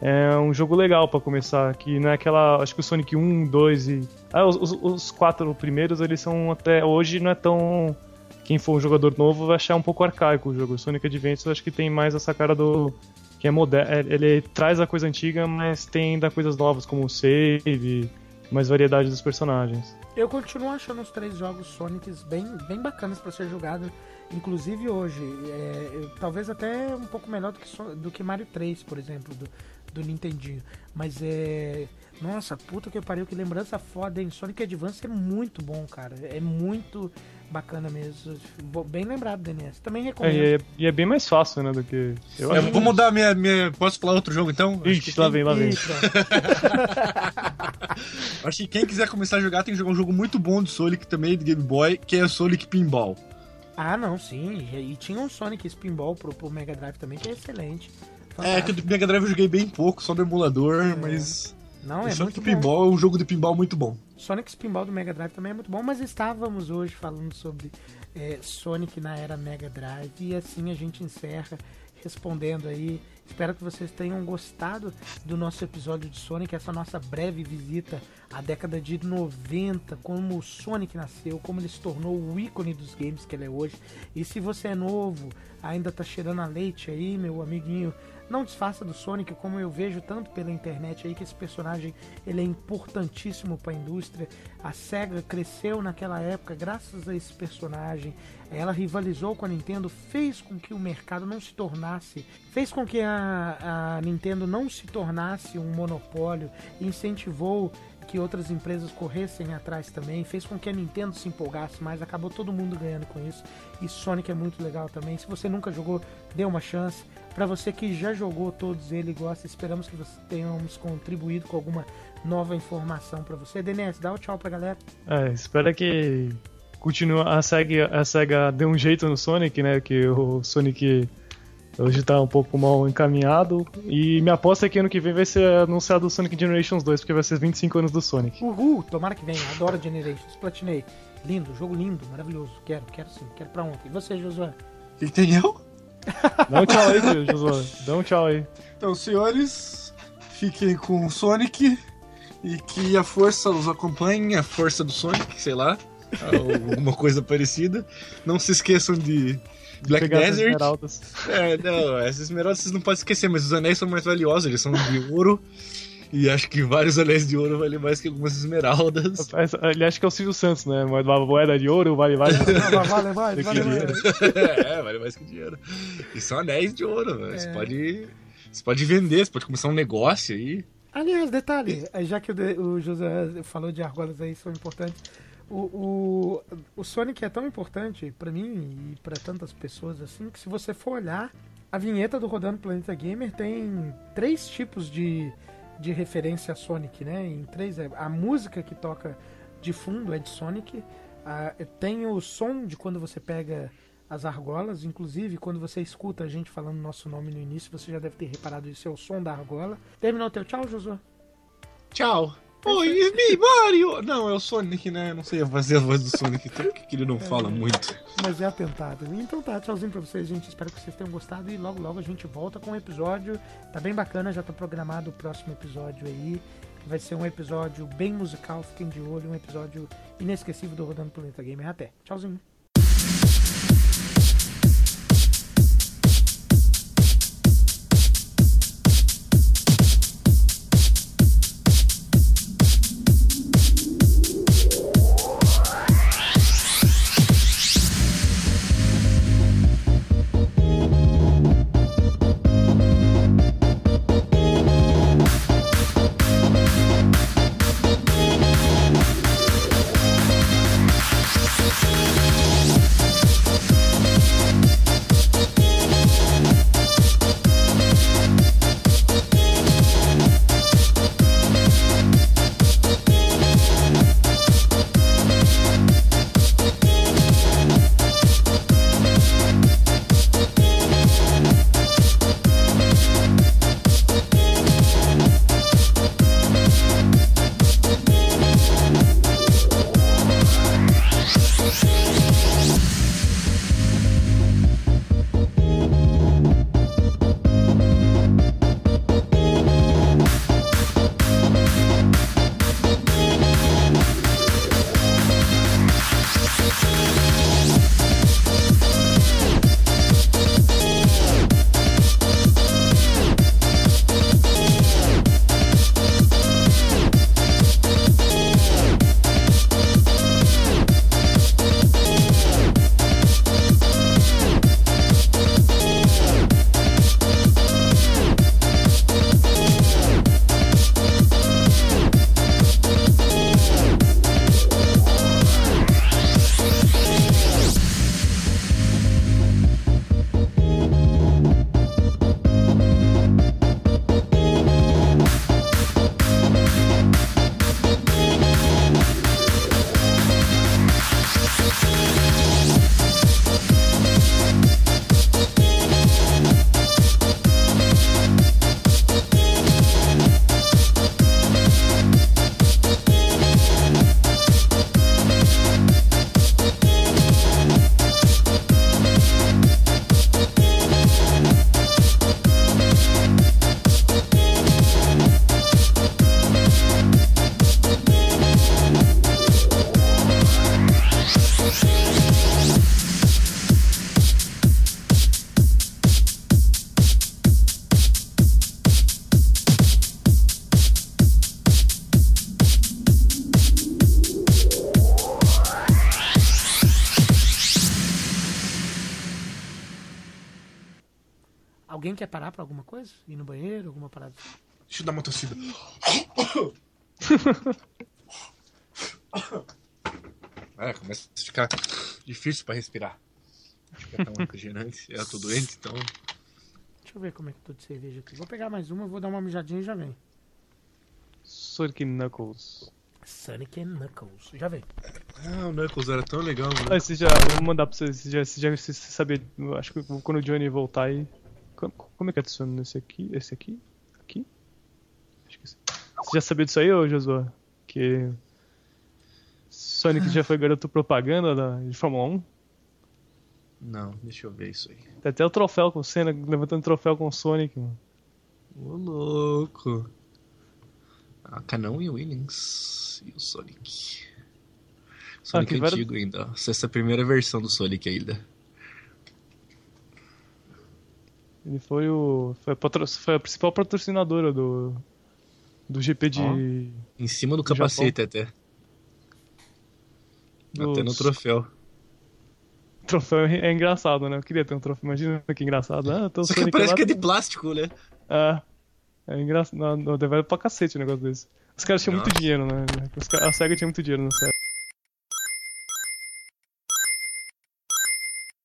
é um jogo legal pra começar, que não é aquela, acho que o Sonic 1, 2 e ah, os, os- os quatro primeiros, eles são até hoje não é tão quem for um jogador novo vai achar um pouco arcaico o jogo. O Sonic Advance eu acho que tem mais essa cara do que é moderno, ele traz a coisa antiga, mas tem ainda coisas novas como o save, mais variedade dos personagens. Eu continuo achando os três jogos Sonics bem, bem bacanas pra ser jogado, inclusive hoje. É, talvez até um pouco melhor do que, do que Mario 3, por exemplo, do, do Nintendinho. Mas é. Nossa, puta que pariu, que lembrança foda, hein? Sonic Advance é muito bom, cara. É muito bacana mesmo. Bem lembrado, DNS. Também É, recomendo. e, é, e é bem mais fácil, né, do que eu É, acho. vou mudar minha, minha. Posso falar outro jogo então? Acho Ixi, que lá vem, lá vem. [laughs] Acho que quem quiser começar a jogar tem que jogar um jogo muito bom de Sonic também, de Game Boy, que é Sonic Pinball. Ah, não, sim. E, e tinha um Sonic Spinball pro, pro Mega Drive também, que é excelente. É, que o Fantástico. do Mega Drive eu joguei bem pouco, só no emulador, mas. Não, o é Sonic muito bom. Pinball é um jogo de pinball muito bom. Sonic Spinball do Mega Drive também é muito bom, mas estávamos hoje falando sobre é, Sonic na era Mega Drive e assim a gente encerra respondendo aí. Espero que vocês tenham gostado do nosso episódio de Sonic, essa nossa breve visita à década de 90, como o Sonic nasceu, como ele se tornou o ícone dos games que ele é hoje. E se você é novo, ainda tá cheirando a leite aí, meu amiguinho não disfarça do Sonic, como eu vejo tanto pela internet aí, que esse personagem ele é importantíssimo para a indústria. A SEGA cresceu naquela época graças a esse personagem. Ela rivalizou com a Nintendo, fez com que o mercado não se tornasse, fez com que a, a Nintendo não se tornasse um monopólio, incentivou que outras empresas corressem atrás também, fez com que a Nintendo se empolgasse mais, acabou todo mundo ganhando com isso. E Sonic é muito legal também. Se você nunca jogou, dê uma chance. Para você que já jogou todos ele e gosta, esperamos que você tenhamos contribuído com alguma nova informação para você. DNS, dá o tchau pra galera. É, espero que continue a SEGA, a SEGA dê um jeito no Sonic, né? Que o Sonic hoje tá um pouco mal encaminhado. E minha aposta é que ano que vem vai ser anunciado o Sonic Generations 2, porque vai ser 25 anos do Sonic. Uhul, tomara que venha. Adoro Generations, platinei. Lindo, jogo lindo, maravilhoso. Quero, quero sim, quero pra ontem. E você, Josué? O [laughs] Dá um tchau aí, Josué. Dá um tchau aí. Então, senhores, fiquem com o Sonic e que a força os acompanhe, a força do Sonic, sei lá, ou [laughs] alguma coisa parecida. Não se esqueçam de Black Pegar as Desert. esmeraldas. É, não, essas esmeraldas vocês não podem esquecer, mas os anéis são mais valiosos, eles são de ouro. [laughs] E acho que vários anéis de ouro valem mais que algumas esmeraldas. Ele acha que é o Silvio Santos, né? Uma moeda de ouro vale mais. Vale, vale, vale, Que vale, dinheiro. [laughs] é, vale mais que dinheiro. E são anéis de ouro, velho. Você pode. Você pode vender, você pode começar um negócio aí. Aliás, detalhe, eh, já que o, José falou de argolas aí, são importantes. O, o, o Sonic é tão importante pra mim e pra tantas pessoas assim, que se você for olhar, a vinheta do Rodando Planeta Gamer tem três tipos de, de referência a Sonic, né? Em três, é- a música que toca de fundo é de Sonic, a- tem o som de quando você pega as argolas, inclusive quando você escuta a gente falando nosso nome no início, você já deve ter reparado isso, é o som da argola. Terminou o teu tchau, Josué? Tchau. Oi, me Mario! Não, é o Sonic, né? Eu não sei fazer a voz do Sonic, então por que ele não fala muito? Mas é atentado. Então tá, tchauzinho pra vocês, gente. Espero que vocês tenham gostado e logo logo a gente volta com um episódio. Tá bem bacana, já tá programado o próximo episódio aí. Vai ser um episódio bem musical, fiquem de olho, um episódio inesquecível do Rodando Planeta Gamer. Até. Tchauzinho. Alguém quer parar pra alguma coisa? Ir no banheiro, alguma parada? Deixa eu dar uma tossida. É, começa a ficar difícil pra respirar. Fica tão oxigenante. Eu tô doente, então. Deixa eu ver como é que eu tô de cerveja aqui. Vou pegar mais uma, vou dar uma mijadinha e já vem. Sonic Knuckles. Sonic and Knuckles. Já vem. Ah, o Knuckles era tão legal, mano. Ah, você já, eu vou mandar pra você, você já, você já você saber, eu acho que quando o Johnny voltar aí, como, é que adiciona nesse aqui, esse aqui, aqui? Acho que esse. Você já sabia disso aí, ô Josué? Que Sonic já foi garoto propaganda da, de Fórmula 1? Não, deixa eu ver isso aí. Tem até o troféu com o Senna levantando troféu com o Sonic, mano. Ô, louco. A Canon e o Winnings e o Sonic. Sonic que vários- antigo ainda. ó. Essa é a primeira versão do Sonic ainda. Ele foi o. Foi a, patro- foi a principal patrocinadora do. Do GP de. Ó. Em cima do Do capacete até. do Até no troféu. troféu. É engraçado, né? Eu queria ter um troféu. Imagina que engraçado. Ah, Só que parece lá, que é de plástico, né? É. É engraçado. Não, não, deve pra cacete o negócio desse. Os caras tinham muito Nossa. dinheiro, né? A SEGA tinha muito dinheiro nessa época.